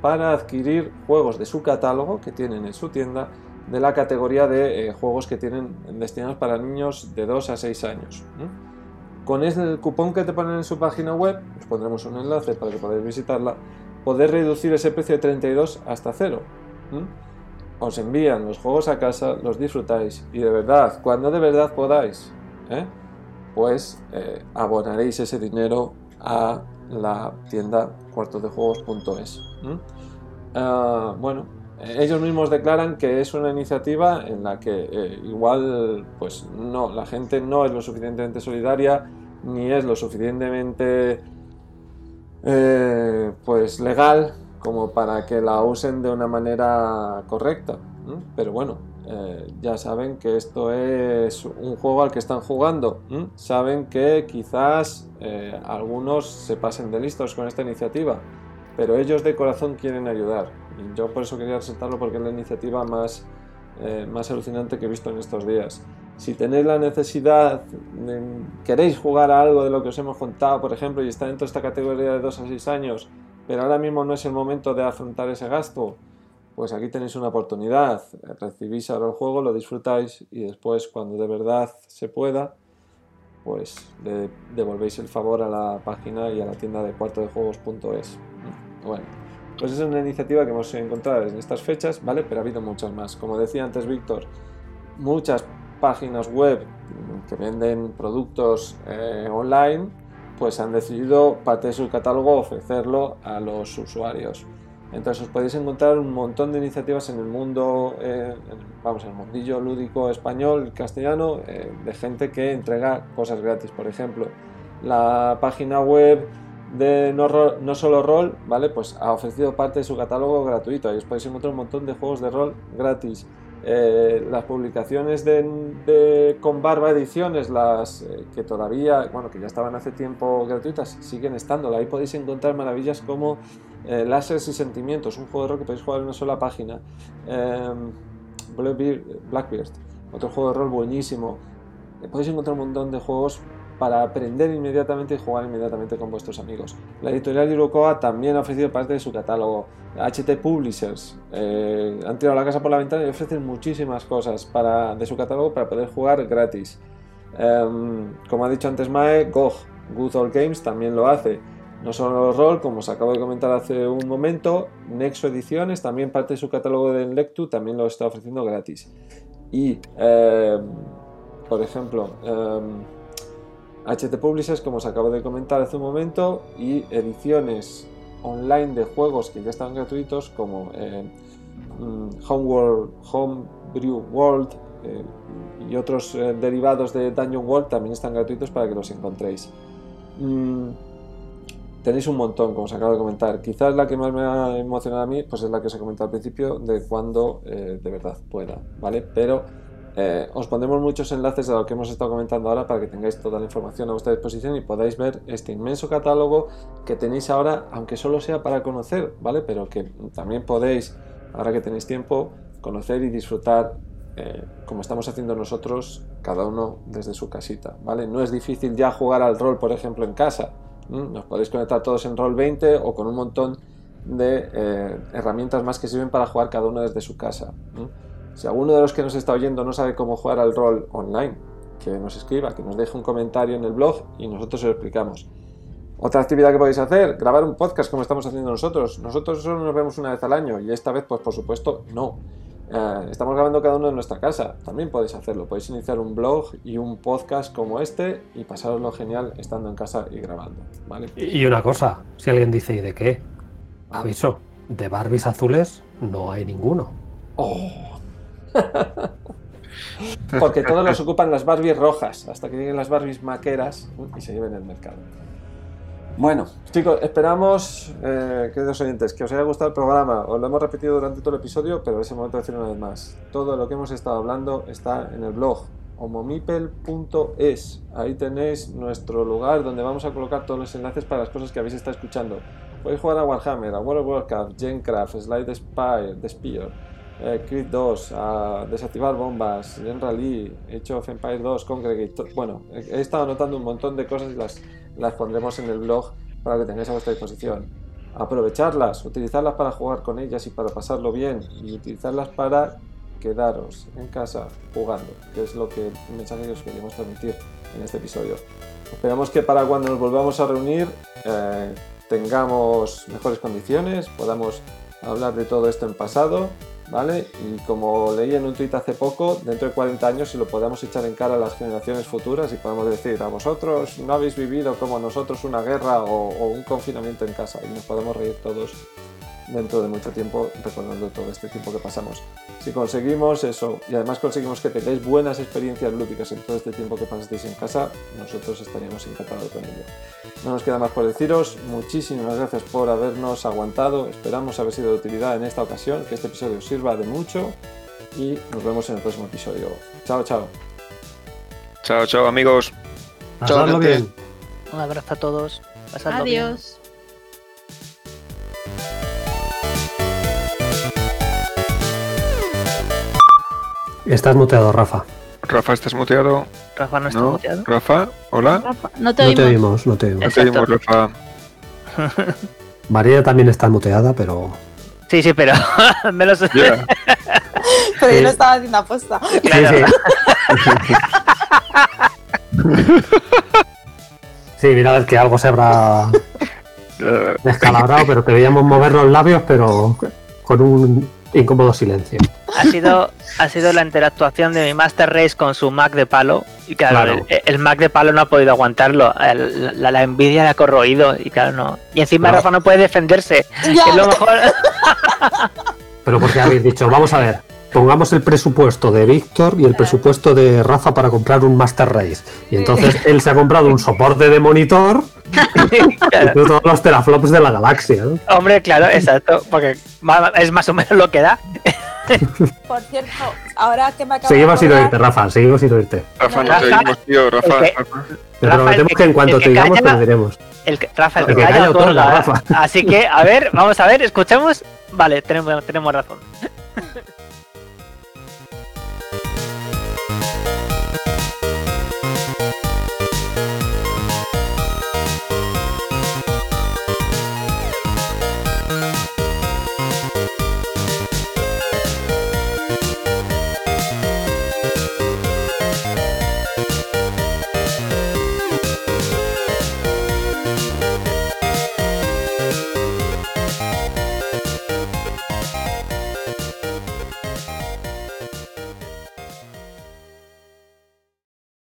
Speaker 1: Para adquirir juegos de su catálogo que tienen en su tienda de la categoría de eh, juegos que tienen destinados para niños de 2 a 6 años. Con el cupón que te ponen en su página web, os pondremos un enlace para que podáis visitarla, podéis reducir ese precio de 32 hasta 0. Os envían los juegos a casa, los disfrutáis y de verdad, cuando de verdad podáis, ¿eh? pues eh, abonaréis ese dinero a la tienda cuartodejuegos.es. Ah, bueno, ellos mismos declaran que es una iniciativa en la que eh, igual pues no la gente no es lo suficientemente solidaria ni es lo suficientemente eh, pues legal como para que la usen de una manera correcta. Pero bueno, eh, ya saben que esto es un juego al que están jugando. Saben que quizás algunos se pasen de listos con esta iniciativa, pero ellos de corazón quieren ayudar. Yo por eso quería resaltarlo porque es la iniciativa más, eh, más alucinante que he visto en estos días. Si tenéis la necesidad, de- queréis jugar a algo de lo que os hemos contado, por ejemplo, y está dentro de esta categoría de 2 a 6 años, pero ahora mismo no es el momento de afrontar ese gasto, pues aquí tenéis una oportunidad. Recibís ahora el juego, lo disfrutáis y después, cuando de verdad se pueda, pues le devolvéis el favor a la página y a la tienda de cuartodejuegos.es. Bueno, pues es una iniciativa que hemos encontrado en estas fechas, ¿vale? Pero ha habido muchas más. Como decía antes Víctor, muchas páginas web que venden productos eh, online, pues han decidido parte de su catálogo ofrecerlo a los usuarios. Entonces os podéis encontrar un montón de iniciativas en el mundo, eh, vamos, en el mundillo lúdico español, castellano, eh, de gente que entrega cosas gratis. Por ejemplo, la página web de no, no solo rol, ¿vale? Pues ha ofrecido parte de su catálogo gratuito. Ahí os podéis encontrar un montón de juegos de rol gratis. Eh, las publicaciones de, con Barba Ediciones, las eh, que todavía, bueno, que ya estaban hace tiempo gratuitas, siguen estando. Ahí podéis encontrar maravillas como eh, Láseres y Sentimientos, un juego de rol que podéis jugar en una sola página. Em, Blackbeard, otro juego de rol buenísimo. Podéis encontrar un montón de juegos para aprender inmediatamente y jugar inmediatamente con vuestros amigos. La editorial Irocoa también ha ofrecido parte de su catálogo. HT Publishers eh, han tirado la casa por la ventana y ofrecen muchísimas cosas de su catálogo para poder jugar gratis. Em, como ha dicho antes Mae, GOG, Good Old Games, también lo hace. No solo rol, como os acabo de comentar hace un momento, Nexo Ediciones, también parte de su catálogo de Lectu, también lo está ofreciendo gratis. Y, em, por ejemplo, em, HT Publishers, como os acabo de comentar hace un momento, y ediciones online de juegos que ya están gratuitos, como eh, mm, Homeworld, Homebrew World eh, y otros eh, derivados de Dungeon World, también están gratuitos para que los encontréis. Mm, tenéis un montón, como os acabo de comentar. Quizás la que más me ha emocionado a mí, pues es la que os he comentado al principio, de cuando de verdad pueda, ¿vale? Pero eh, os pondremos muchos enlaces a lo que hemos estado comentando ahora para que tengáis toda la información a vuestra disposición y podáis ver este inmenso catálogo que tenéis ahora, aunque solo sea para conocer, ¿vale? Pero que también podéis, ahora que tenéis tiempo, conocer y disfrutar eh, como estamos haciendo nosotros, cada uno desde su casita, ¿vale? No es difícil ya jugar al rol, por ejemplo, en casa. Nos podéis conectar todos en Roll 20 o con un montón de eh, herramientas más que sirven para jugar cada uno desde su casa. Si alguno de los que nos está oyendo no sabe cómo jugar al rol online, que nos escriba, que nos deje un comentario en el blog y nosotros se lo explicamos. Otra actividad que podéis hacer, grabar un podcast como estamos haciendo nosotros. Nosotros solo nos vemos una vez al año y esta vez, pues por supuesto, no. Eh, estamos grabando cada uno en nuestra casa. También podéis hacerlo. Podéis iniciar un blog y un podcast como este y pasaroslo genial estando en casa y grabando. ¿vale?
Speaker 3: Y una cosa, si alguien dice, ¿y de qué? Aviso, de Barbies azules no hay ninguno.
Speaker 1: Oh. [laughs] Porque todos los ocupan las Barbies rojas, hasta que lleguen las Barbies maqueras y se lleven el mercado. Bueno, chicos, esperamos, eh, queridos oyentes, que os haya gustado el programa. Os lo hemos repetido durante todo el episodio, pero es el momento de decirlo una vez más. Todo lo que hemos estado hablando está en el blog homomipel.es. Ahí tenéis nuestro lugar donde vamos a colocar todos los enlaces para las cosas que habéis estado escuchando. Podéis jugar a Warhammer, a World of Warcraft, Gencraft, Slide Spire, The Spear, eh, Creed 2, a desactivar bombas, Gen Rally, Age of Empire 2, Congregate. Bueno, he he estado anotando un montón de cosas y las, las pondremos en el blog para que tengáis a vuestra disposición. Aprovecharlas, utilizarlas para jugar con ellas y para pasarlo bien, y utilizarlas para quedaros en casa jugando, que es lo que el mensaje que os queríamos transmitir en este episodio. Esperamos que para cuando nos volvamos a reunir eh, tengamos mejores condiciones, podamos hablar de todo esto en pasado, ¿vale? Y como leí en un tuit hace poco, dentro de 40 años se lo podamos echar en cara a las generaciones futuras y podamos decir, a vosotros no habéis vivido como nosotros una guerra o un confinamiento en casa y nos podemos reír todos dentro de mucho tiempo recordando todo este tiempo que pasamos. Si conseguimos eso y además conseguimos que tengáis buenas experiencias lúdicas en todo este tiempo que pasasteis en casa, nosotros estaríamos encantados con ello. No nos queda más por deciros, muchísimas gracias por habernos aguantado, esperamos haber sido de utilidad en esta ocasión, que este episodio os sirva de mucho y nos vemos en el próximo episodio. Chao, chao.
Speaker 2: Chao, chao, amigos.
Speaker 7: Chao,
Speaker 3: bien.
Speaker 5: Un abrazo a todos. Pasadlo bien.
Speaker 3: Estás muteado, Rafa.
Speaker 2: Rafa, ¿estás muteado?
Speaker 5: Rafa no está
Speaker 2: ¿No?
Speaker 5: muteado.
Speaker 2: Rafa, hola.
Speaker 4: Rafa, no te
Speaker 3: No te
Speaker 4: oímos.
Speaker 3: oímos, no te oímos.
Speaker 2: No te oímos. Rafa. [laughs]
Speaker 3: María también está muteada, pero.
Speaker 5: Sí, sí, pero [laughs] me lo sé. [laughs]
Speaker 6: Pero yo lo estaba haciendo aposta.
Speaker 5: Claro.
Speaker 3: Sí, sí. Sí, mira, es que algo se habrá descalabrado, pero te veíamos mover los labios, pero con un incómodo silencio.
Speaker 5: Ha sido, ha sido la interactuación de mi Master Race con su Mac de palo. Y claro,
Speaker 3: Claro.
Speaker 5: El, el Mac de palo no ha podido aguantarlo. El- la, la envidia le ha corroído. Y claro, no. Y encima
Speaker 3: Claro.
Speaker 5: Rafa no puede defenderse. Que es lo mejor.
Speaker 3: Pero porque habéis dicho, vamos a ver, pongamos el presupuesto de Víctor y el presupuesto de Rafa para comprar un Master Race. Y entonces él se ha comprado un soporte de monitor [laughs] de todos los teraflops de la galaxia. ¿no?
Speaker 5: Hombre, claro, exacto. Porque es más o menos lo que da.
Speaker 6: Por cierto, ahora que me acabo
Speaker 3: Seguimos
Speaker 6: de
Speaker 3: sin oírte, Rafa, seguimos sin oírte.
Speaker 2: Rafa, no te
Speaker 5: Rafa,
Speaker 2: oímos, tío. Rafa,
Speaker 5: que-
Speaker 2: Rafa.
Speaker 3: Te
Speaker 5: Rafa,
Speaker 3: prometemos
Speaker 5: el
Speaker 3: que en cuanto te digamos, te diremos.
Speaker 5: El que- Rafa, el
Speaker 3: El
Speaker 5: que
Speaker 3: que
Speaker 5: calla
Speaker 3: calla
Speaker 5: otorga.
Speaker 3: otorga, Rafa.
Speaker 5: Así que, a ver, vamos a ver, escuchemos. Vale, tenemos, tenemos razón.